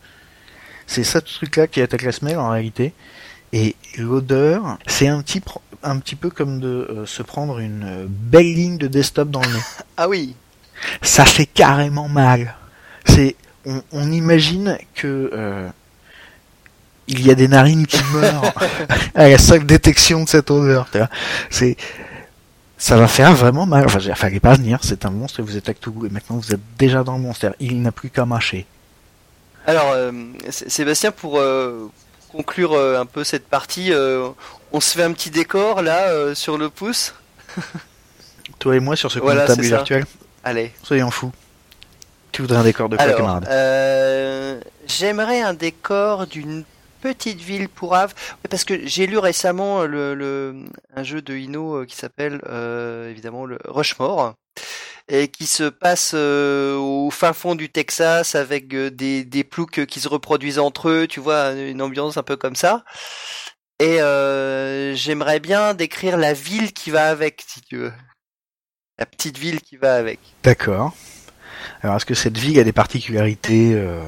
C'est ça ce truc-là qui attaque la semelle en réalité. Et l'odeur, c'est un petit, un petit peu comme de euh, se prendre une belle ligne de desktop dans le nez. (laughs) Ah oui. Ça fait carrément mal. C'est, on, on imagine que il y a des narines qui meurent (laughs) à la seule détection de cette odeur. C'est, ça va faire vraiment mal. Enfin, il fallait pas venir. C'est un monstre et vous êtes tout goût. Et maintenant, vous êtes déjà dans le monstre. Il n'a plus qu'à mâcher. Alors, euh, Sébastien, pour euh, conclure euh, un peu cette partie, euh, on se fait un petit décor là euh, sur le pouce. (laughs) Toi et moi sur ce Voilà, comptable virtuel. Allez. Soyons fous. Tu voudrais un décor de quoi, Alors, camarade? euh, j'aimerais un décor d'une petite ville pourrave, Ouais, parce que j'ai lu récemment le, le- un jeu de Ino euh, qui s'appelle euh, évidemment le Rushmore et qui se passe euh, au fin fond du Texas avec euh, des, des qui se reproduisent entre eux, tu vois, une ambiance un peu comme ça. Et euh, j'aimerais bien décrire la ville qui va avec, si tu veux. La petite ville qui va avec. D'accord. Alors, est-ce que cette ville a des particularités euh,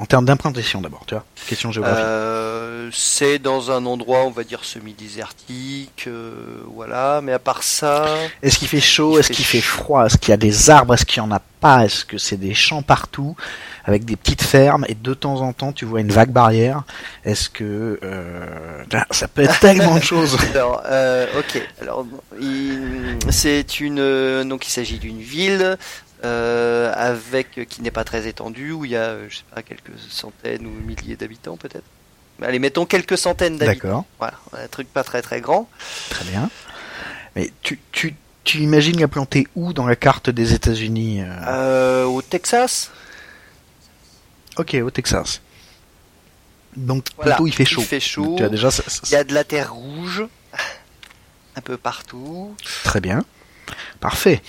en termes d'implantation d'abord, tu vois. Question géographique. Euh, c'est dans un endroit, on va dire, semi-désertique, euh, voilà. Mais à part ça, Est-ce qu'il fait chaud? Est-ce qu'il fait froid? Est-ce qu'il y a des arbres? Est-ce qu'il y en a pas? Est-ce que c'est des champs partout avec des petites fermes? Et de temps en temps tu vois une vague barrière. Est-ce que euh, là, ça peut être (laughs) tellement de choses. Alors, ok. Alors, il- c'est une, donc il s'agit d'une ville euh, avec qui n'est pas très étendue où il y a, euh, je sais pas, quelques centaines ou milliers d'habitants peut-être. Allez, mettons quelques centaines d'habitants. D'accord, Voilà, un truc pas très très grand. très bien. Mais tu, tu, tu imagines la planter où dans la carte des États-Unis euh Euh, au Texas. Ok, au Texas. Donc Voilà, plutôt il fait il chaud. fait chaud. Donc, tu as déjà ça- ça- Il y a de la terre rouge (laughs) un peu partout. Très bien. Parfait.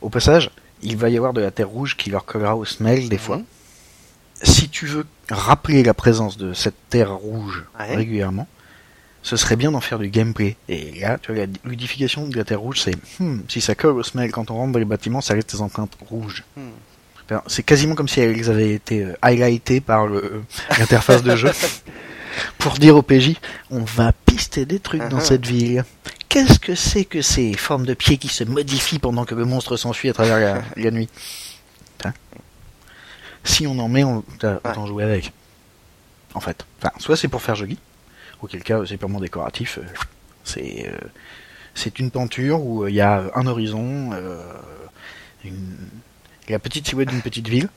Au passage, il va y avoir de la terre rouge qui leur collera au semelle des fois. Mhm. Si tu veux rappeler la présence de cette terre rouge Ouais. régulièrement, ce serait bien d'en faire du gameplay. Et là, tu vois, la ludification de la terre rouge, c'est hmm, si ça colle au semelle quand on rentre dans les bâtiments, ça reste des empreintes rouges. Hmm. Enfin, C'est quasiment comme si elles avaient été euh, highlightées par le- l'interface de jeu (laughs) pour dire au PJ on va pister des trucs dans Uh-huh. cette ville. Qu'est-ce que c'est que ces formes de pieds qui se modifient pendant que le monstre s'enfuit à travers la, (laughs) la nuit Hein Si on en met, on t'as- autant jouer avec. En fait. Enfin, soit c'est pour faire joli, auquel cas c'est purement décoratif. euh, C'est euh, c'est une peinture où euh, il y a un horizon, euh, une, la petite silhouette d'une petite ville,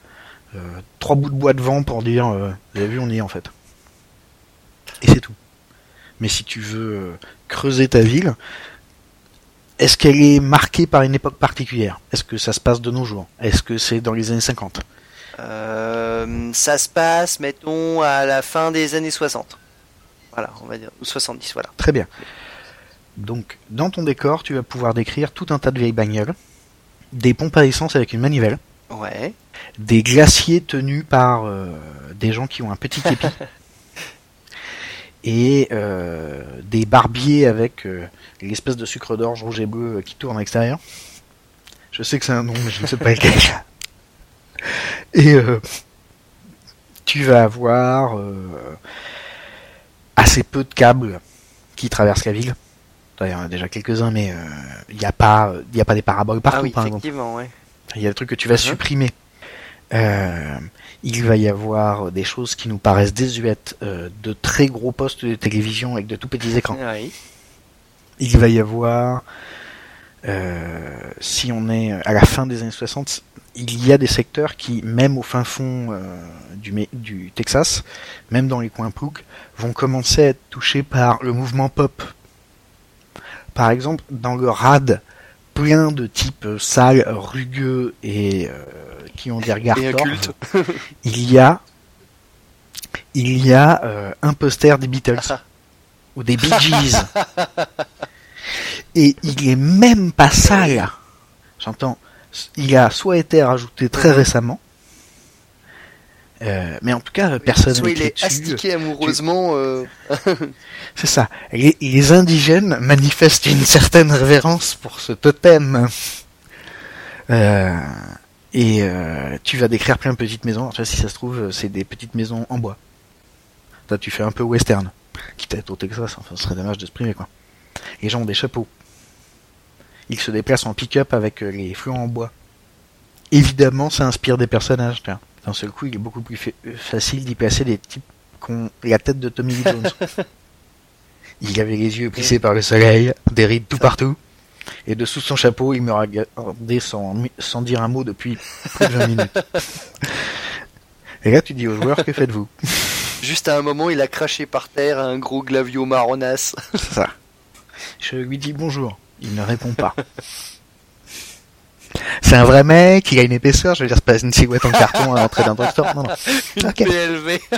euh, trois bouts de bois devant pour dire vous avez vu on y est en fait. Et c'est tout. Mais si tu veux euh, creuser ta ville, est-ce qu'elle est marquée par une époque particulière? Est-ce que ça se passe de nos jours? Est-ce que c'est dans les années 50 Euh, ça se passe, mettons, à la fin des années 60. Voilà, on va dire, ou 70, voilà. Très bien. Donc, dans ton décor, tu vas pouvoir décrire tout un tas de vieilles bagnoles, des pompes à essence avec une manivelle, Ouais. des glaciers tenus par euh, des gens qui ont un petit képi, (laughs) et euh, des barbiers avec euh, l'espèce de sucre d'orge rouge et bleu euh, qui tourne à l'extérieur. Je sais que c'est un nom, mais je ne sais pas lequel. (laughs) Et euh, tu vas avoir euh, assez peu de câbles qui traversent la ville. D'ailleurs, il y en a déjà quelques-uns, mais euh, il n'y a pas, y a pas des paraboles partout, ah oui, par exemple. effectivement, ouais. Il y a des trucs que tu vas Mhm. supprimer. Euh, il va y avoir des choses qui nous paraissent désuètes, euh, de très gros postes de télévision avec de tout petits écrans. Oui. Il va y avoir, euh, si on est à la fin des années 60, il y a des secteurs qui, même au fin fond euh, du, du Texas, même dans les coins ploucs, vont commencer à être touchés par le mouvement pop. Par exemple, dans le rad, plein de types sales, rugueux et euh, qui ont des regards inculte. (laughs) il y a il y a euh, un poster des Beatles ou des Bee Gees. Et il est même pas sale. J'entends. Il a soit été rajouté très récemment, euh, mais en tout cas, personne Soit il est dessus. astiqué amoureusement. euh, (laughs) C'est ça. Les, les indigènes manifestent une certaine révérence pour ce totem. Euh, et euh, tu vas décrire plein de petites maisons. Alors, tu vois, si ça se trouve, c'est des petites maisons en bois. Toi, tu fais un peu western. Quitte à être au Texas, enfin, ce serait dommage de se priver, quoi. Les gens ont des chapeaux. Ils se déplacent en pick-up avec euh, les fluents en bois. Évidemment, ça inspire des personnages. tu vois. D'un seul coup, il est beaucoup plus fa- facile d'y placer des types qui ont la tête de Tommy Lee Jones. (laughs) il avait les yeux plissés par le soleil, des rides tout partout. Et dessous son chapeau, il me regardait sans, sans dire un mot depuis plus de 20 minutes. Et là, tu dis aux joueurs, que faites-vous? Juste à un moment, il a craché par terre un gros glavio marronasse. C'est ça. Je lui dis bonjour. Il ne répond pas. (laughs) C'est un vrai mec, il a une épaisseur, je veux dire, c'est pas une silhouette en carton à l'entrée d'un drugstore. Non, non. (laughs) Une. PLV. (laughs)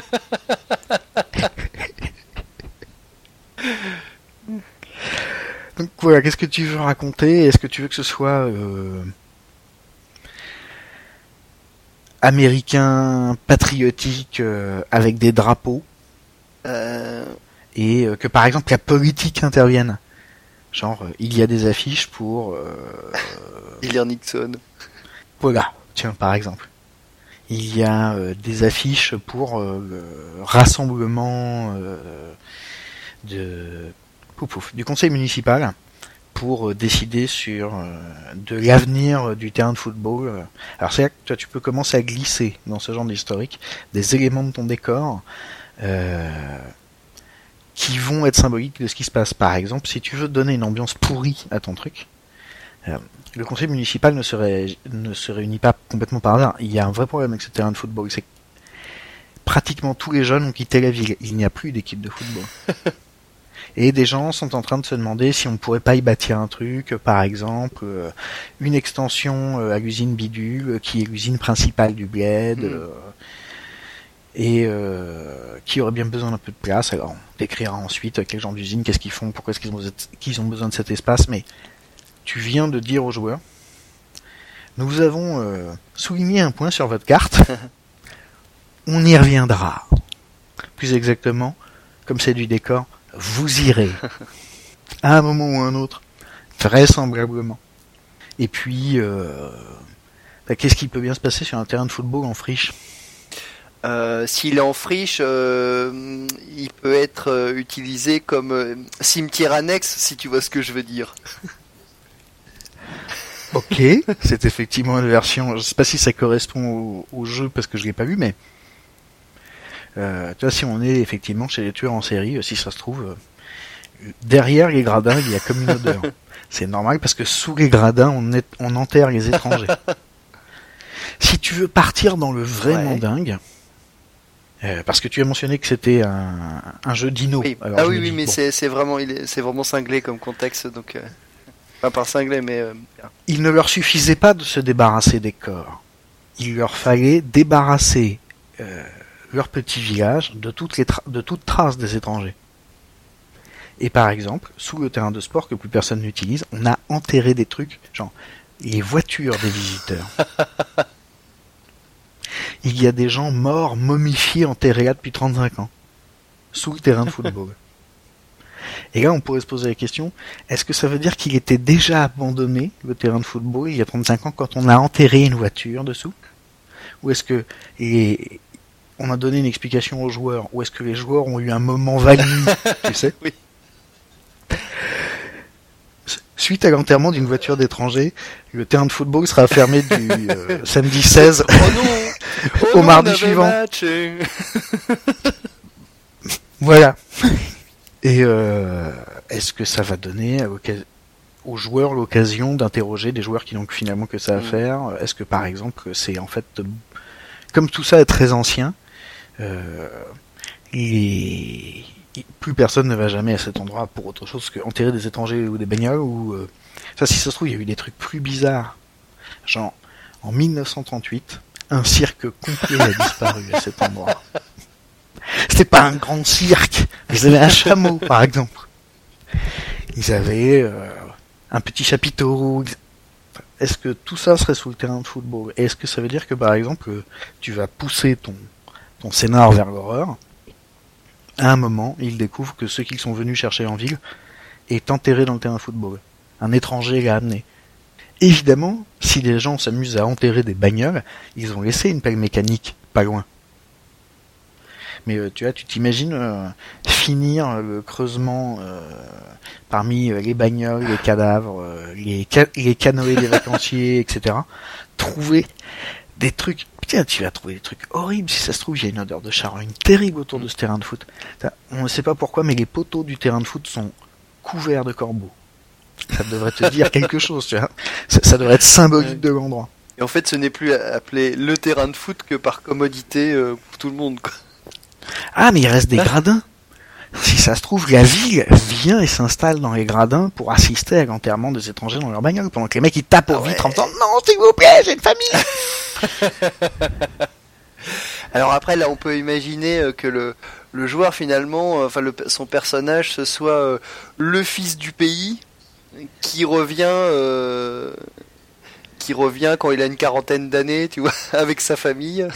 Donc voilà, qu'est-ce que tu veux raconter? Est-ce que tu veux que ce soit euh, américain, patriotique, euh, avec des drapeaux, Euh, et euh, que par exemple la politique intervienne? Genre, euh, il y a des affiches pour... euh, (laughs) Hillary Nixon. Voilà, tiens, par exemple. Il y a euh, des affiches pour euh, le rassemblement de, pouf, pouf, du conseil municipal pour décider sur de l'avenir du terrain de football. Alors c'est là que toi, tu peux commencer à glisser dans ce genre d'historique des éléments de ton décor euh, qui vont être symboliques de ce qui se passe. Par exemple, si tu veux donner une ambiance pourrie à ton truc, euh, le conseil municipal ne se, ré- ne se réunit pas complètement par hasard. Il y a un vrai problème avec ce terrain de football, c'est que pratiquement tous les jeunes ont quitté la ville. Il n'y a plus d'équipe de football. (laughs) Et des gens sont en train de se demander si on pourrait pas y bâtir un truc, par exemple, euh, une extension euh, à l'usine Bidule, euh, qui est l'usine principale du bled, Mm. Et euh, qui aurait bien besoin d'un peu de place. Alors, on décrira ensuite euh, quel genre d'usine, qu'est-ce qu'ils font, pourquoi est-ce qu'ils ont, besoin de- qu'ils ont besoin de cet espace, mais tu viens de dire aux joueurs, nous avons euh, souligné un point sur votre carte, (laughs) on y reviendra. Plus exactement, comme c'est du décor, vous irez. (laughs) À un moment ou un autre, vraisemblablement. Et puis, euh, bah, qu'est-ce qui peut bien se passer sur un terrain de football en friche? S'il est en friche, euh, il peut être euh, utilisé comme euh, cimetière annexe, si tu vois ce que je veux dire. (laughs) Ok, c'est effectivement une version. Je sais pas si ça correspond au, au jeu parce que je l'ai pas vu, mais euh, tu vois, si on est effectivement chez les tueurs en série, euh, si ça se trouve, euh, derrière les gradins, il y a comme une odeur. (laughs) C'est normal parce que sous les gradins, on, est, on enterre les étrangers. (laughs) si tu veux partir dans le vraiment Ouais. dingue, euh, parce que tu as mentionné que c'était un, un jeu dino. Oui. Alors, ah oui, oui, mais bon, c'est vraiment, c'est cinglé comme contexte, donc euh, pas par cinglé, mais euh, il ne leur suffisait pas de se débarrasser des corps. Il leur fallait débarrasser leur petit village de toutes les tra- de toute trace des étrangers. Et par exemple, sous le terrain de sport que plus personne n'utilise, on a enterré des trucs, genre les voitures des visiteurs. (laughs) Il y a des gens morts, momifiés, enterrés là depuis 35 ans, sous le terrain de football. (laughs) Et là, on pourrait se poser la question, est-ce que ça veut dire qu'il était déjà abandonné, le terrain de football, il y a 35 ans, quand on a enterré une voiture dessous? Ou est-ce que les... on a donné une explication aux joueurs Ou est-ce que les joueurs ont eu un moment vague (laughs) tu sais? Oui. Suite à l'enterrement d'une voiture d'étranger, le terrain de football sera fermé du euh, (laughs) samedi 16 Oh non (laughs) Oh Au non, mardi suivant. (laughs) Voilà. Et euh, est-ce que ça va donner à aux joueurs l'occasion d'interroger des joueurs qui n'ont finalement que ça à Mm. faire? Est-ce que par exemple c'est en fait euh, comme tout ça est très ancien, euh, les- plus personne ne va jamais à cet endroit pour autre chose que enterrer des étrangers ou des bagnoles ou euh, ça si ça se trouve il y a eu des trucs plus bizarres. Genre en 1938, un cirque complet a disparu à cet endroit. c'était pas un grand cirque. Ils avaient un chameau, par exemple. Ils avaient euh, un petit chapiteau. Est-ce que tout ça serait sous le terrain de football? Est-ce que ça veut dire que, par exemple, tu vas pousser ton, ton scénar vers l'horreur À un moment, ils découvrent que ceux qu'ils sont venus chercher en ville est enterré dans le terrain de football. Un étranger l'a amené. Évidemment, si les gens s'amusent à enterrer des bagnoles, ils ont laissé une pelle mécanique pas loin. Mais euh, tu vois, tu t'imagines euh, finir le creusement euh, parmi les bagnoles, les cadavres, les, les canoës des (laughs) vacanciers, etc. Trouver des trucs. Tiens, tu vas trouver des trucs horribles. Si ça se trouve, il y a une odeur de charogne terrible autour de ce terrain de foot. On ne sait pas pourquoi, mais les poteaux du terrain de foot sont couverts de corbeaux. Ça devrait te dire quelque chose, tu vois. Ça, devrait être symbolique de l'endroit. Et en fait, ce n'est plus appelé le terrain de foot que par commodité euh, pour tout le monde. Quoi. Ah, mais il reste des gradins. Si ça se trouve, la ville vient et s'installe dans les gradins pour assister à l'enterrement des étrangers dans leur bagnole, pendant que les mecs ils tapent aux ah vitres en disant non, s'il vous plaît, j'ai une famille. (laughs) Alors après, là, on peut imaginer euh, que le, le joueur finalement, euh, enfin le, son personnage, ce soit le fils du pays qui revient euh, qui revient quand il a une quarantaine d'années, tu vois, (laughs) avec sa famille.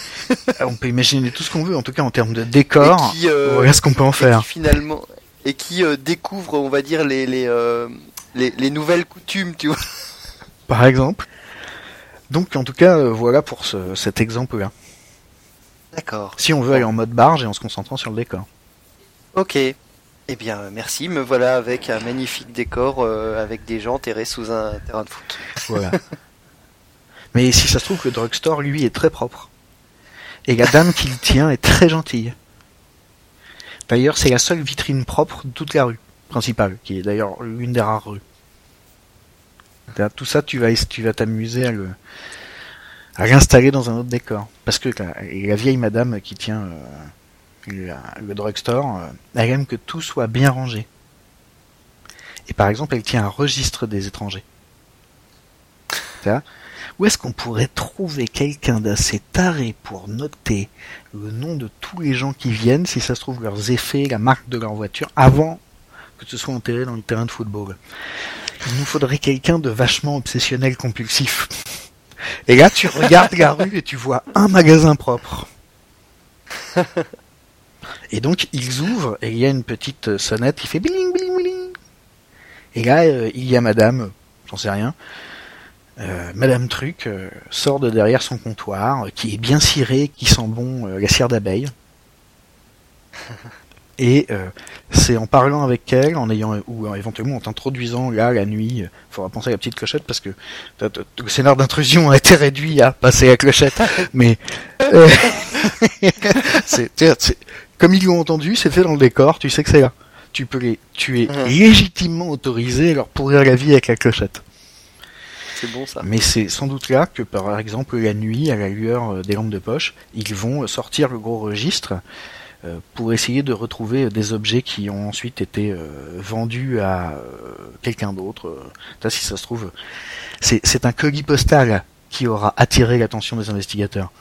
Ah, on peut imaginer tout ce qu'on veut, en tout cas en termes de décor. Qui, euh, voilà ce qu'on peut en faire. finalement, et qui euh, découvre, on va dire, les les, les, nouvelles coutumes, tu vois. Par exemple. Donc en tout cas, voilà pour ce, cet exemple-là. D'accord. Si on veut aller en mode barge et en se concentrant sur le décor. Ok. Eh bien, merci. Me voilà avec un magnifique décor euh, avec des gens enterrés sous un terrain de foot. Voilà. (laughs) Mais si ça se trouve, le drugstore, lui, est très propre. Et la dame qui le (laughs) tient est très gentille. D'ailleurs, c'est la seule vitrine propre de toute la rue principale, qui est d'ailleurs l'une des rares rues. Tout ça, tu vas tu vas t'amuser à le à l'installer dans un autre décor, parce que la, vieille madame qui tient euh, le, drugstore, euh, elle aime que tout soit bien rangé. Et par exemple, elle tient un registre des étrangers. Où est-ce qu'on pourrait trouver quelqu'un d'assez taré pour noter le nom de tous les gens qui viennent, si ça se trouve leurs effets, la marque de leur voiture, avant que ce soit enterré dans le terrain de football? Il nous faudrait quelqu'un de vachement obsessionnel compulsif. Et là, tu regardes la rue et tu vois un magasin propre. Et donc ils ouvrent et il y a une petite sonnette qui fait bling bling bling. Et là euh, il y a Madame, j'en sais rien, euh, Madame Truc euh, sort de derrière son comptoir, qui est bien ciré, qui sent bon la cire d'abeille. (laughs) Et c'est en parlant avec elle, en ayant ou éventuellement en t'introduisant là la nuit, il faudra penser à la petite clochette parce que le scénar d'intrusion a été réduit à passer à clochette. (laughs) mais (laughs) c'est comme ils l'ont entendu, c'est fait dans le décor, tu sais que c'est là. Tu peux les, tu es mhm. légitimement autorisé à leur pourrir la vie avec la clochette. Mais c'est sans doute là que, par exemple, la nuit, à la lueur euh, des lampes de poche, ils vont sortir le gros registre euh, pour essayer de retrouver des objets qui ont ensuite été euh, vendus à quelqu'un d'autre. si ça se trouve, c'est un colis postal qui aura attiré l'attention des investigateurs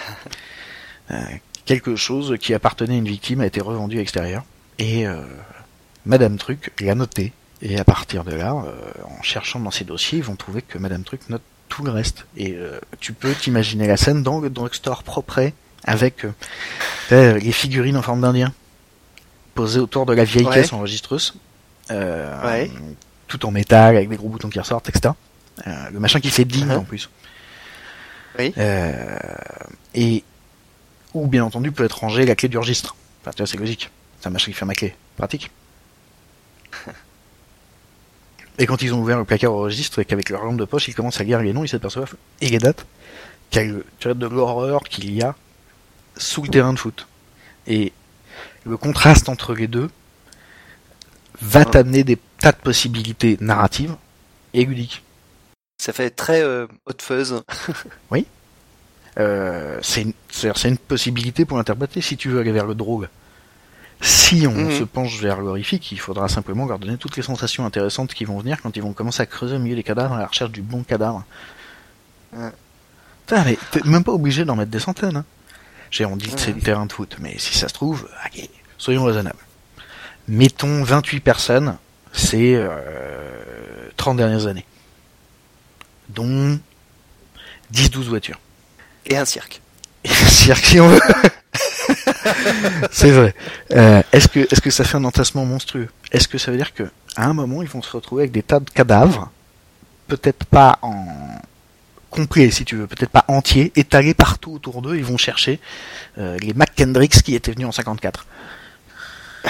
(laughs) quelque chose qui appartenait à une victime a été revendu à l'extérieur. Et Madame Truc l'a noté. Et à partir de là, euh, en cherchant dans ses dossiers, ils vont trouver que Madame Truc note tout le reste. Et euh, tu peux t'imaginer la scène dans le drugstore propre avec les figurines en forme d'Indien posées autour de la vieille caisse enregistreuse. Tout en métal, avec des gros boutons qui ressortent, etc. le machin qui fait ding uh-huh. en plus. Oui. et ou bien entendu peut être rangé la clé du registre. Enfin, tu vois, c'est logique. C'est un machin qui ferme ma clé. Pratique. (laughs) et quand ils ont ouvert le placard au registre et qu'avec leur lampe de poche, ils commencent à lire les noms, ils s'aperçoivent, et les dates, a de l'horreur qu'il y a sous le terrain de foot. Et le contraste entre les deux va t'amener des tas de possibilités narratives et ludiques. Ça fait très euh, hot fuzz. (laughs) oui. Euh, c'est une, une, possibilité pour l'interpréter si tu veux aller vers le drogue. Si on mhm. se penche vers l'horrifique, il faudra simplement leur donner toutes les sensations intéressantes qui vont venir quand ils vont commencer à creuser au milieu des cadavres à la recherche du bon cadavre. Ouais. mais t'es même pas obligé d'en mettre des centaines. Hein. J'ai on dit que c'est le terrain de foot, mais si ça se trouve, ok, soyons raisonnables. Mettons 28 personnes, c'est euh, 30 dernières années. Dont 10-12 voitures. Et un cirque. Et un cirque si on veut. (laughs) c'est vrai. Euh, est-ce que est-ce que ça fait un entassement monstrueux? Est-ce que ça veut dire que à un moment ils vont se retrouver avec des tas de cadavres, peut-être pas en complet si tu veux, peut-être pas entiers, étalés partout autour d'eux, ils vont chercher euh, les McKendricks qui étaient venus en 54. (laughs)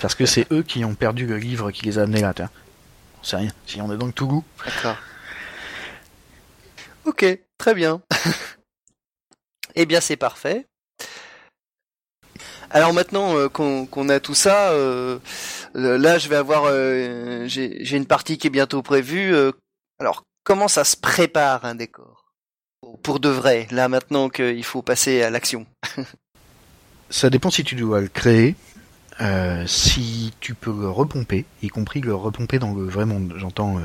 Parce que c'est eux qui ont perdu le livre qui les a amenés là, tiens. C'est rien. Si on est donc tout goût. D'accord. Ok, très bien. (laughs) eh bien, c'est parfait. Alors maintenant euh, qu'on a tout ça, euh, euh, là je vais avoir, j'ai une partie qui est bientôt prévue. alors comment ça se prépare un décor? Pour de vrai Là maintenant qu'il faut passer à l'action. (laughs) Ça dépend si tu dois le créer, si tu peux le repomper, y compris le repomper dans le vrai monde. J'entends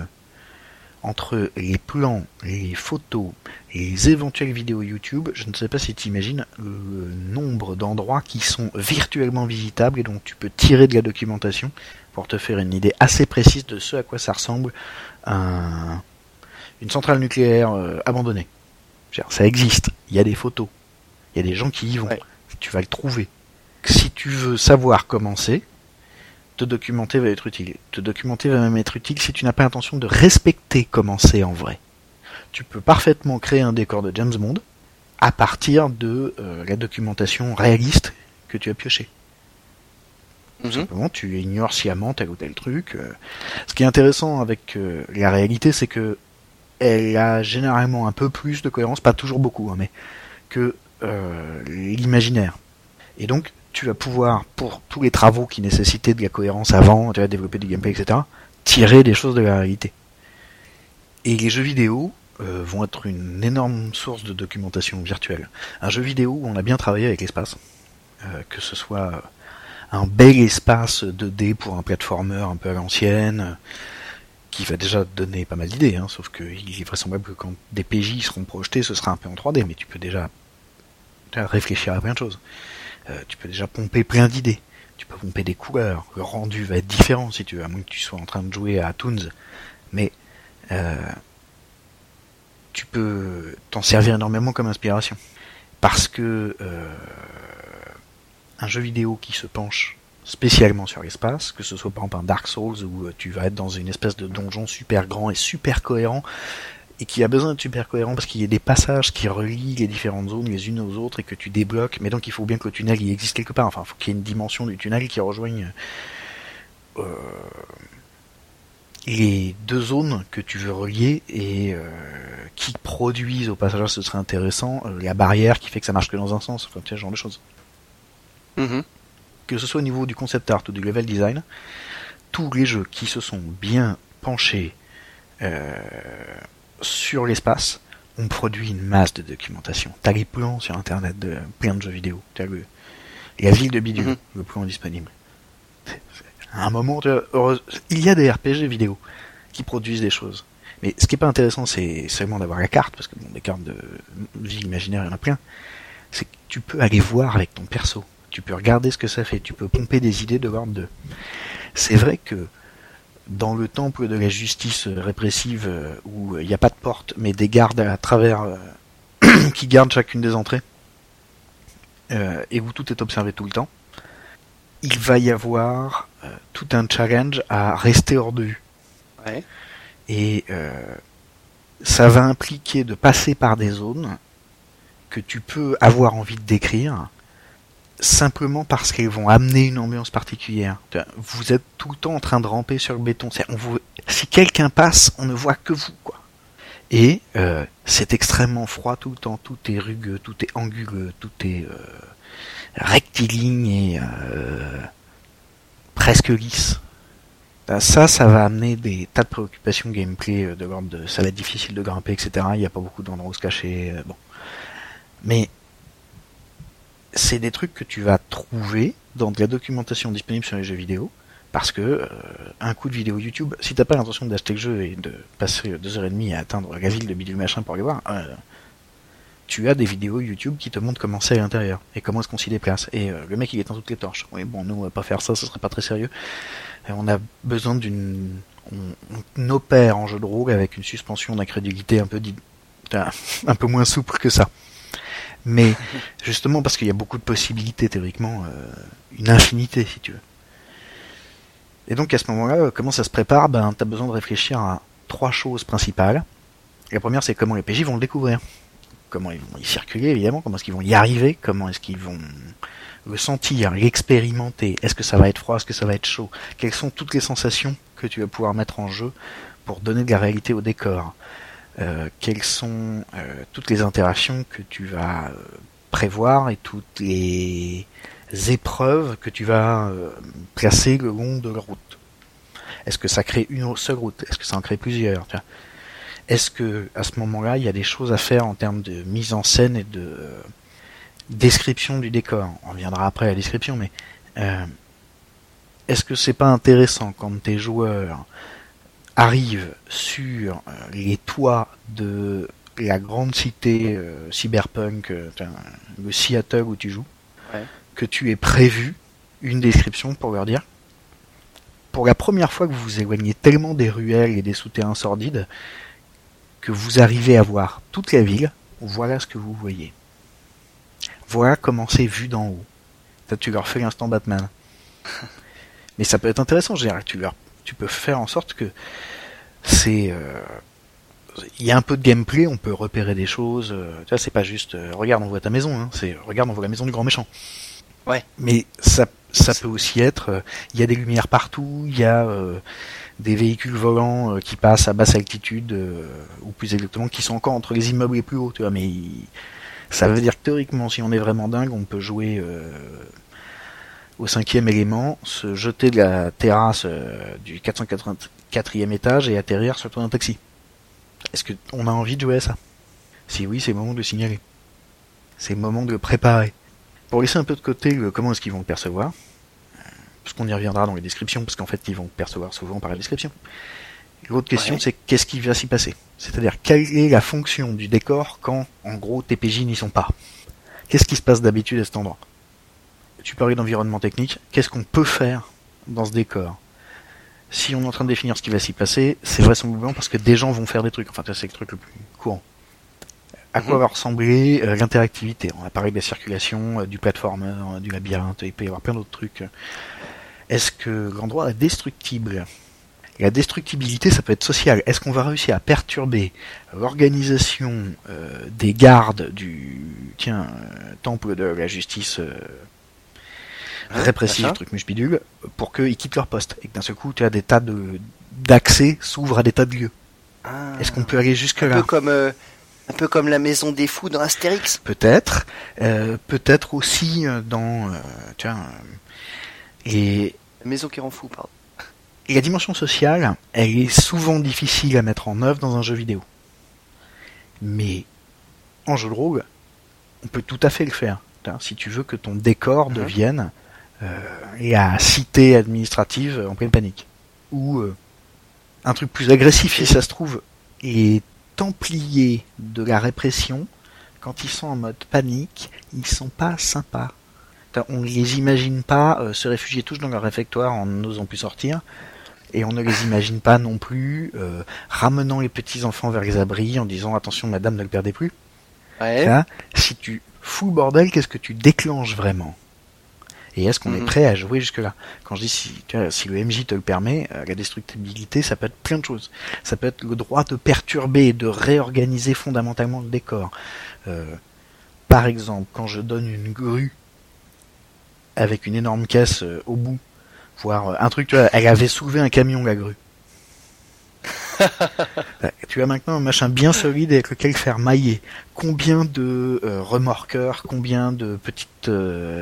entre les plans, les photos et les éventuelles vidéos YouTube, je ne sais pas si tu imagines le nombre d'endroits qui sont virtuellement visitables et dont tu peux tirer de la documentation pour te faire une idée assez précise de ce à quoi ça ressemble un- une centrale nucléaire euh, abandonnée. Ça existe, il y a des photos, il y a des gens qui y vont, Ouais. tu vas le trouver. Si tu veux savoir comment c'est, te documenter va être utile. Te documenter va même être utile si tu n'as pas l'intention de respecter comment c'est en vrai. Tu peux parfaitement créer un décor de James Bond à partir de euh, la documentation réaliste que tu as pioché. Mhm. Simplement, tu ignores sciemment tel ou tel truc. euh. Ce qui est intéressant avec euh, la réalité, c'est que elle a généralement un peu plus de cohérence, pas toujours beaucoup, hein, mais que l'imaginaire. Et donc, tu vas pouvoir, pour tous les travaux qui nécessitaient de la cohérence avant, tu vas développer du gameplay, etc., tirer des choses de la réalité. Et les jeux vidéo euh, vont être une énorme source de documentation virtuelle. Un jeu vidéo où on a bien travaillé avec l'espace, euh, que ce soit un bel espace 2D pour un platformer un peu à l'ancienne, qui va déjà donner pas mal d'idées, hein, sauf que il est vraisemblable que quand des PJ seront projetés, ce sera un peu en 3D, mais tu peux déjà réfléchir à plein de choses. Euh, tu peux déjà pomper plein d'idées. Tu peux pomper des couleurs. Le rendu va être différent si tu veux, à moins que tu sois en train de jouer à Toons. Mais euh, tu peux t'en servir énormément comme inspiration. Parce que euh, un jeu vidéo qui se penche spécialement sur l'espace, que ce soit par exemple un Dark Souls où tu vas être dans une espèce de donjon super grand et super cohérent, et qui a besoin d'être super cohérent parce qu'il y a des passages qui relient les différentes zones les unes aux autres et que tu débloques, mais donc il faut bien que le tunnel il existe quelque part, enfin il faut qu'il y ait une dimension du tunnel qui rejoigne euh, les deux zones que tu veux relier et euh, qui produisent au passage, ce serait intéressant, euh, la barrière qui fait que ça marche que dans un sens, enfin tu sais, ce genre de choses. Mhm. que ce soit au niveau du concept art ou du level design, tous les jeux qui se sont bien penchés euh, sur l'espace ont produit une masse de documentation. T'as les plans sur internet de plein de jeux vidéo. T'as le, la ville de Bidule, Mhm. le plan disponible. À un moment, heureuse- il y a des RPG vidéo qui produisent des choses. Mais ce qui est pas intéressant, c'est seulement d'avoir la carte, parce que bon, des cartes de ville imaginaire, il y en a plein. C'est que tu peux aller voir avec ton perso. Tu peux regarder ce que ça fait. Tu peux pomper des idées de l'ordre de. C'est vrai que dans le temple de la justice euh, répressive, euh, où il n'y a pas de porte, mais des gardes à travers euh, (clears throat) qui gardent chacune des entrées, euh, et où tout est observé tout le temps, il va y avoir euh, tout un challenge à rester hors de vue. Ouais. Et euh, ça va impliquer de passer par des zones que tu peux avoir envie de décrire simplement parce qu'elles vont amener une ambiance particulière. Vous êtes tout le temps en train de ramper sur le béton. Si quelqu'un passe, on ne voit que vous, quoi. Et euh, c'est extrêmement froid tout le temps. Tout est rugueux, tout est anguleux, tout est euh, rectiligne et euh, presque lisse. Ben, Ça, ça va amener des tas de préoccupations gameplay euh, de l'ordre de ça va être difficile de grimper, etc. Il n'y a pas beaucoup d'endroits où se cacher. euh, bon. Mais c'est des trucs que tu vas trouver dans de la documentation disponible sur les jeux vidéo. Parce que euh, un coup de vidéo YouTube, si t'as pas l'intention d'acheter le jeu et de passer deux heures et demie à atteindre la ville de bidule machin pour aller voir, euh, tu as des vidéos YouTube qui te montrent comment c'est à l'intérieur et comment est-ce qu'on s'y déplace. Et euh, le mec il éteint toutes les torches. Oui bon nous on va pas faire ça, ce serait pas très sérieux. On a besoin d'une on, opère en jeu de rôle avec une suspension d'incrédulité un peu un peu moins souple que ça. Mais justement parce qu'il y a beaucoup de possibilités théoriquement, euh, une infinité si tu veux. Et donc à ce moment-là, comment ça se prépare? Ben t'as besoin de réfléchir à trois choses principales. La première c'est comment les PJ vont le découvrir. Comment ils vont y circuler évidemment, comment est-ce qu'ils vont y arriver, comment est-ce qu'ils vont le sentir, l'expérimenter, est-ce que ça va être froid, est-ce que ça va être chaud, quelles sont toutes les sensations que tu vas pouvoir mettre en jeu pour donner de la réalité au décor, euh, quelles sont euh, toutes les interactions que tu vas euh, prévoir et toutes les épreuves que tu vas placer le long de la route? Est-ce que ça crée une seule route? Est-ce que ça en crée plusieurs? Est-ce que à ce moment-là, il y a des choses à faire en termes de mise en scène et de euh, description du décor? On reviendra après à la description, mais euh, est-ce que c'est pas intéressant quand tes joueurs arrivent sur euh, les toits de la grande cité cyberpunk, le Seattle où tu joues, que tu aies prévu une description pour leur dire pour la première fois que vous vous éloignez tellement des ruelles et des souterrains sordides, que vous arrivez à voir toute la ville, voilà ce que vous voyez. Voilà comment c'est vu d'en haut. tu leur fais l'instant Batman. (laughs) Mais ça peut être intéressant, je dirais. Tu, leur, tu peux faire en sorte que c'est... Euh, il y a un peu de gameplay, on peut repérer des choses. Euh, tu vois, c'est pas juste euh, regarde, on voit ta maison, hein, c'est regarde, on voit la maison du grand méchant. Ouais. Mais ça, ça peut aussi être, il y a des lumières partout, il y a des véhicules volants euh, qui passent à basse altitude, euh, ou plus exactement qui sont encore entre les immeubles les plus hauts, tu vois, mais ça veut dire que théoriquement, si on est vraiment dingue, on peut jouer au cinquième élément, se jeter de la terrasse du 484e étage et atterrir sur ton taxi. Est-ce qu'on a envie de jouer à ça? Si oui, c'est le moment de le signaler. C'est le moment de le préparer. Pour laisser un peu de côté comment est-ce qu'ils vont le percevoir, parce qu'on y reviendra dans les descriptions, parce qu'en fait, ils vont percevoir souvent par la description. L'autre question, c'est qu'est-ce qui va s'y passer? C'est-à-dire, quelle est la fonction du décor quand, en gros, tes PJ n'y sont pas? Qu'est-ce qui se passe d'habitude à cet endroit? Tu parlais d'environnement technique, qu'est-ce qu'on peut faire dans ce décor? Si on est en train de définir ce qui va s'y passer, c'est vraisemblablement parce que des gens vont faire des trucs. Enfin, c'est le truc le plus courant. À quoi mhm. va ressembler euh, l'interactivité? On a parlé de la circulation, euh, du platformer, euh, du labyrinthe, il peut y avoir plein d'autres trucs. Est-ce que l'endroit est destructible? La destructibilité, ça peut être social. Est-ce qu'on va réussir à perturber l'organisation des gardes du tiens temple de la justice euh, répressive, truc bidule, pour qu'ils quittent leur poste et que d'un seul coup, tu as des tas de d'accès s'ouvrent à des tas de lieux. Ah. Est-ce qu'on peut aller jusque là Un peu comme un peu comme la maison des fous dans Astérix. Peut-être, peut-être aussi dans tiens et Maison qui rend fou, pardon. Et la dimension sociale, elle est souvent difficile à mettre en œuvre dans un jeu vidéo. Mais en jeu de rôle, on peut tout à fait le faire. Si tu veux que ton décor mhm. devienne euh, la cité administrative en pleine panique. Ou euh, un truc plus agressif, si ça se trouve, les templiers de la répression, quand ils sont en mode panique, ils sont pas sympas on les imagine pas euh, se réfugier tous dans leur réfectoire en n'osant plus sortir. Et on ne les imagine pas non plus euh, ramenant les petits enfants vers les abris en disant attention madame ne le perdez plus. si tu fous le bordel, qu'est-ce que tu déclenches vraiment? Et est-ce qu'on est mhm. prêt à jouer jusque là Quand je dis si, si le MJ te le permet, euh, la destructibilité ça peut être plein de choses. Ça peut être le droit de perturber et de réorganiser fondamentalement le décor. par exemple, quand je donne une grue avec une énorme caisse euh, au bout. Voir euh, un truc, tu vois, elle avait soulevé un camion, la grue. (laughs) tu as maintenant un machin bien solide avec lequel faire mailler. Combien de euh, remorqueurs, combien de petites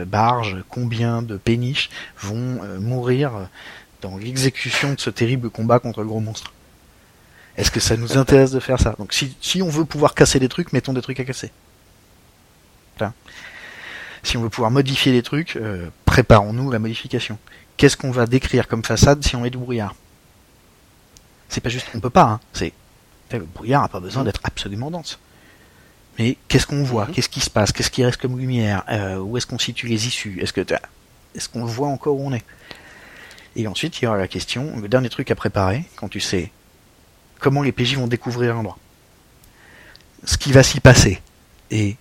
barges, combien de péniches vont mourir dans l'exécution de ce terrible combat contre le gros monstre? Est-ce que ça nous (laughs) intéresse de faire ça? Donc si, si on veut pouvoir casser des trucs, mettons des trucs à casser si on veut pouvoir modifier les trucs, euh, préparons-nous la modification. Qu'est-ce qu'on va décrire comme façade si on met du brouillard? C'est pas juste on peut pas, hein. c'est le brouillard n'a pas besoin d'être absolument dense. mais qu'est-ce qu'on voit? Mhm. Qu'est-ce qui se passe? Qu'est-ce qui reste comme lumière? Euh, Où est-ce qu'on situe les issues? Est-ce que t'as- est-ce qu'on voit encore où on est? Et ensuite, il y aura la question, le dernier truc à préparer, quand tu sais comment les PJ vont découvrir l'endroit, ce qui va s'y passer, et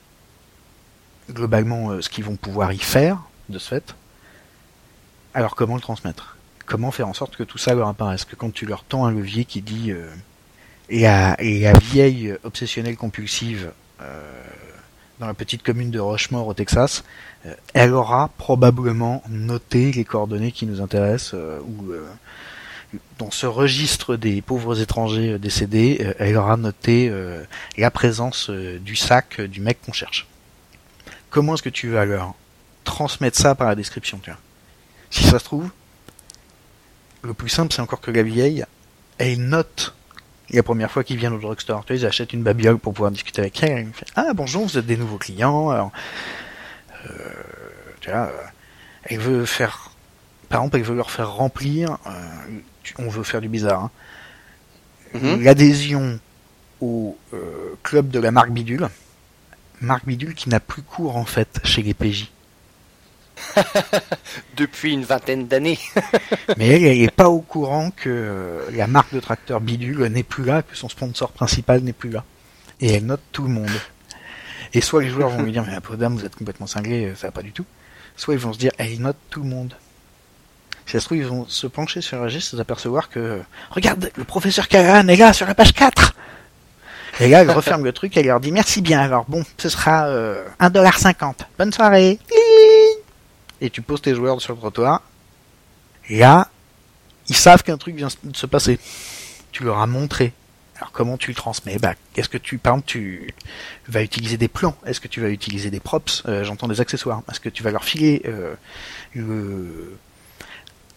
globalement euh, ce qu'ils vont pouvoir y faire, de ce fait, alors comment le transmettre? Comment faire en sorte que tout ça leur apparaisse Que quand tu leur tends un levier qui dit euh, la, la vieille obsessionnelle compulsive euh, dans la petite commune de Rochemort au Texas, euh, elle aura probablement noté les coordonnées qui nous intéressent ou dans ce registre des pauvres étrangers décédés, elle aura noté la présence du sac du mec qu'on cherche. Comment est-ce que tu vas leur transmettre ça par la description Si ça se trouve, le plus simple c'est encore que la vieille, elle note la première fois qu'ils viennent au drugstore. Tu vois, ils achètent une babiole pour pouvoir discuter avec elle. Elle me fait, ah bonjour, vous êtes des nouveaux clients. Alors, euh, tu vois, euh, elle veut faire, par exemple, elle veut leur faire remplir. euh, on veut faire du bizarre. hein, Mhm. L'adhésion au euh, club de la marque Bidule. Marque Bidule qui n'a plus cours en fait chez les PJ. (laughs) Depuis une vingtaine d'années. (laughs) Mais elle, elle est pas au courant que euh, la marque de tracteur Bidule n'est plus là, que son sponsor principal n'est plus là. Et elle note tout le monde. Et soit les joueurs vont lui dire, mais pauvre dame, vous êtes complètement cinglé, ça va pas du tout. Soit ils vont se dire, elle note tout le monde. Si ça se trouve, ils vont se pencher sur le registre et s'apercevoir que, regarde, le professeur Callahan est là, sur la page 4! Et là, elle referme le truc, elle leur dit, merci bien, alors bon, ce sera euh, 1,50$. Bonne soirée! Et tu poses tes joueurs sur le trottoir. Là, ils savent qu'un truc vient de se passer. Tu leur as montré. Alors comment tu le transmets? Bah, est-ce que tu, par exemple, tu vas utiliser des plans Est-ce que tu vas utiliser des props? Euh, J'entends des accessoires. Est-ce que tu vas leur filer euh,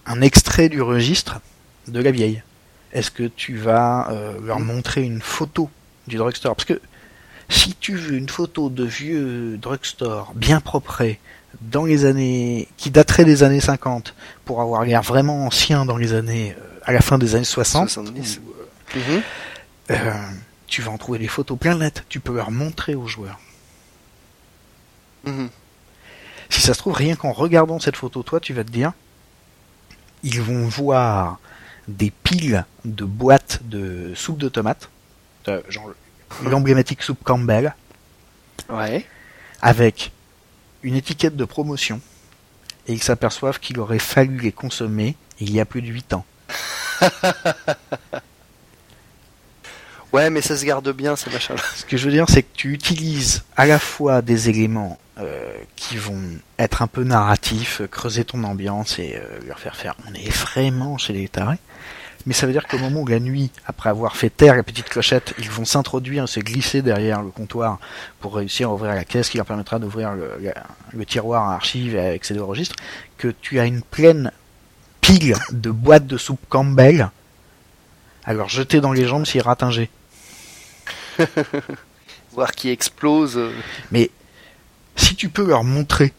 un extrait du registre de la vieille? Est-ce que tu vas euh, leur montrer une photo du drugstore? Parce que si tu veux une photo de vieux drugstore bien propre, dans les années qui daterait des années 50 pour avoir l'air vraiment ancien dans les années euh, à la fin des années 60 70. ou, Mhm. euh, tu vas en trouver des photos plein net tu peux leur montrer aux joueurs Mhm. si ça se trouve rien qu'en regardant cette photo toi tu vas te dire ils vont voir des piles de boîtes de soupe de tomates euh, genre l'emblématique soupe Campbell Ouais. avec une étiquette de promotion et ils s'aperçoivent qu'il aurait fallu les consommer il y a plus de 8 ans. (laughs) Ouais, mais ça se garde bien, ces machins-là. Ce que je veux dire, c'est que tu utilises à la fois des éléments euh, qui vont être un peu narratifs, euh, creuser ton ambiance et euh, leur faire faire on est vraiment chez les tarés. Mais ça veut dire qu'au moment où la nuit, après avoir fait taire la petite clochette, ils vont s'introduire, se glisser derrière le comptoir pour réussir à ouvrir la caisse qui leur permettra d'ouvrir le, tiroir à archives et à accéder au registre, que tu as une pleine pile de boîtes de soupe Campbell, alors jeter dans les jambes s'ils ratent un jet. (laughs) Voir qui explose. euh, Mais si tu peux leur montrer,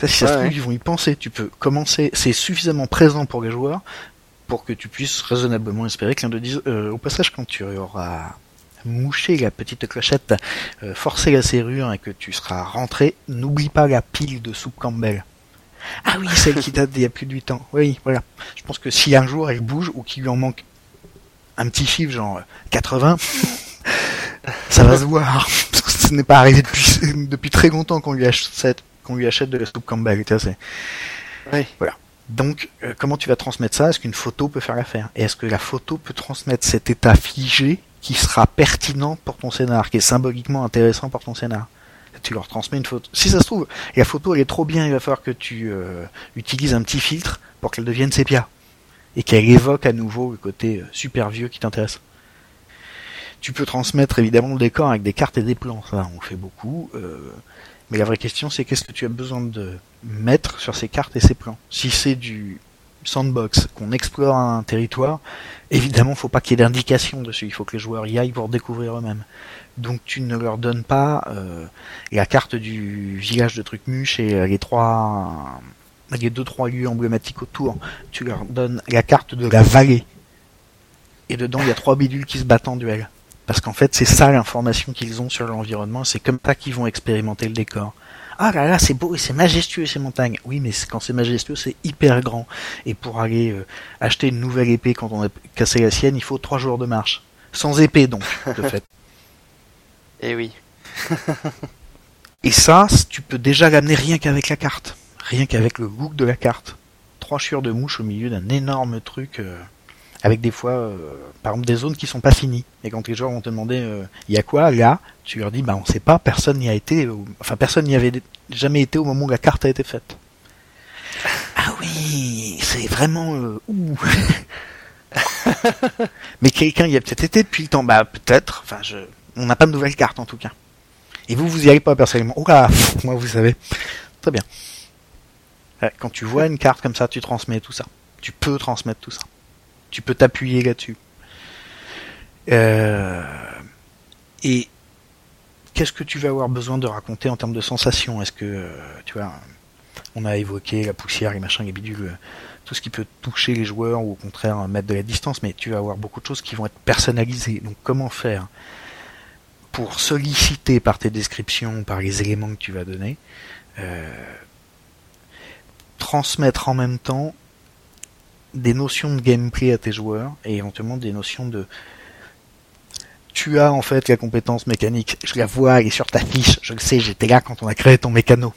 ça, si ça se trouve, ils vont y penser. Tu peux commencer, c'est suffisamment présent pour les joueurs pour que tu puisses raisonnablement espérer que l'un d'eux dise euh, au passage quand tu auras mouché la petite clochette, euh, forcé la serrure et que tu seras rentré, n'oublie pas la pile de soupe Campbell. Ah oui, celle qui date d'il y a plus de 8 ans. Oui, voilà. Je pense que si un jour elle bouge ou qu'il lui en manque un petit chiffre genre euh, 80, (laughs) ça va se voir. Parce que ce n'est pas arrivé depuis, (laughs) depuis très longtemps qu'on lui achète, qu'on lui achète de la soupe Campbell. tu vois, c'est- Ouais. Donc, euh, comment tu vas transmettre ça? Est-ce qu'une photo peut faire l'affaire? Et est-ce que la photo peut transmettre cet état figé qui sera pertinent pour ton scénar, qui est symboliquement intéressant pour ton scénar? Tu leur transmets une photo. Si ça se trouve, la photo elle est trop bien, il va falloir que tu euh, utilises un petit filtre pour qu'elle devienne sépia et qu'elle évoque à nouveau le côté euh, super vieux qui t'intéresse. Tu peux transmettre évidemment le décor avec des cartes et des plans, ça on fait beaucoup. Mais la vraie question c'est qu'est-ce que tu as besoin de mettre sur ces cartes et ces plans? Si c'est du sandbox, qu'on explore un territoire, évidemment faut pas qu'il y ait d'indication dessus, il faut que les joueurs y aillent pour découvrir eux-mêmes. Donc tu ne leur donnes pas euh, la carte du village de Trucmuche et euh, les trois les deux trois lieux emblématiques autour. Tu leur donnes la carte de la vallée. Et dedans il y a trois bidules qui se battent en duel. Parce qu'en fait, c'est ça l'information qu'ils ont sur l'environnement, c'est comme ça qu'ils vont expérimenter le décor. Ah là là, c'est beau et c'est majestueux ces montagnes. Oui, mais quand c'est majestueux, c'est hyper grand. Et pour aller euh, acheter une nouvelle épée quand on a cassé la sienne, il faut trois jours de marche. Sans épée donc, de fait. (laughs) Eh oui. (laughs) et ça, tu peux déjà l'amener rien qu'avec la carte. Rien qu'avec le look de la carte. Trois chiures de mouche au milieu d'un énorme truc. Euh, avec des fois, euh, par exemple, des zones qui sont pas finies. Et quand les joueurs vont te demander, euh, il y a quoi là Tu leur dis, bah on sait pas, personne n'y a été, enfin personne n'y avait jamais été au moment où la carte a été faite. Ah oui, c'est vraiment euh, ouh. (laughs) Mais quelqu'un y a peut-être été depuis le temps. Bah peut-être. Enfin, je, on n'a pas de nouvelles cartes en tout cas. Et vous, vous y allez pas personnellement. Oh là, moi vous savez. Très bien. Quand tu vois une carte comme ça, tu transmets tout ça. Tu peux transmettre tout ça tu peux t'appuyer là-dessus. Euh, et qu'est-ce que tu vas avoir besoin de raconter en termes de sensations? Est-ce que, euh, tu vois, on a évoqué la poussière, les machins, les bidules, euh, tout ce qui peut toucher les joueurs ou au contraire mettre de la distance, mais tu vas avoir beaucoup de choses qui vont être personnalisées. Donc comment faire pour solliciter par tes descriptions, par les éléments que tu vas donner, transmettre en même temps des notions de gameplay à tes joueurs et éventuellement des notions de tu as en fait la compétence mécanique, je la vois, elle est sur ta fiche, je le sais, j'étais là quand on a créé ton mécano.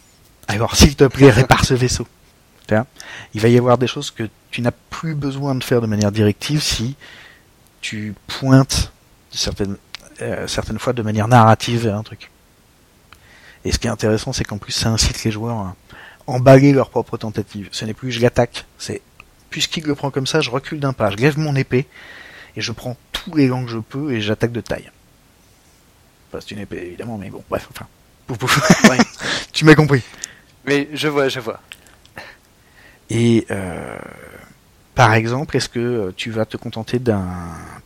Alors s'il te plaît, répare ce vaisseau. Il va y avoir des choses que tu n'as plus besoin de faire de manière directive si tu pointes certaines, euh, certaines fois de manière narrative vers un truc. Et ce qui est intéressant, c'est qu'en plus ça incite les joueurs à emballer leur propre tentative. Ce n'est plus je l'attaque, c'est puisqu'il le prend comme ça, je recule d'un pas, je lève mon épée, et je prends tous les gants que je peux, et j'attaque de taille. Enfin, c'est une épée, évidemment, mais bon, bref, enfin. Pouf, pouf. (laughs) tu m'as compris. Mais je vois, je vois. Et euh, par exemple, est-ce que tu vas te contenter d'un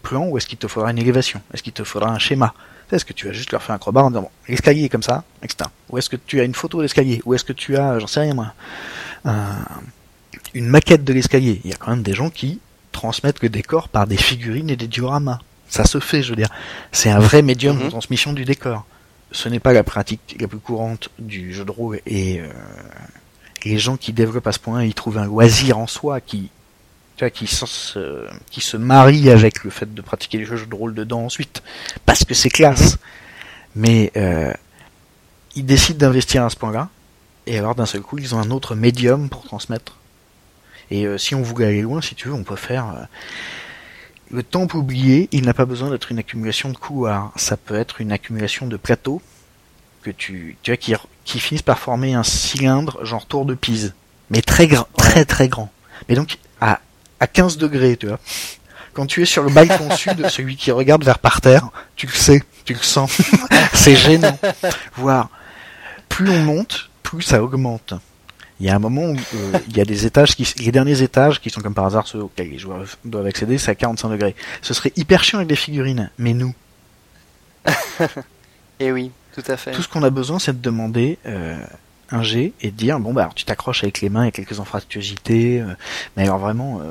plan ou est-ce qu'il te faudra une élévation? Est-ce qu'il te faudra un schéma? Est-ce que tu vas juste leur faire un crowbar en disant bon, l'escalier est comme ça, etc. Ou est-ce que tu as une photo d'escalier? Ou est-ce que tu as, j'en sais rien moi, un, une maquette de l'escalier. Il y a quand même des gens qui transmettent le décor par des figurines et des dioramas. Ça se fait, je veux dire. C'est un vrai médium de mhm. transmission du décor. Ce n'est pas la pratique la plus courante du jeu de rôle et euh, les gens qui développent à ce point, ils trouvent un loisir en soi qui, tu vois, qui, se, qui se marie avec le fait de pratiquer les jeux de rôle dedans ensuite, parce que c'est classe. Mais euh, ils décident d'investir à ce point-là, et alors d'un seul coup, ils ont un autre médium pour transmettre et euh, si on voulait aller loin, si tu veux, on peut faire euh, le temple oublié. Il n'a pas besoin d'être une accumulation de couloirs. Ça peut être une accumulation de plateaux que tu, tu vois, qui, qui finissent par former un cylindre genre tour de Pise, mais très grand, très très grand. Mais donc à à 15 degrés, tu vois. Quand tu es sur le balcon (laughs) sud, celui qui regarde vers par terre, tu le sais, tu le sens. (laughs) C'est gênant. Voir plus on monte, plus ça augmente il y a un moment où euh, il y a des étages qui, les derniers étages qui sont comme par hasard ceux auxquels les joueurs doivent accéder, c'est à 45 degrés. Ce serait hyper chiant avec des figurines, mais nous. Et (laughs) eh oui, tout à fait. Tout ce qu'on a besoin, c'est de demander euh, un G et de dire bon bah alors, tu t'accroches avec les mains et quelques anfractuosités, euh, mais alors vraiment.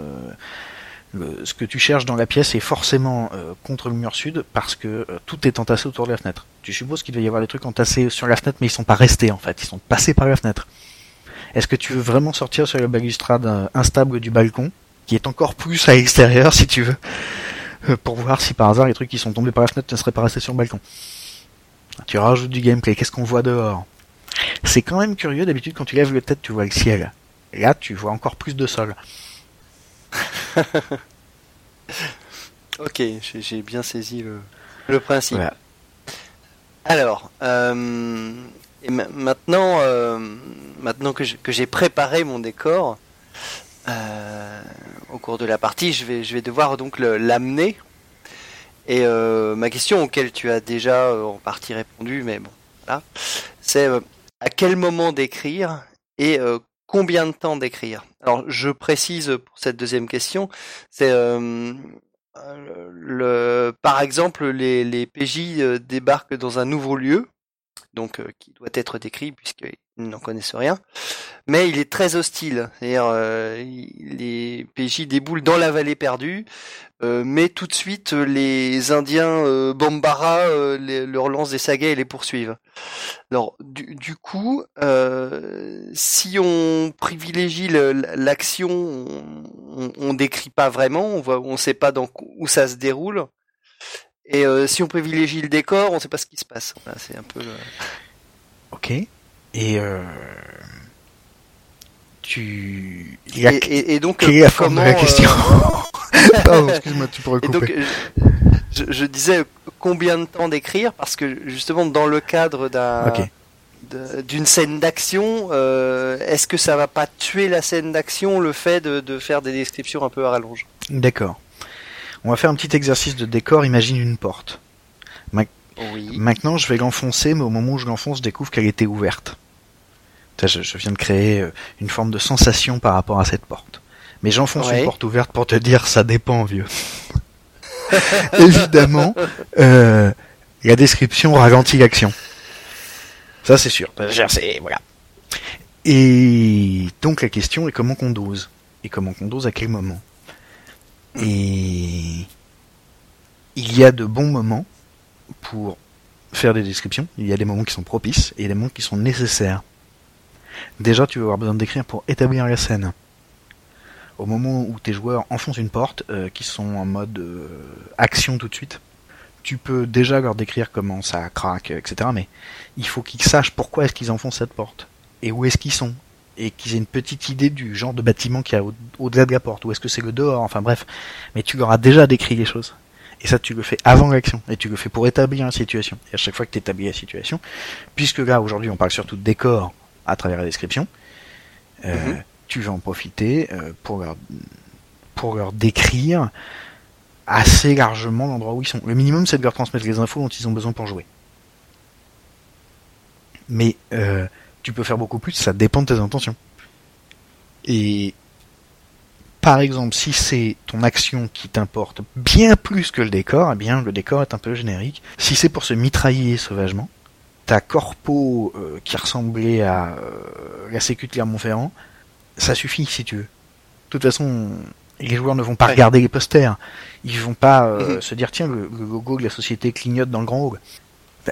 ce que tu cherches dans la pièce est forcément contre le mur sud parce que tout est entassé autour de la fenêtre. Tu supposes qu'il va y avoir des trucs entassés sur la fenêtre mais ils sont pas restés en fait, ils sont passés par la fenêtre. Est-ce que tu veux vraiment sortir sur la balustrade euh, instable du balcon, qui est encore plus à l'extérieur si tu veux, euh, pour voir si par hasard les trucs qui sont tombés par la fenêtre ne seraient pas restés sur le balcon? Tu rajoutes du gameplay, qu'est-ce qu'on voit dehors? C'est quand même curieux, d'habitude quand tu lèves la tête tu vois le ciel. Là tu vois encore plus de sol. (laughs) ok, j'ai bien saisi le, principe. Alors, euh, et maintenant, euh, maintenant que j'ai préparé mon décor, euh, au cours de la partie, je vais, devoir donc l'amener. Et euh, ma question auquel tu as déjà en partie répondu, mais bon, là, c'est à quel moment d'écrire et combien de temps d'écrire? Alors, je précise pour cette deuxième question, c'est par exemple, les, PJ débarquent dans un nouveau lieu donc qui doit être décrit puisqu'ils n'en connaissent rien. Mais il est très hostile, c'est-à-dire les PJ déboulent dans la vallée perdue, mais tout de suite les Indiens Bambara leur lancent des sagas et les poursuivent. Alors du, coup, si on privilégie l'action, on, on, décrit pas vraiment, on voit, on sait pas dans, où ça se déroule. Et euh, si on privilégie le décor, on ne sait pas ce qui se passe. c'est un peu. Ok. Et euh... tu. Et, et, donc. Quelle est la forme de la question euh, (laughs) Pardon, excuse-moi, tu pourrais (laughs) couper. donc, je, je, disais combien de temps d'écrire parce que justement dans le cadre d'un. d'une scène d'action, euh, est-ce que ça va pas tuer la scène d'action le fait de, de faire des descriptions un peu à rallonge? D'accord. On va faire un petit exercice de décor. Imagine une porte. Maintenant, je vais l'enfoncer, mais au moment où je l'enfonce, je découvre qu'elle était ouverte. Je, je, viens de créer euh, une forme de sensation par rapport à cette porte. Mais j'enfonce une porte ouverte pour te dire, ça dépend, vieux. (laughs) Évidemment, euh, la description ralentit l'action. Ça, c'est sûr. voilà. Et donc la question est comment qu'on dose? Et comment qu'on dose à quel moment? Et il y a de bons moments pour faire des descriptions. Il y a des moments qui sont propices et des moments qui sont nécessaires. Déjà, tu vas avoir besoin d'écrire pour établir la scène. Au moment où tes joueurs enfoncent une porte, euh, qui sont en mode euh, action tout de suite, tu peux déjà leur décrire comment ça craque, etc. Mais il faut qu'ils sachent pourquoi est-ce qu'ils enfoncent cette porte et où est-ce qu'ils sont et qu'ils aient une petite idée du genre de bâtiment qu'il y a au-delà de la porte, ou est-ce que c'est le dehors, enfin bref. Mais tu leur as déjà décrit les choses. Et ça, tu le fais avant l'action. Et tu le fais pour établir la situation. Et à chaque fois que tu établis la situation, puisque là, aujourd'hui, on parle surtout de décor à travers la description, euh, mhm. tu vas en profiter euh, pour, leur, pour leur décrire assez largement l'endroit où ils sont. Le minimum, c'est de leur transmettre les infos dont ils ont besoin pour jouer. Mais euh, tu peux faire beaucoup plus, ça dépend de tes intentions. Et par exemple, si c'est ton action qui t'importe bien plus que le décor, eh bien le décor est un peu générique. Si c'est pour se mitrailler sauvagement, ta corpo euh, qui ressemblait à euh, la sécu de Clermont-Ferrand, ça suffit si tu veux. De toute façon, les joueurs ne vont pas regarder les posters. Ils vont pas euh, mhm. se dire tiens le, le, logo de la société clignote dans le grand hall.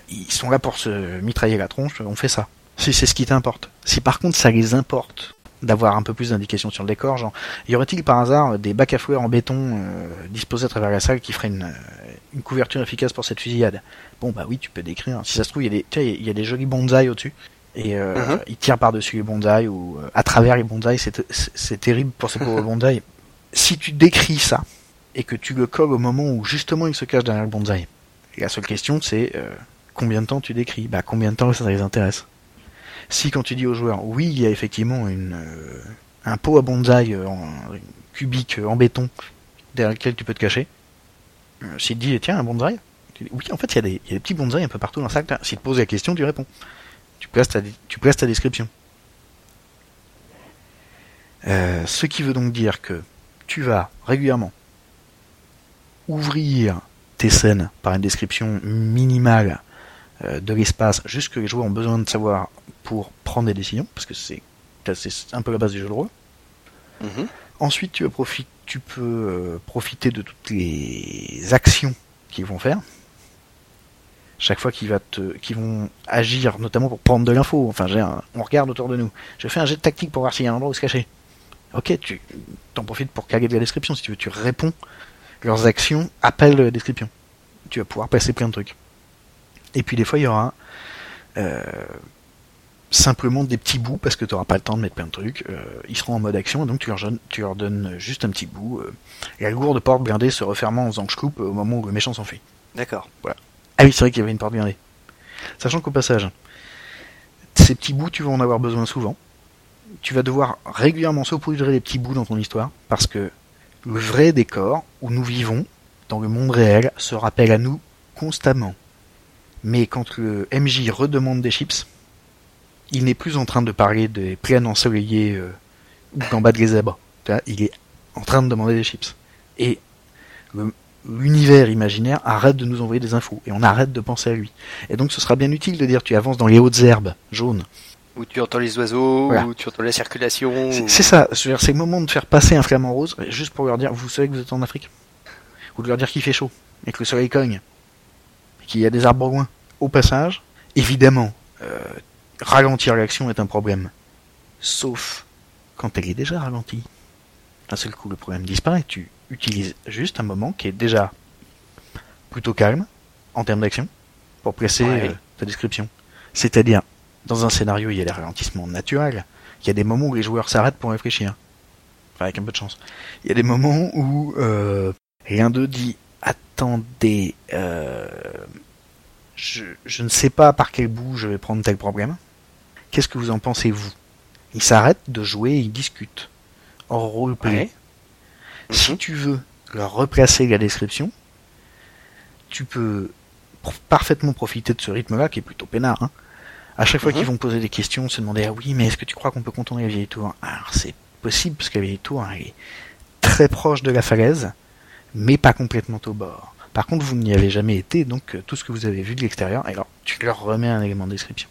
Ils sont là pour se mitrailler la tronche, on fait ça si c'est ce qui t'importe. Si par contre ça les importe d'avoir un peu plus d'indications sur le décor, genre, y aurait-il par hasard des bacs à fleurs en béton euh, disposés à travers la salle qui feraient une, euh, une, couverture efficace pour cette fusillade? Bon bah oui, tu peux décrire. Si ça se trouve, il y a des, il y a des jolis bonsaïs au-dessus et euh, uh-huh. ils tirent par-dessus les bonsaïs ou à travers les bonsaïs. C'est terrible pour ces pauvres (laughs) bonsaïs. Si tu décris ça et que tu le colles au moment où justement il se cache derrière le bonsaï, la seule question c'est combien de temps tu décris? Bah combien de temps ça les intéresse? Si quand tu dis aux joueurs, oui, il y a effectivement une, euh, un pot à bonsaï euh, en, cubique euh, en béton derrière lequel tu peux te cacher, s'il te dit, tiens, un bonsaï Oui, en fait, il y, a des, y a des petits bonsaïs un peu partout dans le sac. S'il te pose la question, tu réponds. Tu places ta, tu ta description. ce qui veut donc dire que tu vas régulièrement ouvrir tes scènes par une description minimale de l'espace, juste que les joueurs ont besoin de savoir pour prendre des décisions, parce que c'est un peu la base du jeu de rôle. Mhm. Ensuite, tu, tu peux euh, profiter de toutes les actions qu'ils vont faire. Chaque fois qu'ils vont agir, notamment pour prendre de l'info. Enfin, on regarde autour de nous. Je fais un jet de tactique pour voir s'il y a un endroit où se cacher. Ok, tu t'en profites pour caler de la description. Si tu veux, tu réponds. Leurs actions appellent la description. Tu vas pouvoir passer plein de trucs. Et puis des fois, il y aura euh, simplement des petits bouts parce que tu n'auras pas le temps de mettre plein de trucs. Euh, ils seront en mode action donc tu leur, donnes, tu leur donnes juste un petit bout. Euh, la lourde porte blindée se refermant en faisant que je coupe au moment où le méchant s'enfuit. D'accord. Voilà. Ah oui, c'est vrai qu'il y avait une porte blindée. Sachant qu'au passage, ces petits bouts, tu vas en avoir besoin souvent. Tu vas devoir régulièrement saupoudrer les petits bouts dans ton histoire parce que le vrai décor où nous vivons dans le monde réel se rappelle à nous constamment. Mais quand le MJ redemande des chips, il n'est plus en train de parler des plaines ensoleillées euh, ou d'en bas de les zèbres. Il est en train de demander des chips. Et l'univers imaginaire arrête de nous envoyer des infos et on arrête de penser à lui. Et donc ce sera bien utile de dire tu avances dans les hautes herbes jaunes. Où tu entends les oiseaux, Voilà. où tu entends la circulation. C'est ou- ça, c'est c'est le moment de faire passer un flamant rose juste pour leur dire vous savez que vous êtes en Afrique. Ou de leur dire qu'il fait chaud et que le soleil cogne. Et qu'il y a des arbres loin. Au passage, évidemment, euh, ralentir l'action est un problème. Sauf quand elle est déjà ralentie. D'un seul coup, le problème disparaît. Tu utilises juste un moment qui est déjà plutôt calme en termes d'action pour placer Ouais. euh, ta description. C'est-à-dire, dans un scénario, il y a des ralentissements naturels. Il y a des moments où les joueurs s'arrêtent pour réfléchir. Enfin, avec un peu de chance. Il y a des moments où euh, l'un d'eux dit Attendez, euh, je, je ne sais pas par quel bout je vais prendre tel problème. Qu'est-ce que vous en pensez, vous? Ils s'arrêtent de jouer et ils discutent. Hors roleplay. Ouais. Si Mhm. tu veux leur replacer la description, tu peux parfaitement profiter de ce rythme-là qui est plutôt peinard. Hein. À chaque fois Mhm. qu'ils vont poser des questions, se demander ah oui, mais est-ce que tu crois qu'on peut contourner la vieille tour? Alors c'est possible parce que la vieille tour elle est très proche de la falaise, mais pas complètement au bord. Par contre, vous n'y avez jamais été, donc euh, tout ce que vous avez vu de l'extérieur, alors tu leur remets un élément de description.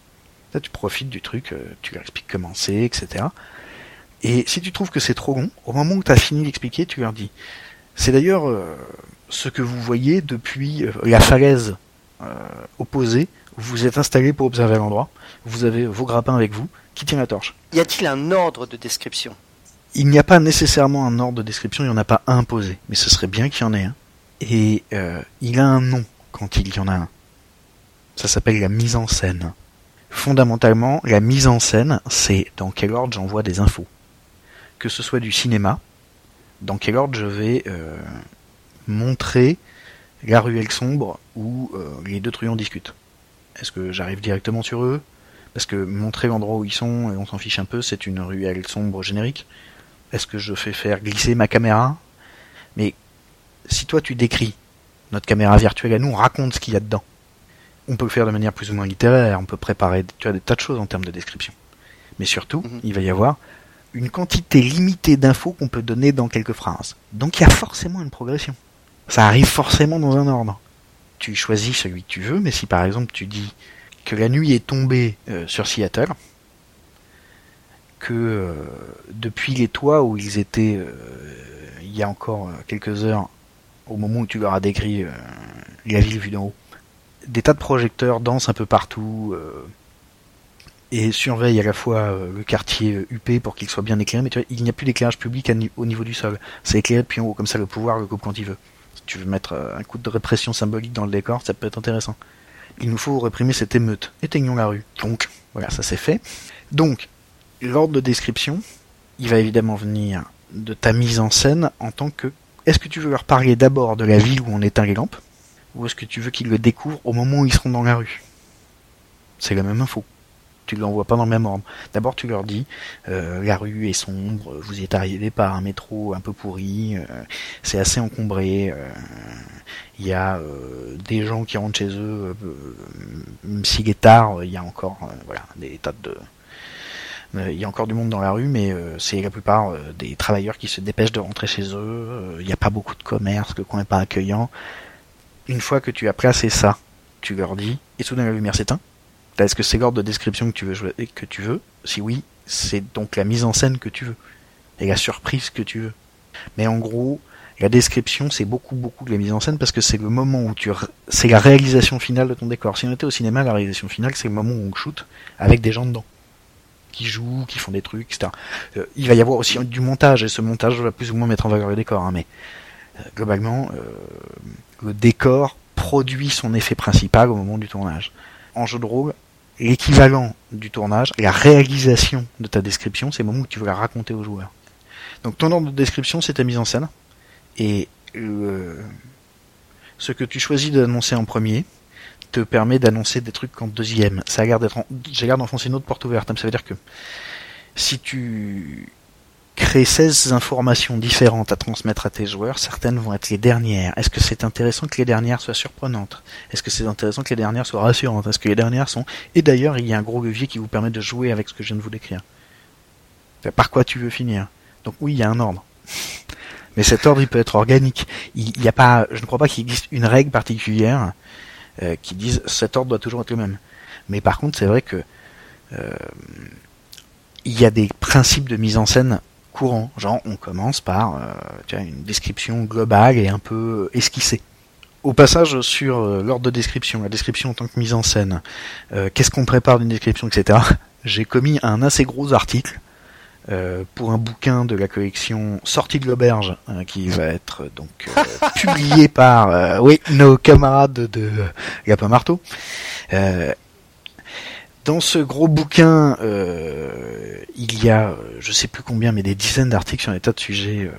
Là, tu profites du truc, euh, tu leur expliques comment c'est, etc. Et si tu trouves que c'est trop long, au moment où tu as fini d'expliquer, tu leur dis. C'est d'ailleurs euh, ce que vous voyez depuis euh, la falaise euh, opposée, où vous êtes installé pour observer l'endroit. Vous avez vos grappins avec vous, qui tient la torche. Y a-t-il un ordre de description? Il n'y a pas nécessairement un ordre de description, il n'y en a pas un imposé, mais ce serait bien qu'il y en ait un. Et euh, il a un nom quand il y en a un. Ça s'appelle la mise en scène. Fondamentalement, la mise en scène, c'est dans quel ordre j'envoie des infos. Que ce soit du cinéma, dans quel ordre je vais euh, montrer la ruelle sombre où euh, les deux truands discutent. Est-ce que j'arrive directement sur eux? Parce que montrer l'endroit où ils sont et on s'en fiche un peu, c'est une ruelle sombre générique. Est-ce que je fais faire glisser ma caméra? Mais si toi tu décris notre caméra virtuelle à nous, on raconte ce qu'il y a dedans. On peut le faire de manière plus ou moins littéraire, on peut préparer tu as des tas de choses en termes de description. Mais surtout, Mhm. il va y avoir une quantité limitée d'infos qu'on peut donner dans quelques phrases. Donc il y a forcément une progression. Ça arrive forcément dans un ordre. Tu choisis celui que tu veux, mais si par exemple tu dis que la nuit est tombée euh, sur Seattle, que euh, depuis les toits où ils étaient euh, il y a encore quelques heures, au moment où tu leur as décrit euh, la ville vue d'en haut, des tas de projecteurs dansent un peu partout euh, et surveillent à la fois euh, le quartier UP pour qu'il soit bien éclairé, mais tu vois, il n'y a plus d'éclairage public au niveau du sol. C'est éclairé depuis en haut, comme ça le pouvoir le coupe quand il veut. Si tu veux mettre un coup de répression symbolique dans le décor, ça peut être intéressant. Il nous faut réprimer cette émeute. Éteignons la rue. Donc, voilà, ça c'est fait. Donc, l'ordre de description, il va évidemment venir de ta mise en scène en tant que... Est-ce que tu veux leur parler d'abord de la ville où on éteint les lampes Ou est-ce que tu veux qu'ils le découvrent au moment où ils seront dans la rue? C'est la même info. Tu ne l'envoies pas dans le même ordre. D'abord, tu leur dis euh, la rue est sombre, vous y êtes arrivé par un métro un peu pourri, euh, c'est assez encombré, euh, il y a des gens qui rentrent chez eux, même s'il est tard, il y a encore voilà des tas de il y a encore du monde dans la rue, mais euh, c'est la plupart euh, des travailleurs qui se dépêchent de rentrer chez eux. euh, Il n'y a pas beaucoup de commerce, le coin n'est pas accueillant. Une fois que tu as placé ça, tu leur dis, et soudain la lumière s'éteint. Est-ce que c'est l'ordre de description que tu veux jouer, que tu veux? Si oui, c'est donc la mise en scène que tu veux et la surprise que tu veux. Mais en gros, la description c'est beaucoup beaucoup de la mise en scène parce que c'est le moment où tu, c'est la réalisation finale de ton décor. Si on était au cinéma, la réalisation finale c'est le moment où on shoot avec des gens dedans qui jouent, qui font des trucs, etc. Euh, il va y avoir aussi du montage et ce montage va plus ou moins mettre en valeur le décor, hein, mais euh, globalement, euh, le décor produit son effet principal au moment du tournage. En jeu de rôle, l'équivalent du tournage, la réalisation de ta description, c'est le moment où tu veux la raconter aux joueurs. Donc ton ordre de description, c'est ta mise en scène. Et ce que tu choisis d'annoncer en premier permet d'annoncer des trucs en deuxième. Ça a j'ai l'air d'enfoncer une autre porte ouverte. hein. Ça veut dire que si tu crées 16 informations différentes à transmettre à tes joueurs, certaines vont être les dernières. Est-ce que c'est intéressant que les dernières soient surprenantes? Est-ce que c'est intéressant que les dernières soient rassurantes? Est-ce que les dernières sont... Et d'ailleurs, il y a un gros levier qui vous permet de jouer avec ce que je viens de vous décrire. Par quoi tu veux finir? Donc oui, il y a un ordre. (laughs) Mais cet ordre, il peut être organique. Il a pas, je ne crois pas qu'il existe une règle particulière euh, qui dise cet ordre doit toujours être le même. Mais par contre, c'est vrai que euh, il y a des principes de mise en scène courants. Genre, on commence par euh, une description globale et un peu esquissée. Au passage sur l'ordre de description, la description en tant que mise en scène, qu'est-ce qu'on prépare d'une description, etc. (laughs) J'ai commis un assez gros article euh, pour un bouquin de la collection Sortie de l'auberge hein, qui va être donc euh, (laughs) publié par euh, oui nos camarades de, de Lapin Marteau. Euh, dans ce gros bouquin, euh, il y a, euh, je sais plus combien, mais des dizaines d'articles sur des tas de sujets euh,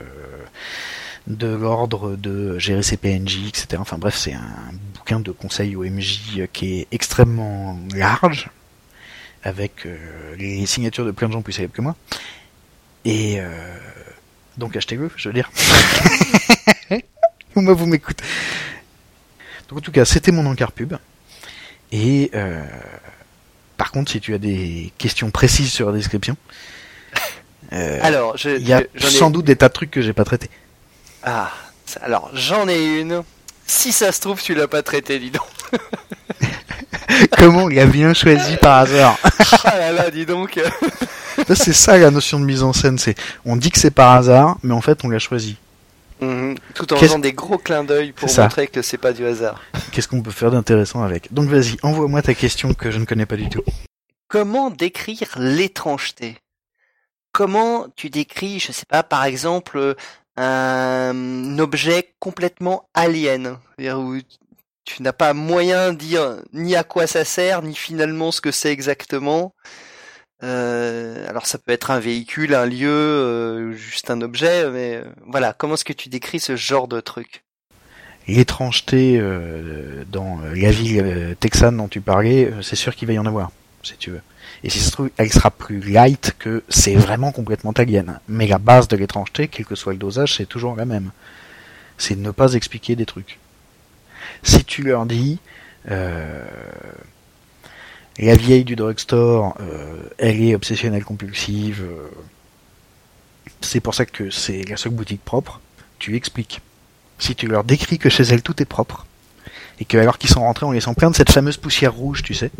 de l'ordre de gérer ses PNJ, etc. Enfin bref, c'est un bouquin de conseils OMJ euh, qui est extrêmement large, avec euh, les signatures de plein de gens plus célèbres que moi. Et euh, donc achetez-le, je veux dire. (laughs) Moi, vous m'écoutez. Donc en tout cas, c'était mon encart pub. Et euh, par contre, si tu as des questions précises sur la description, euh, Alors, il y a je- j'en ai- sans doute des tas de trucs que j'ai pas traités. Ah, alors j'en ai une. Si ça se trouve, tu l'as pas traité, dis donc. (laughs) (laughs) Comment on l'a bien choisi par hasard (laughs) ah là là, dis donc. C'est ça la notion de mise en scène. C'est on dit que c'est par hasard, mais en fait on l'a choisi. Mhm. Tout en faisant des gros clins d'œil pour montrer que c'est pas du hasard. Qu'est-ce qu'on peut faire d'intéressant avec? Donc vas-y, envoie-moi ta question que je ne connais pas du tout. Comment décrire l'étrangeté? Comment tu décris, je sais pas, par exemple, un objet complètement alien? Où tu n'as pas moyen de dire ni à quoi ça sert, ni finalement ce que c'est exactement. Euh, alors ça peut être un véhicule, un lieu, euh, juste un objet, mais euh, voilà, comment est-ce que tu décris ce genre de truc? L'étrangeté euh, dans euh, la ville euh, texane dont tu parlais, euh, c'est sûr qu'il va y en avoir, si tu veux. Et si ça se trouve, elle sera plus light que c'est vraiment complètement alien. Mais la base de l'étrangeté, quel que soit le dosage, c'est toujours la même. C'est ne pas expliquer des trucs. Si tu leur dis, euh, la vieille du drugstore, euh, elle est obsessionnelle compulsive, euh, c'est pour ça que c'est la seule boutique propre, tu expliques. Si tu leur décris que chez elle tout est propre, et que alors qu'ils sont rentrés en laissant plein de cette fameuse poussière rouge, tu sais,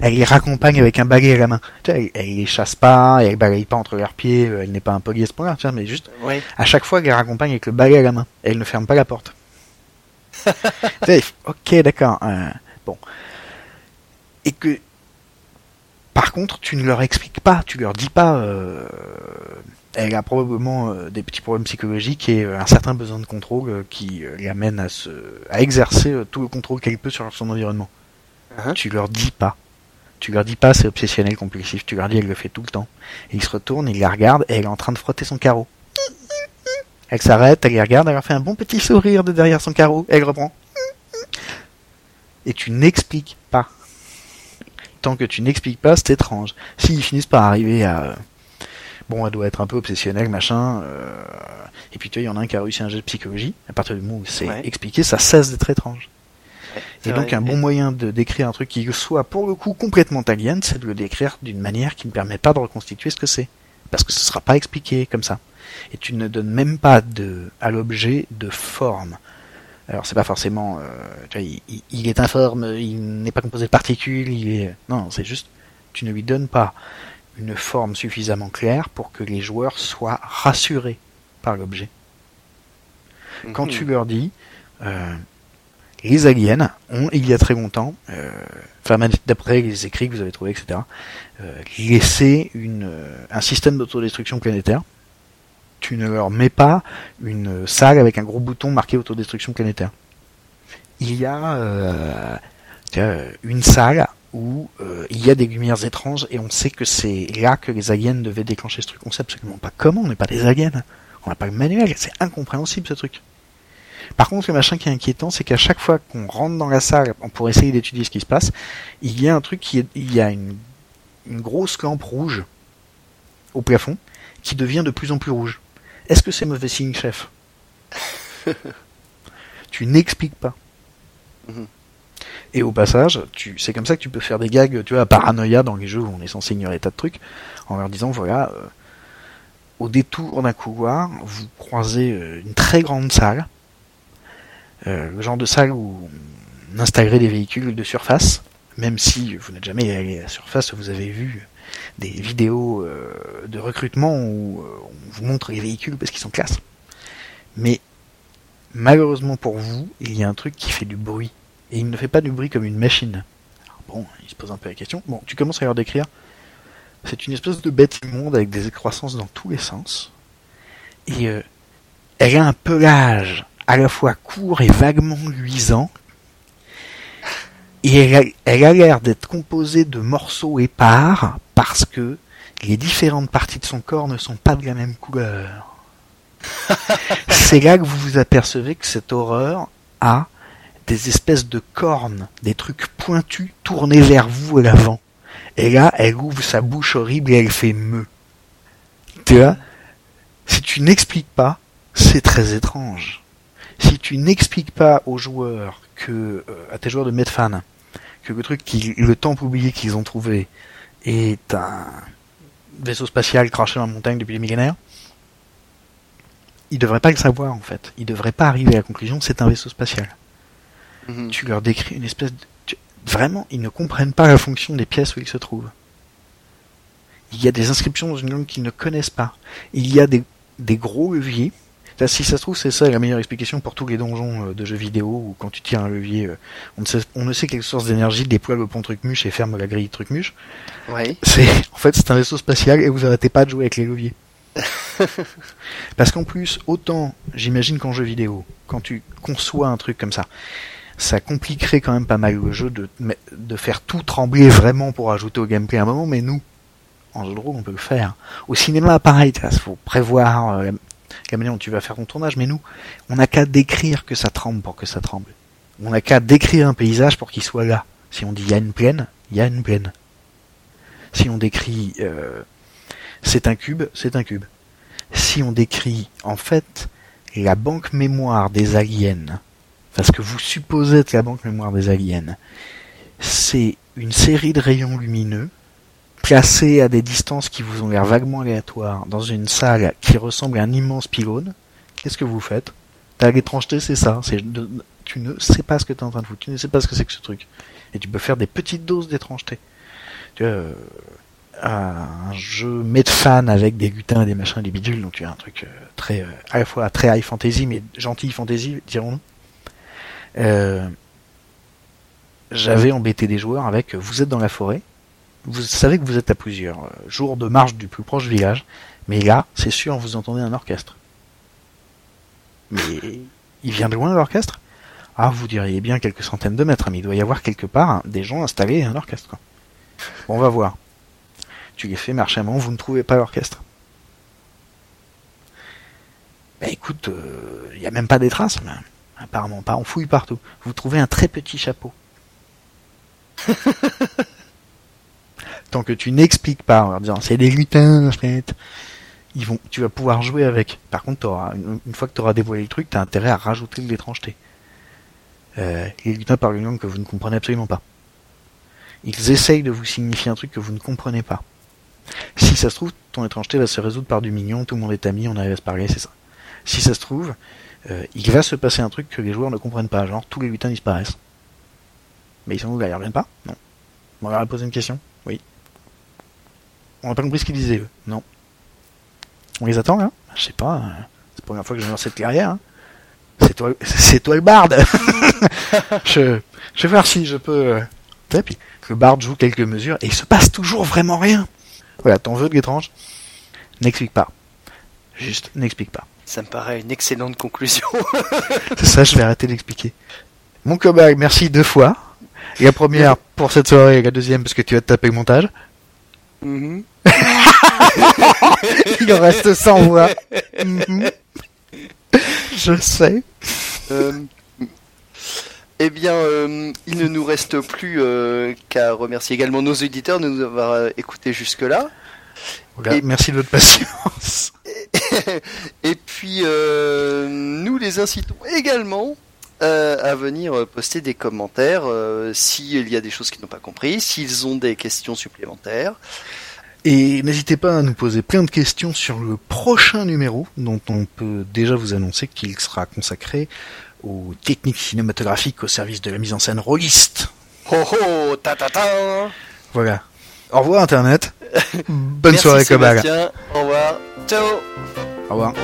elle les raccompagne avec un balai à la main. Tu sais, elle, elle les chasse pas, elle balaye pas entre leurs pieds, elle n'est pas impolie à ce point-là, tu vois, mais juste, Oui. à chaque fois, elle les raccompagne avec le balai à la main. Et elle ne ferme pas la porte. (laughs) ok, d'accord. euh, bon. Et que, par contre, tu ne leur expliques pas, tu leur dis pas, euh, elle a probablement euh, des petits problèmes psychologiques et un certain besoin de contrôle qui l'amène à se, à exercer tout le contrôle qu'elle peut sur son environnement. Hein Tu leur dis pas. Tu leur dis pas c'est obsessionnel compulsif. Tu leur dis elle le fait tout le temps. Et il se retourne, il la regarde et elle est en train de frotter son carreau. Elle s'arrête, elle les regarde, elle leur fait un bon petit sourire de derrière son carreau, elle reprend. Et tu n'expliques pas. Tant que tu n'expliques pas, c'est étrange. S'ils finissent par arriver à... Bon, elle doit être un peu obsessionnelle, machin. euh, Et puis tu vois, il y en a un qui a réussi un jet de psychologie. À partir du moment où c'est Ouais. expliqué, ça cesse d'être étrange. Ouais, Et c'est donc vrai. un bon moyen de décrire un truc qui soit pour le coup complètement alien, c'est de le décrire d'une manière qui ne permet pas de reconstituer ce que c'est. Parce que ce sera pas expliqué comme ça. Et tu ne donnes même pas de, à l'objet de forme. Alors c'est pas forcément, euh, tu vois, il, est informe, il n'est pas composé de particules, il est, non, c'est juste, tu ne lui donnes pas une forme suffisamment claire pour que les joueurs soient rassurés par l'objet quand Mhm. tu leur dis euh, les aliens ont il y a très longtemps, euh, enfin même d'après les écrits que vous avez trouvés, etc., euh, laissé une, un système d'autodestruction planétaire. Tu ne leur mets pas une salle avec un gros bouton marqué autodestruction planétaire. Il y a euh, une salle où euh, il y a des lumières étranges et on sait que c'est là que les aliens devaient déclencher ce truc. On sait absolument pas comment, on n'est pas des aliens. On n'a pas le manuel, c'est incompréhensible ce truc. Par contre, le machin qui est inquiétant, c'est qu'à chaque fois qu'on rentre dans la salle pour essayer d'étudier ce qui se passe, il y a un truc qui est, il y a une, une grosse lampe rouge au plafond qui devient de plus en plus rouge. Est-ce que c'est mauvais signe, chef (laughs) Tu n'expliques pas. Mhm. Et au passage, tu, c'est comme ça que tu peux faire des gags, tu vois, à paranoïa dans les jeux où on est censé ignorer des tas de trucs, en leur disant, voilà, euh, au détour d'un couloir, vous croisez euh, une très grande salle, euh, le genre de salle où on installerait des véhicules de surface, même si vous n'êtes jamais allé à la surface, vous avez vu des vidéos euh, de recrutement où on vous montre les véhicules parce qu'ils sont classe. Mais malheureusement pour vous, il y a un truc qui fait du bruit. Et il ne fait pas du bruit comme une machine. Bon, il se pose un peu la question. Bon, tu commences à leur décrire. C'est une espèce de bête immonde avec des excroissances dans tous les sens. Et euh, elle a un pelage à la fois court et vaguement luisant. Et elle a l'air d'être composée de morceaux épars parce que les différentes parties de son corps ne sont pas de la même couleur. (laughs) C'est là que vous vous apercevez que cette horreur a des espèces de cornes, des trucs pointus tournés vers vous à l'avant. Et là, elle ouvre sa bouche horrible et elle fait me. Tu vois? Si tu n'expliques pas, c'est très étrange. Si tu n'expliques pas aux joueurs que, euh, à tes joueurs de Medfan, que le truc qui, le temple oublié qu'ils ont trouvé est un vaisseau spatial craché dans la montagne depuis des millénaires, ils devraient pas le savoir en fait. Ils devraient pas arriver à la conclusion c'est un vaisseau spatial. Mhm. Tu leur décris une espèce de... tu- Vraiment, ils ne comprennent pas la fonction des pièces où ils se trouvent. Il y a des inscriptions dans une langue qu'ils ne connaissent pas. Il y a des, des gros leviers. Si ça se trouve, c'est ça la meilleure explication pour tous les donjons euh, de jeux vidéo où quand tu tires un levier, euh, on, ne sait, on ne sait quelle source d'énergie déploie le pont truc-muche et ferme la grille truc-muche. Oui. C'est, en fait, c'est un vaisseau spatial et vous arrêtez pas de jouer avec les leviers. (laughs) Parce qu'en plus, autant, j'imagine qu'en jeu vidéo, quand tu conçois un truc comme ça, ça compliquerait quand même pas mal le jeu de, de faire tout trembler vraiment pour ajouter au gameplay à un moment, mais nous, en jeu de rôle, on peut le faire. Au cinéma, pareil, il faut prévoir euh, dont tu vas faire ton tournage, mais nous, on n'a qu'à décrire que ça tremble pour que ça tremble. On n'a qu'à décrire un paysage pour qu'il soit là. Si on dit il y a une plaine, il y a une plaine. Si on décrit euh, c'est un cube, c'est un cube. Si on décrit en fait la banque mémoire des aliens, parce que vous supposez être la banque mémoire des aliens, c'est une série de rayons lumineux placés à des distances qui vous ont l'air vaguement aléatoires dans une salle qui ressemble à un immense pylône, qu'est-ce que vous faites? T'as l'étrangeté, c'est ça. Tu ne sais pas ce que tu es en train de foutre. Tu ne sais pas ce que c'est que ce truc. Et tu peux faire des petites doses d'étrangeté. Tu vois, euh, un jeu Medfan avec des lutins, des machins, des bidules, donc tu as un truc euh, très, euh, à la fois très high fantasy, mais gentil fantasy, dirons-nous. Euh, J'avais embêté des joueurs avec, vous êtes dans la forêt, vous savez que vous êtes à plusieurs euh, jours de marche du plus proche village, mais là, c'est sûr, vous entendez un orchestre. Mais il vient de loin l'orchestre? Ah, vous diriez bien quelques centaines de mètres, mais il doit y avoir quelque part hein, des gens installés un orchestre. Quoi. Bon, on va voir. Tu les fais marcher un moment, vous ne trouvez pas l'orchestre. Ben écoute, il n'y a même pas des traces, mais apparemment pas, on fouille partout. Vous trouvez un très petit chapeau. (laughs) Tant que tu n'expliques pas en leur disant c'est des lutins, en fait, ils vont, tu vas pouvoir jouer avec. Par contre, une, fois que tu auras dévoilé le truc, tu as intérêt à rajouter de l'étrangeté. Euh, les lutins parlent une langue que vous ne comprenez absolument pas. Ils essayent de vous signifier un truc que vous ne comprenez pas. Si ça se trouve, ton étrangeté va se résoudre par du mignon, tout le monde est ami, on arrive à se parler, c'est ça. Si ça se trouve, euh, il va se passer un truc que les joueurs ne comprennent pas, genre tous les lutins disparaissent. Mais ils sont où là Ils reviennent pas? Non. On leur a une question? Oui. On n'a pas compris ce qu'ils disaient eux Non. On les attend là Je sais pas. euh, C'est la première fois que je viens dans cette clairière. hein. C'est toi, (laughs) c'est toi le barde. (laughs) je, je vais voir si je peux. euh, Et puis le barde joue quelques mesures et il se passe toujours vraiment rien. Voilà, t'en veux de l'étrange N'explique pas. Juste, n'explique pas. Ça me paraît une excellente conclusion. (laughs) C'est ça, je vais arrêter d'expliquer. Mon cobaye, merci deux fois. La première pour cette soirée et la deuxième parce que tu vas te taper le montage. Mhm. (laughs) Il en reste sans voix. Mhm. Je sais. Euh, eh bien, euh, il ne nous reste plus euh, qu'à remercier également nos éditeurs de nous avoir euh, écoutés jusque-là. Et- Merci de votre patience. (laughs) Et puis, euh, nous les incitons également euh, à venir poster des commentaires euh, s'il y a des choses qu'ils n'ont pas compris, s'ils ont des questions supplémentaires. Et n'hésitez pas à nous poser plein de questions sur le prochain numéro, dont on peut déjà vous annoncer qu'il sera consacré aux techniques cinématographiques au service de la mise en scène rôliste. Ho ho, ta ta ta. Voilà. Au revoir Internet. (laughs) Bonne Merci soirée Cobal. Sébastien. Au revoir. Ciao. Au revoir.